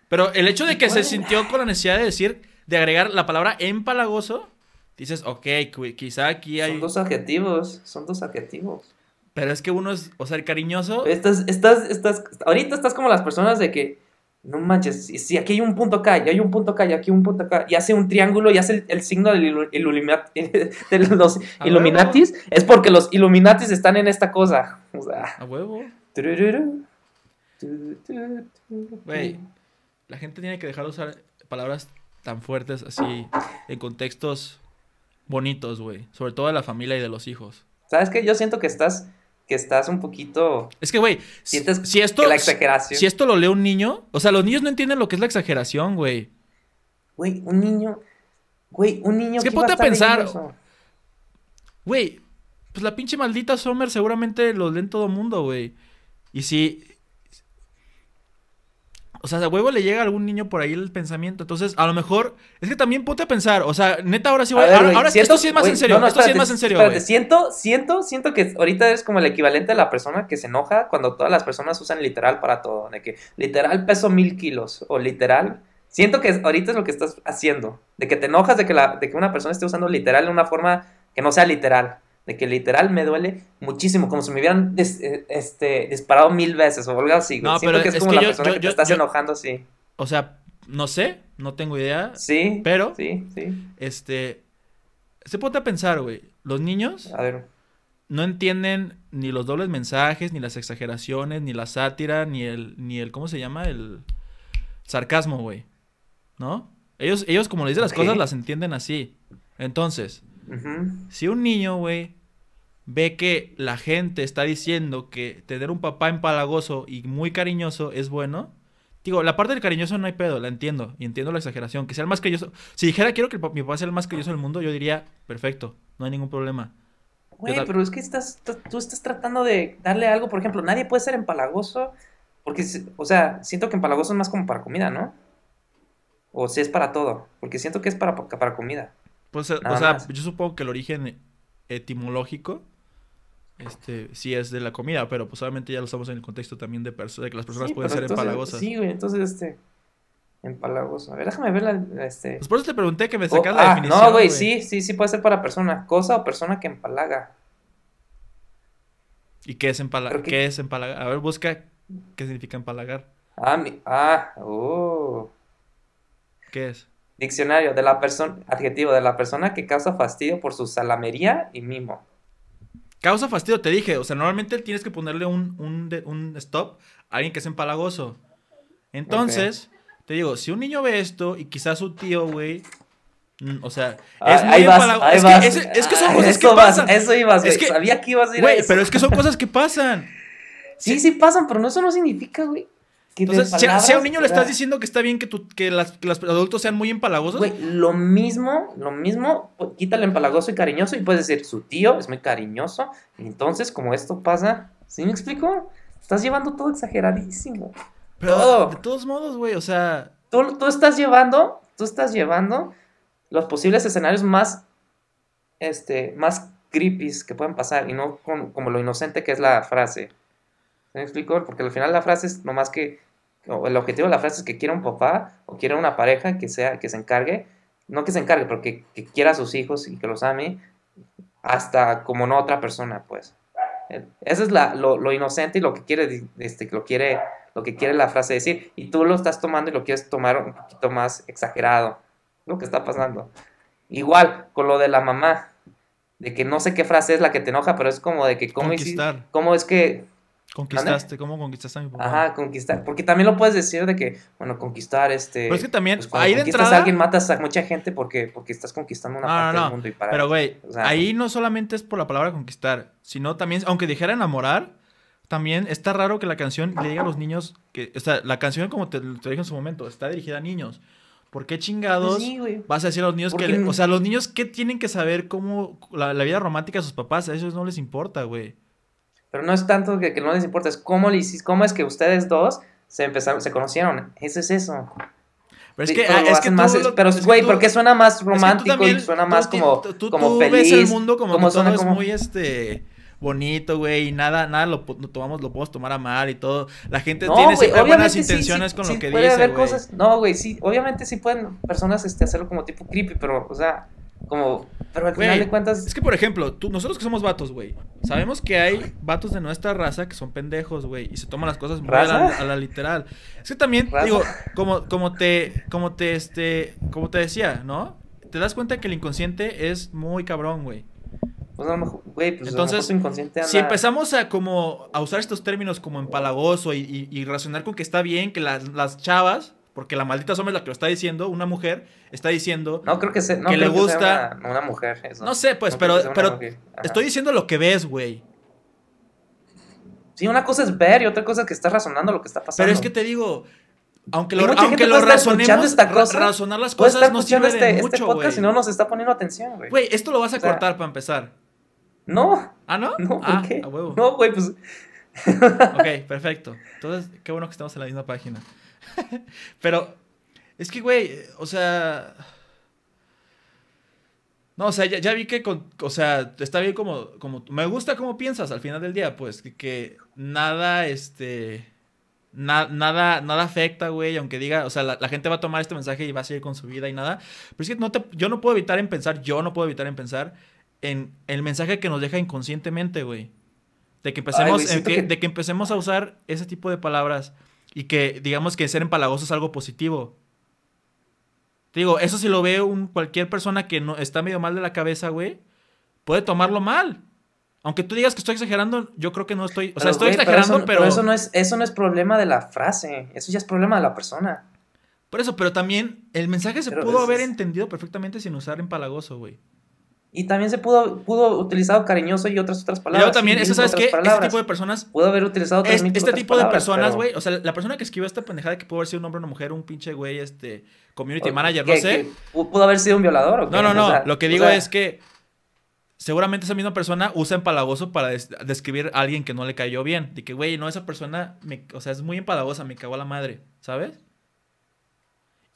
Pero el hecho de que se sintió con la necesidad de decir, de agregar la palabra empalagoso, dices, ok, quizá aquí hay... son dos adjetivos, son dos adjetivos. Pero es que uno es, o sea, el cariñoso... Estás, estás, estás, ahorita estás como las personas de que, no manches, si, aquí hay un punto acá, y hay un punto acá, y aquí un punto acá, y hace un triángulo, y hace el, el signo del ilu- Illuminat- (laughs) de los A Illuminatis, es porque los Illuminatis están en esta cosa. O sea, A huevo. Güey, la gente tiene que dejar de usar palabras tan fuertes así en contextos bonitos, güey. Sobre todo de la familia y de los hijos. ¿Sabes qué? Yo siento que estás, que estás un poquito, Es que, güey, si, sientes si esto, que la exageración. si esto lo lee un niño, o sea, los niños no entienden lo que es la exageración, güey. Güey, un niño, güey, un niño Es que ¿qué va ponte a leyendo pensar? Güey, pues la pinche maldita Summer seguramente lo leen todo mundo, güey. Y si... O sea, a huevo le llega a algún niño por ahí el pensamiento. Entonces, a lo mejor... Es que también ponte a pensar. O sea, neta, ahora sí A voy... ver, ahora siento- esto sí es más en serio. no, no, esto sí es más en serio, espérate, siento, siento, siento que ahorita eres como el equivalente a la persona que se enoja cuando todas las personas usan literal para todo. De que literal peso mil kilos o literal. Siento que ahorita es lo que estás haciendo. De que te enojas de que, la, de que una persona esté usando literal en una forma que no sea literal. De que literal me duele muchísimo, como si me hubieran eh, este, disparado mil veces o algo así. No, siento pero que es es como que la yo- persona yo- que te yo- estás enojando así. O sea, no sé. No tengo idea. Sí. Pero- Sí, sí. Este... Se ponte a pensar, güey. Los niños A ver. no entienden ni los dobles mensajes, ni las exageraciones, ni la sátira, ni el, ni el, ¿cómo se llama? El sarcasmo, güey. ¿No? Ellos, ellos como le dicen las cosas, las entienden así. Entonces, si un niño, güey, ve que la gente está diciendo que tener un papá empalagoso y muy cariñoso es bueno, digo, la parte del cariñoso no hay pedo, la entiendo, y entiendo la exageración, que sea el más cariñoso. Si dijera quiero que mi papá sea el más cariñoso del mundo, yo diría, perfecto, no hay ningún problema. Güey, pero es que estás, tú, estás tratando de darle algo, por ejemplo, nadie puede ser empalagoso, porque, o sea, siento que empalagoso es más como para comida, ¿no? O si es para todo, porque siento que es para, para comida. Pues, eh, Nada o sea, más. yo supongo que el origen etimológico, este, sí es de la comida, pero pues obviamente ya lo estamos en el contexto también de, de que las personas Sí, pueden ser entonces- empalagosas. Sí, güey, entonces, este, empalagoso. A ver, déjame ver la, este... Pues por eso te pregunté que me Oh, sacas la ah, definición. no, güey, sí, sí, sí puede ser para persona, cosa o persona que empalaga. ¿Y qué es empalagar? Que- ¿Qué es empalagar? A ver, busca qué significa empalagar. Ah, mi, ah, oh. ¿Qué es? Diccionario de la persona, adjetivo de la persona que causa fastidio por su salamería y mimo. Causa fastidio, te dije. O sea, normalmente tienes que ponerle un, un, stop a alguien que es empalagoso. Entonces, te digo, si un niño ve esto y quizás su tío, güey, Mm, O sea, Ah, es muy ahí vas, empalago- ahí es. Que, es, es que son Ah, cosas que vas, pasan. Eso ibas, güey. Es que- Sabía que ibas a ir a Güey, eso. pero es que son cosas que pasan. Sí, sí pasan, pero no, eso no significa, güey. Entonces, si, a- si a un niño le estás diciendo que está bien que, tú, que, las, que los adultos sean muy empalagosos, Güey, lo mismo, lo mismo, pues, quítale empalagoso y cariñoso y puedes decir, su tío es muy cariñoso, y entonces como esto pasa, ¿sí me explico? Estás llevando todo exageradísimo. pero todo. de todos modos, güey, o sea, Tú, tú estás llevando, tú estás llevando los posibles escenarios más, este, más creepy que pueden pasar y no con- como lo inocente que es la frase. ¿Sí me explico? Porque al final la frase es nomás que, o el objetivo de la frase es que quiera un papá o quiera una pareja que sea, que se encargue, no que se encargue, pero que, que quiera a sus hijos y que los ame hasta como no otra persona, pues. Eh, Eso es la, lo, lo inocente y lo que quiere, este, lo quiere, lo que quiere la frase decir. Y tú lo estás tomando y lo quieres tomar un poquito más exagerado. Lo que está pasando. Igual con lo de la mamá. De que no sé qué frase es la que te enoja, pero es como de que cómo, hici- conquistar. cómo es que Conquistaste, ¿cómo conquistaste a mi papá? Ajá, conquistar. Porque también lo puedes decir de que, bueno, conquistar este. Pero es que también, pues, ahí de entrada. a alguien matas a mucha gente porque, porque estás conquistando una No, parte no, del no, mundo y para. Pero, güey, o sea- ahí no solamente es por la palabra conquistar, sino también, aunque dijera enamorar, también está raro que la canción le diga a los niños que, o sea, la canción, como te, te dije en su momento, está dirigida a niños. ¿Por qué chingados Sí, vas a decir a los niños que, le- o sea, los niños qué tienen que saber cómo la, la vida romántica de sus papás? A ellos no les importa, güey. Pero no es tanto que, que no les importa, es cómo, le hicis- cómo es que ustedes dos se empezaron, se conocieron. Eso es eso. Pero es que, pero ah, lo es que más, lo- pero güey, tú- porque suena más es que tú romántico también- y suena más como, tú- como tú feliz. ves el mundo como, como que todo es muy este bonito, güey, y nada, nada lo, tomamos, lo podemos tomar a mal y todo. La gente tiene siempre buenas sí, intenciones sí, con sí lo que puede dice, haber cosas, no, güey, sí, obviamente sí pueden personas este, hacerlo como tipo creepy, pero, o sea, como, pero al final de cuentas, Es que, por ejemplo, tú, nosotros que somos vatos, güey, sabemos que hay vatos de nuestra raza que son pendejos, güey, y se toman las cosas muy a la, a la literal. Es que también, ¿Raza? digo, como, como te, como te, este, como te decía, ¿no? Te das cuenta que el inconsciente es muy cabrón, güey. pues a lo mejor, güey, pues Entonces, a lo mejor tu inconsciente anda... Si empezamos a como a usar estos términos como empalagoso y, y, y razonar con que está bien que las, las chavas, porque la maldita Somos la que lo está diciendo, una mujer está diciendo, No creo que no que le sea gusta- una, una mujer, eso. no sé, pues, No pero, pero estoy diciendo lo que ves, güey. Sí, una cosa es ver y otra cosa es que estás razonando lo que está pasando. Pero es que te digo, aunque lo, aunque lo razonemos, esta ra- cosa, razonar las cosas no sirve de este, este mucho, podcast güey. y no nos está poniendo atención, güey. Güey, esto lo vas a O sea- cortar para empezar. No, ¿Ah, no? no, ¿por ah, qué? a huevo. No, güey, pues... Ok, (laughs) perfecto. Entonces, qué bueno que estamos en la misma página. (laughs) Pero, es que, güey, o sea... No, o sea, ya, ya vi que, con, o sea, está bien como, como... Me gusta cómo piensas al final del día, pues, que, que nada, este... na- nada, nada afecta, güey, aunque diga, o sea, la, la gente va a tomar este mensaje y va a seguir con su vida y nada. Pero es que no te, yo no puedo evitar en pensar, yo no puedo evitar en pensar en el mensaje que nos deja inconscientemente, güey. De que empecemos, que- que- de que empecemos a usar ese tipo de palabras y que digamos que ser empalagoso es algo positivo. Te digo, eso si lo ve un, cualquier persona que no está medio mal de la cabeza, güey, puede tomarlo mal. Aunque tú digas que estoy exagerando, yo creo que no estoy. O sea, estoy güey, exagerando, eso, pero. eso, no es, eso no es problema de la frase, eso ya es problema de la persona. Por eso, pero también el mensaje se pudo haber es- entendido perfectamente sin usar empalagoso, güey. Y también se pudo, pudo utilizado cariñoso y otras otras palabras. luego también, eso, ¿sabes qué? Este palabras. tipo de personas Pudo haber utilizado Es- este otras tipo de personas, pero- güey, o sea, la persona que escribió esta pendejada que pudo haber sido un hombre una mujer, un pinche güey, este, community o- manager, no sé. Pudo haber sido un violador o qué? No, no, O no, sea, lo que o digo sea, es que seguramente esa misma persona usa empalagoso para des- describir a alguien que no le cayó bien. De que, güey, no, esa persona, me- o sea, es muy empalagosa, me cagó a la madre, ¿sabes?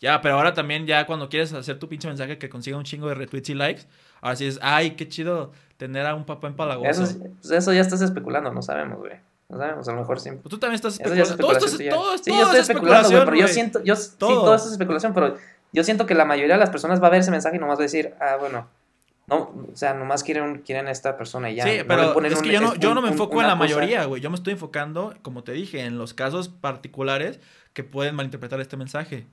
Ya, pero ahora también ya cuando quieres hacer tu pinche mensaje que consiga un chingo de retweets y likes, ahora sí es, ay, qué chido tener a un papá empalagoso. Eso, es- pues eso ya estás especulando, no sabemos, güey. No sabemos, a lo mejor sí. Pues tú también estás especulando. Todo esto es, todo, Sí, todo yo estoy es especulando, güey, pero yo siento, yo, sí, Todo. todo eso es especulación, pero yo siento que la mayoría de las personas va a ver ese mensaje y nomás va a decir, ah, bueno, no, o sea, nomás quieren, quieren a esta persona y ya. Sí, pero es que un- yo no, yo un- no me un- enfoco en la cosa. mayoría, güey. Yo me estoy enfocando, como te dije, en los casos particulares que pueden malinterpretar este mensaje.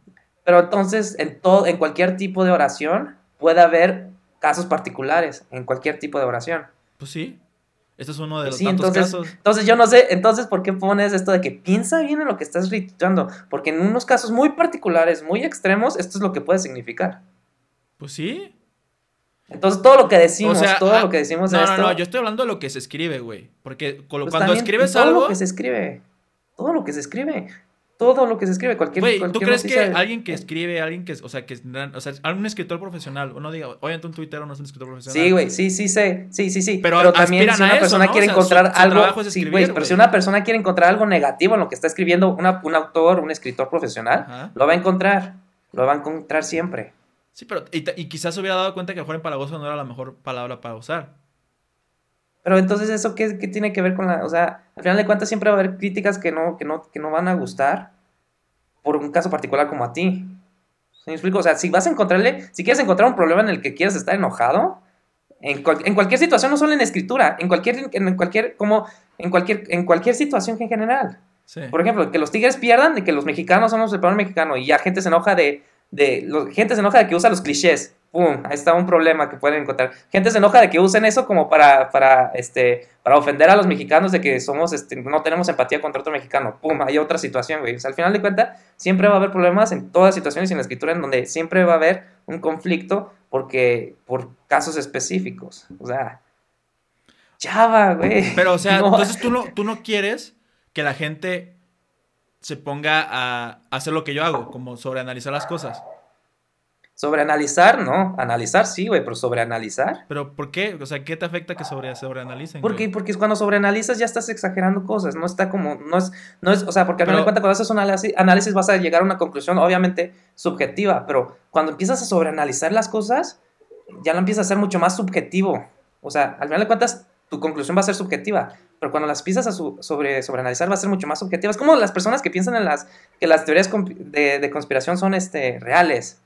Pero entonces, en todo, en cualquier tipo de oración, puede haber casos particulares, en cualquier tipo de oración. Pues sí. Este es uno de los Sí, tantos entonces, casos. entonces yo no sé, entonces, ¿por qué pones esto de que piensa bien en lo que estás retweetando? Porque en unos casos muy particulares, muy extremos, esto es lo que puede significar. Pues sí. Entonces, todo lo que decimos, O sea, todo ah, lo que decimos No, en no, esto. no, yo estoy hablando de lo que se escribe, güey. Porque pues cuando escribes todo algo, lo que se escribe. Todo lo que se escribe. Todo lo que se escribe. Cualquier, ¿tú cualquier crees que alguien que escribe, alguien que, o sea, que, o sea, algún escritor profesional, o no diga, obviamente un tuitero no es un escritor profesional. Sí, güey, sí, sí, sé, sí, sí, sí. Pero también aspiran si una eso, persona ¿no? quiere O sea, su- encontrar su algo, es sí, güey, pero si una persona quiere encontrar algo negativo en lo que está escribiendo una- un autor, un escritor profesional, Ajá. lo va a encontrar, lo va a encontrar siempre. Sí, pero y, y quizás se hubiera dado cuenta que mejor empalagoso no era la mejor palabra para usar. Pero entonces eso qué, qué tiene que ver con la, o sea, al final de cuentas siempre va a haber críticas que no, que no, que no van a gustar por un caso particular como a ti. ¿Sí me explico? O sea, si vas a encontrarle, si quieres encontrar un problema en el que quieres estar enojado, en, cual- en cualquier situación, no solo en escritura, en cualquier, en cualquier, como, en cualquier, en cualquier situación en general. Sí. Por ejemplo, que los tigres pierdan, de que los mexicanos somos el peor mexicano y ya gente se enoja de, de los- gente se enoja de que usa los clichés. Pum, ahí está un problema que pueden encontrar. Gente se enoja de que usen eso como para, para, este, para ofender a los mexicanos de que somos, este, no tenemos empatía contra otro mexicano. Pum, hay otra situación, güey. O sea, al final de cuentas, siempre va a haber problemas en todas situaciones y en la escritura en donde siempre va a haber un conflicto porque, por casos específicos. O sea, ya va, güey. Pero, o sea, (laughs) No. entonces tú no, tú no quieres que la gente se ponga a hacer lo que yo hago, como sobreanalizar las cosas. Sobreanalizar, no. Analizar sí, güey, pero sobreanalizar. Pero, ¿por qué? O sea, ¿qué te afecta que sobre, sobreanalicen? Porque, porque cuando sobreanalizas ya estás exagerando cosas, no está como, no es, no es, o sea, porque al final de cuentas cuando haces un análisis, análisis vas a llegar a una conclusión obviamente subjetiva, pero cuando empiezas a sobreanalizar las cosas, ya lo empiezas a hacer mucho más subjetivo. O sea, al final de cuentas tu conclusión va a ser subjetiva, pero cuando las empiezas a su- sobre, sobreanalizar va a ser mucho más subjetiva. Es como las personas que piensan en las, que las teorías de, de conspiración son este, reales.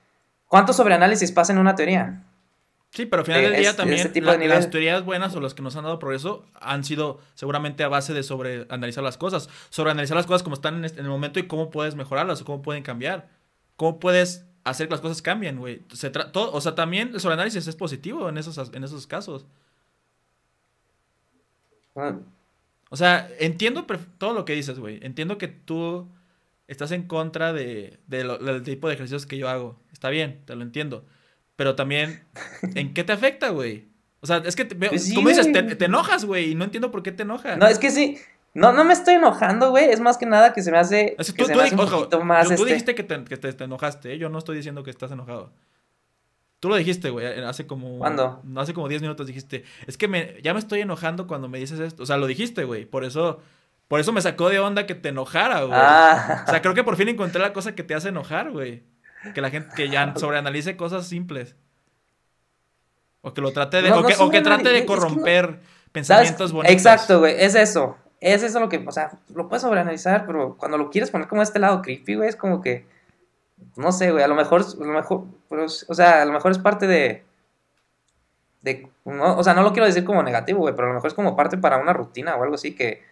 ¿Cuánto sobreanálisis pasa en una teoría? Sí, pero al final Eh, del día es- también la- de las teorías buenas o las que nos han dado progreso han sido seguramente a base de sobreanalizar las cosas. Sobreanalizar las cosas como están en, este- en el momento y cómo puedes mejorarlas o cómo pueden cambiar. Cómo puedes hacer que las cosas cambien, güey. Se tra- todo- O sea, también el sobreanálisis es positivo en esos, en esos casos. O sea, entiendo todo lo que dices, güey. Entiendo que tú estás en contra de, de lo- del tipo de ejercicios que yo hago. Está bien, te lo entiendo. Pero también, ¿en qué te afecta, güey? O sea, es que te- Pues sí, tú me dices, te, te enojas, güey, y no entiendo por qué te enojas. No, es que sí. No, no me estoy enojando, güey. Es más que nada que se me hace. Es que que tú, se tú me hace un ojo, poquito más. tú- tú este, dijiste que, te, que te- te enojaste, ¿eh? yo no estoy diciendo que estás enojado. Tú lo dijiste, güey, hace como... ¿Cuándo? Hace como 10 minutos dijiste, es que me, ya me estoy enojando cuando me dices esto. O sea, lo dijiste, güey, por eso, por eso me sacó de onda que te enojara, güey. Ah. O sea, creo que por fin encontré la cosa que te hace enojar, güey. Que la gente, que ya (laughs) sobreanalice cosas simples. O que lo trate de, No, o, no que, o que sobreanalice, trate de es que no- corromper pensamientos bonitos. Exacto, güey. Es eso. Es eso lo que. O sea, lo puedes sobreanalizar, pero cuando lo quieres poner como este lado creepy, güey, es como que. No sé, güey. A lo mejor. A lo mejor pero es- o sea, a lo mejor es parte de. De, no, o sea, no lo quiero decir como negativo, güey, pero a lo mejor es como parte para una rutina o algo así que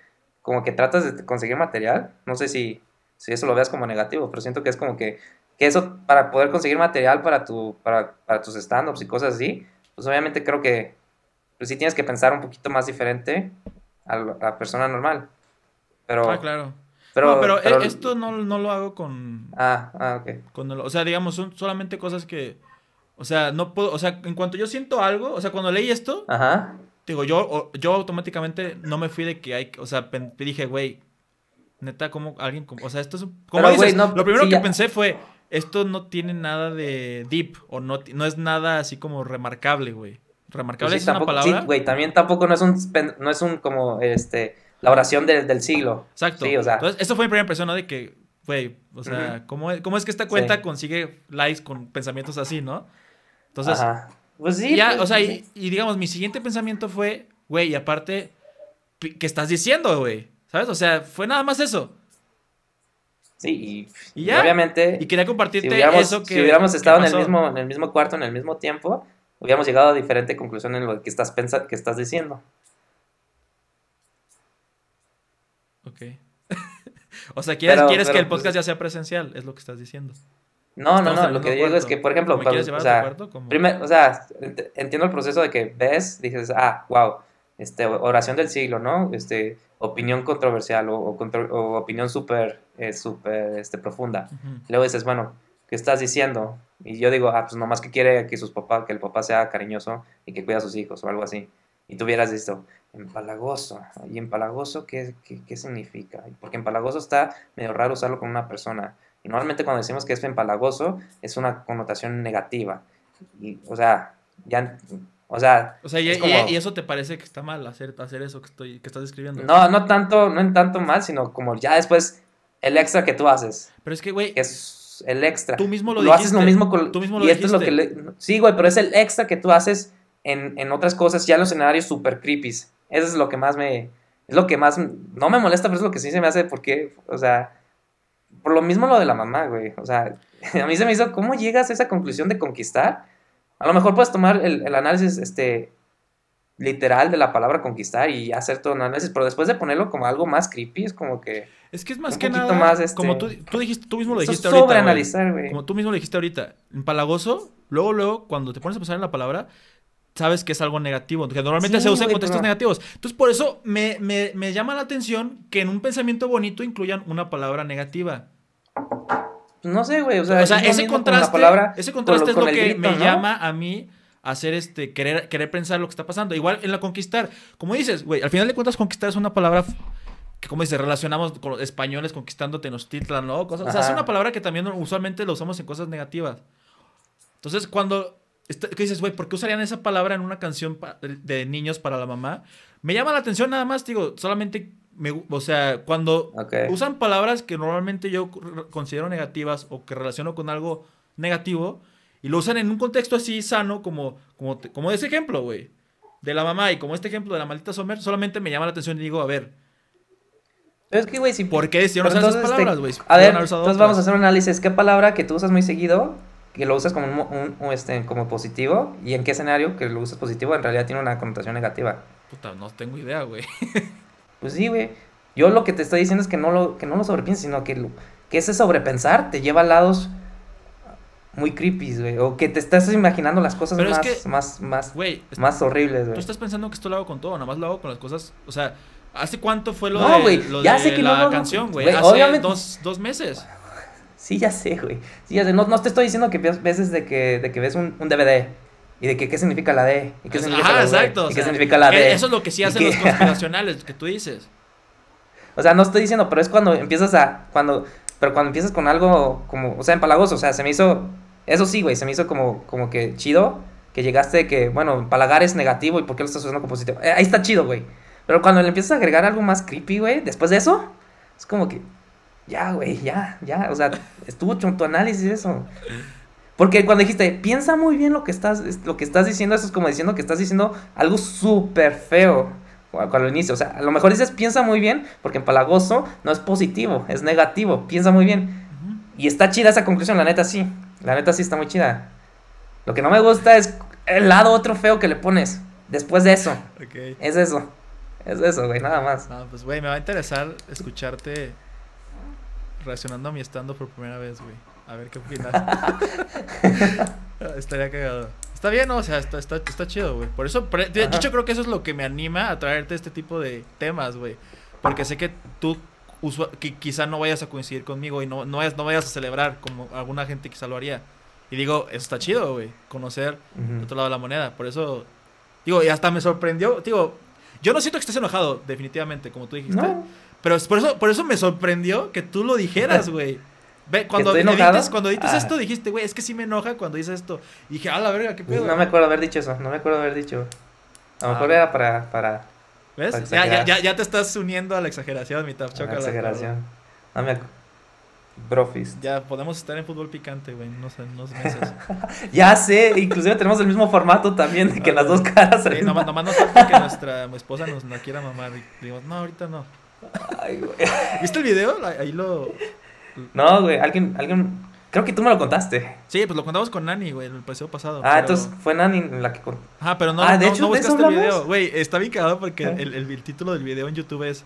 como que tratas de conseguir material. No sé si, si eso lo veas como negativo, pero siento que es como que, que eso para poder conseguir material para, tu, para, para tus stand-ups y cosas así, pues obviamente creo que pues sí tienes que pensar un poquito más diferente a la persona normal. Pero, Ah, claro. pero, no, pero, pero- eh, esto no, no lo hago con, Ah, ah, ok. con el- o sea, digamos, son solamente cosas que, o sea, no puedo, o sea, en cuanto yo siento algo, o sea, cuando leí esto, Ajá. digo, yo, yo automáticamente no me fui de que hay, o sea, dije, güey, neta, como alguien, como- o sea, esto es, como dices, no, lo primero que ya. pensé fue, esto no tiene nada de deep, o no, no es nada así como remarcable, güey. Remarcable Pues sí, es una tampoco- sí, palabra. güey, también tampoco no es un, no es un como, este, la oración del, del siglo. Exacto. Sí, o sea. Entonces, eso fue mi primera impresión, ¿no? De que, güey, o sea, ¿cómo, es, ¿cómo es que esta cuenta Sí. consigue likes con pensamientos así, no? Entonces, Ajá. Pues sí. ya, pues, o sea, y, y digamos, mi siguiente pensamiento fue, güey, y aparte, ¿qué estás diciendo, güey? ¿Sabes? O sea, fue nada más eso. Sí, y, Y y ya. obviamente, Y quería si compartirte hubiéramos, eso que. si hubiéramos estado en el, mismo, en el mismo cuarto, en el mismo tiempo, hubiéramos llegado a diferente conclusión en lo que estás, pensa que estás diciendo. Ok. (laughs) o sea, quieres, Pero- quieres que el podcast pues- ya sea presencial, es lo que estás diciendo. No, no, no, lo que digo es que, por ejemplo, ¿Me cuando- quieres llevar o sea, cuarto? Primer- o sea, ent- entiendo el proceso de que ves, dices, ah, wow, este, oración del siglo, ¿no? Este, opinión controversial o, o opinión súper, eh, súper, este, profunda. Ujú. Luego dices, bueno, ¿qué estás diciendo? Y yo digo, ah, pues nomás que quiere que sus papás, que el papá sea cariñoso y que cuida a sus hijos o algo así. Y tú hubieras visto, empalagoso. ¿Y empalagoso qué, qué, qué significa? Porque empalagoso está medio raro usarlo con una persona. Y normalmente cuando decimos que es empalagoso es una connotación negativa. Y, o sea, ya, o sea... O sea, y, es y- como- y eso te parece que está mal hacer, hacer eso que, estoy, que estás describiendo. No, no tanto, no en tanto mal, sino como ya después el extra que tú haces, Pero es que, güey, es el extra. tú mismo lo, Lo, haces lo mismo con... Tú mismo lo y esto es lo que le- Sí, güey, pero es el extra que tú haces en, en otras cosas, ya en los escenarios super creepies. Eso es lo que más me... Es lo que más... No me molesta, pero es lo que sí se me hace porque, o sea... Por lo mismo lo de la mamá, güey. O sea, (laughs) a mí se me hizo, ¿cómo llegas a esa conclusión de conquistar? A lo mejor puedes tomar el, el análisis, este, literal de la palabra conquistar y hacer todo un análisis, pero después de ponerlo como algo más creepy, es como que... Es que es más un que nada, más, este, como tú, tú dijiste, tú mismo lo dijiste es ahorita, sobreanalizar, güey. Como tú mismo lo dijiste ahorita, empalagoso, luego, luego, cuando te pones a pensar en la palabra, sabes que es algo negativo, que normalmente Sí, se usa en contextos pero- negativos. Entonces, por eso me, me, me llama la atención que en un pensamiento bonito incluyan una palabra negativa. No sé, güey, o sea, O sea, ese con contraste, la palabra, ese con contraste es con lo que grito, me ¿no? llama a mí hacer este, querer, querer pensar lo que está pasando. Igual en la conquistar, como dices, güey, al final de cuentas conquistar es una palabra que, como dices, relacionamos con los españoles conquistando Tenochtitlan, ¿no? Cosas, o sea, es una palabra que también usualmente lo usamos en cosas negativas. Entonces, cuando está- que dices, güey, ¿por qué usarían esa palabra en una canción de, niños para la mamá? Me llama la atención nada más, digo, solamente, me, o sea, cuando Ok. usan palabras que normalmente yo considero negativas o que relaciono con algo negativo y lo usan en un contexto así sano como, como, como ese ejemplo, güey, de la mamá y como este ejemplo de la maldita Sommer, solamente me llama la atención y digo, a ver, es que, güey, si... ¿por qué decidieron usar esas palabras, este, güey? A ver, entonces vamos a hacer un análisis. ¿Qué palabra que tú usas muy seguido, que lo usas como, un, mo- un- un, este, como positivo, y en qué escenario que lo usas positivo en realidad tiene una connotación negativa? Puta, no tengo idea, güey. (laughs) Pues sí, güey. Yo lo que te estoy diciendo es que no lo, que no lo sobrepienses, sino que, lo- que ese sobrepensar te lleva a lados muy creepy, güey. O que te estás imaginando las cosas Pero es más, que- más, más, Güey, es- más horribles, tú güey. estás pensando que esto lo hago con todo, nada más lo hago con las cosas, o sea, ¿hace cuánto fue lo No, de, lo ya de sé que la no, no. canción, güey? Hace obviamente- dos, dos meses. Sí, ya sé, güey. Sí, ya sé. No, no te estoy diciendo que veces de que, de que ves un, un DVD y de que qué significa la D y qué significa Ajá, la exacto. o y qué sea, significa la eh, D. Eso es lo que sí hacen los (laughs) conspiracionales, que tú dices. O sea, no estoy diciendo, pero es cuando empiezas a cuando pero cuando empiezas con algo como, o sea, empalagoso, o sea, se me hizo eso sí, güey, se me hizo como como que chido que llegaste que, bueno, empalagar es negativo y por qué lo estás usando como positivo. Eh, ahí está chido, güey. Pero cuando le empiezas a agregar algo más creepy, güey, después de eso, es como que ya, güey, ya, ya, o sea, estuvo tu, análisis eso. Porque cuando dijiste, piensa muy bien lo que estás, es- lo que estás diciendo, eso es como diciendo que estás diciendo algo súper feo cu- cuando inicio. O sea, a lo mejor dices, piensa muy bien, porque empalagoso no es positivo, es negativo, piensa muy bien. Y está chida esa conclusión, la neta sí. La neta sí está muy chida. Lo que no me gusta es el lado otro feo que le pones. Después de eso. Ok. Es eso. Es eso, güey, nada más. No, pues, güey, me va a interesar escucharte reaccionando a mi estando por primera vez, güey. A ver qué opinas. (laughs) Estaría cagado. Está bien, ¿no? O sea, está, está, está chido, güey. Por eso, de hecho, creo que eso es lo que me anima a traerte este tipo de temas, güey. Porque sé que tú que quizá no vayas a coincidir conmigo y no, no, vayas, no vayas a celebrar como alguna gente quizá lo haría. Y digo, eso está chido, güey. Conocer el otro lado de la moneda. Por eso, digo, y hasta me sorprendió. Digo, yo no siento que estés enojado, definitivamente, como tú dijiste. No, Pero es por eso, por eso me sorprendió que tú lo dijeras, (laughs) güey. Ve, cuando edites, cuando edites Ah. esto, dijiste, güey, es que sí me enoja cuando dices esto. Y dije, a la verga, qué pedo. no me acuerdo haber dicho eso. No me acuerdo haber dicho. A lo Ah. mejor era para, para, ¿Ves? para Ya, ya, ya, ya te estás uniendo a la exageración, mi tap chocolate. exageración. No me acu- Brofist. Ya podemos estar en fútbol picante, güey, en unos, meses. Ya sé, inclusive tenemos el mismo formato también, de que Ah, las dos caras. Sí, nomás, nomás nos falta que nuestra esposa nos la quiera mamar. Y digamos, no, ahorita no. Ay, güey. ¿Viste el video? Ahí lo. No, güey, alguien, alguien, creo que tú me lo contaste. Sí, pues lo contamos con Nani, güey, en el paseo pasado. Ah, pero- entonces fue Nani la que Ajá, pero no, Ah, de no, hecho, no ¿de eso buscaste el video. Güey, está bien cagado porque Ah. el, el- el título del video en YouTube es.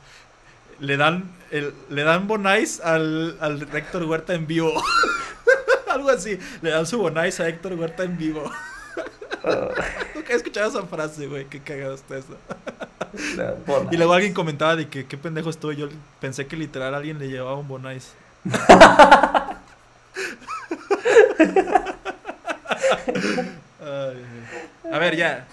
Le dan, el, le dan bonais al, al Héctor Huerta en vivo. (laughs) Algo así. Le dan su bonais a Héctor Huerta en vivo. (laughs) Nunca he escuchado esa frase, güey. Qué cagado está eso. Y luego alguien comentaba de que qué pendejo estoy. Yo pensé que literal alguien le llevaba un bonais. (laughs) Ay, a ver, ya.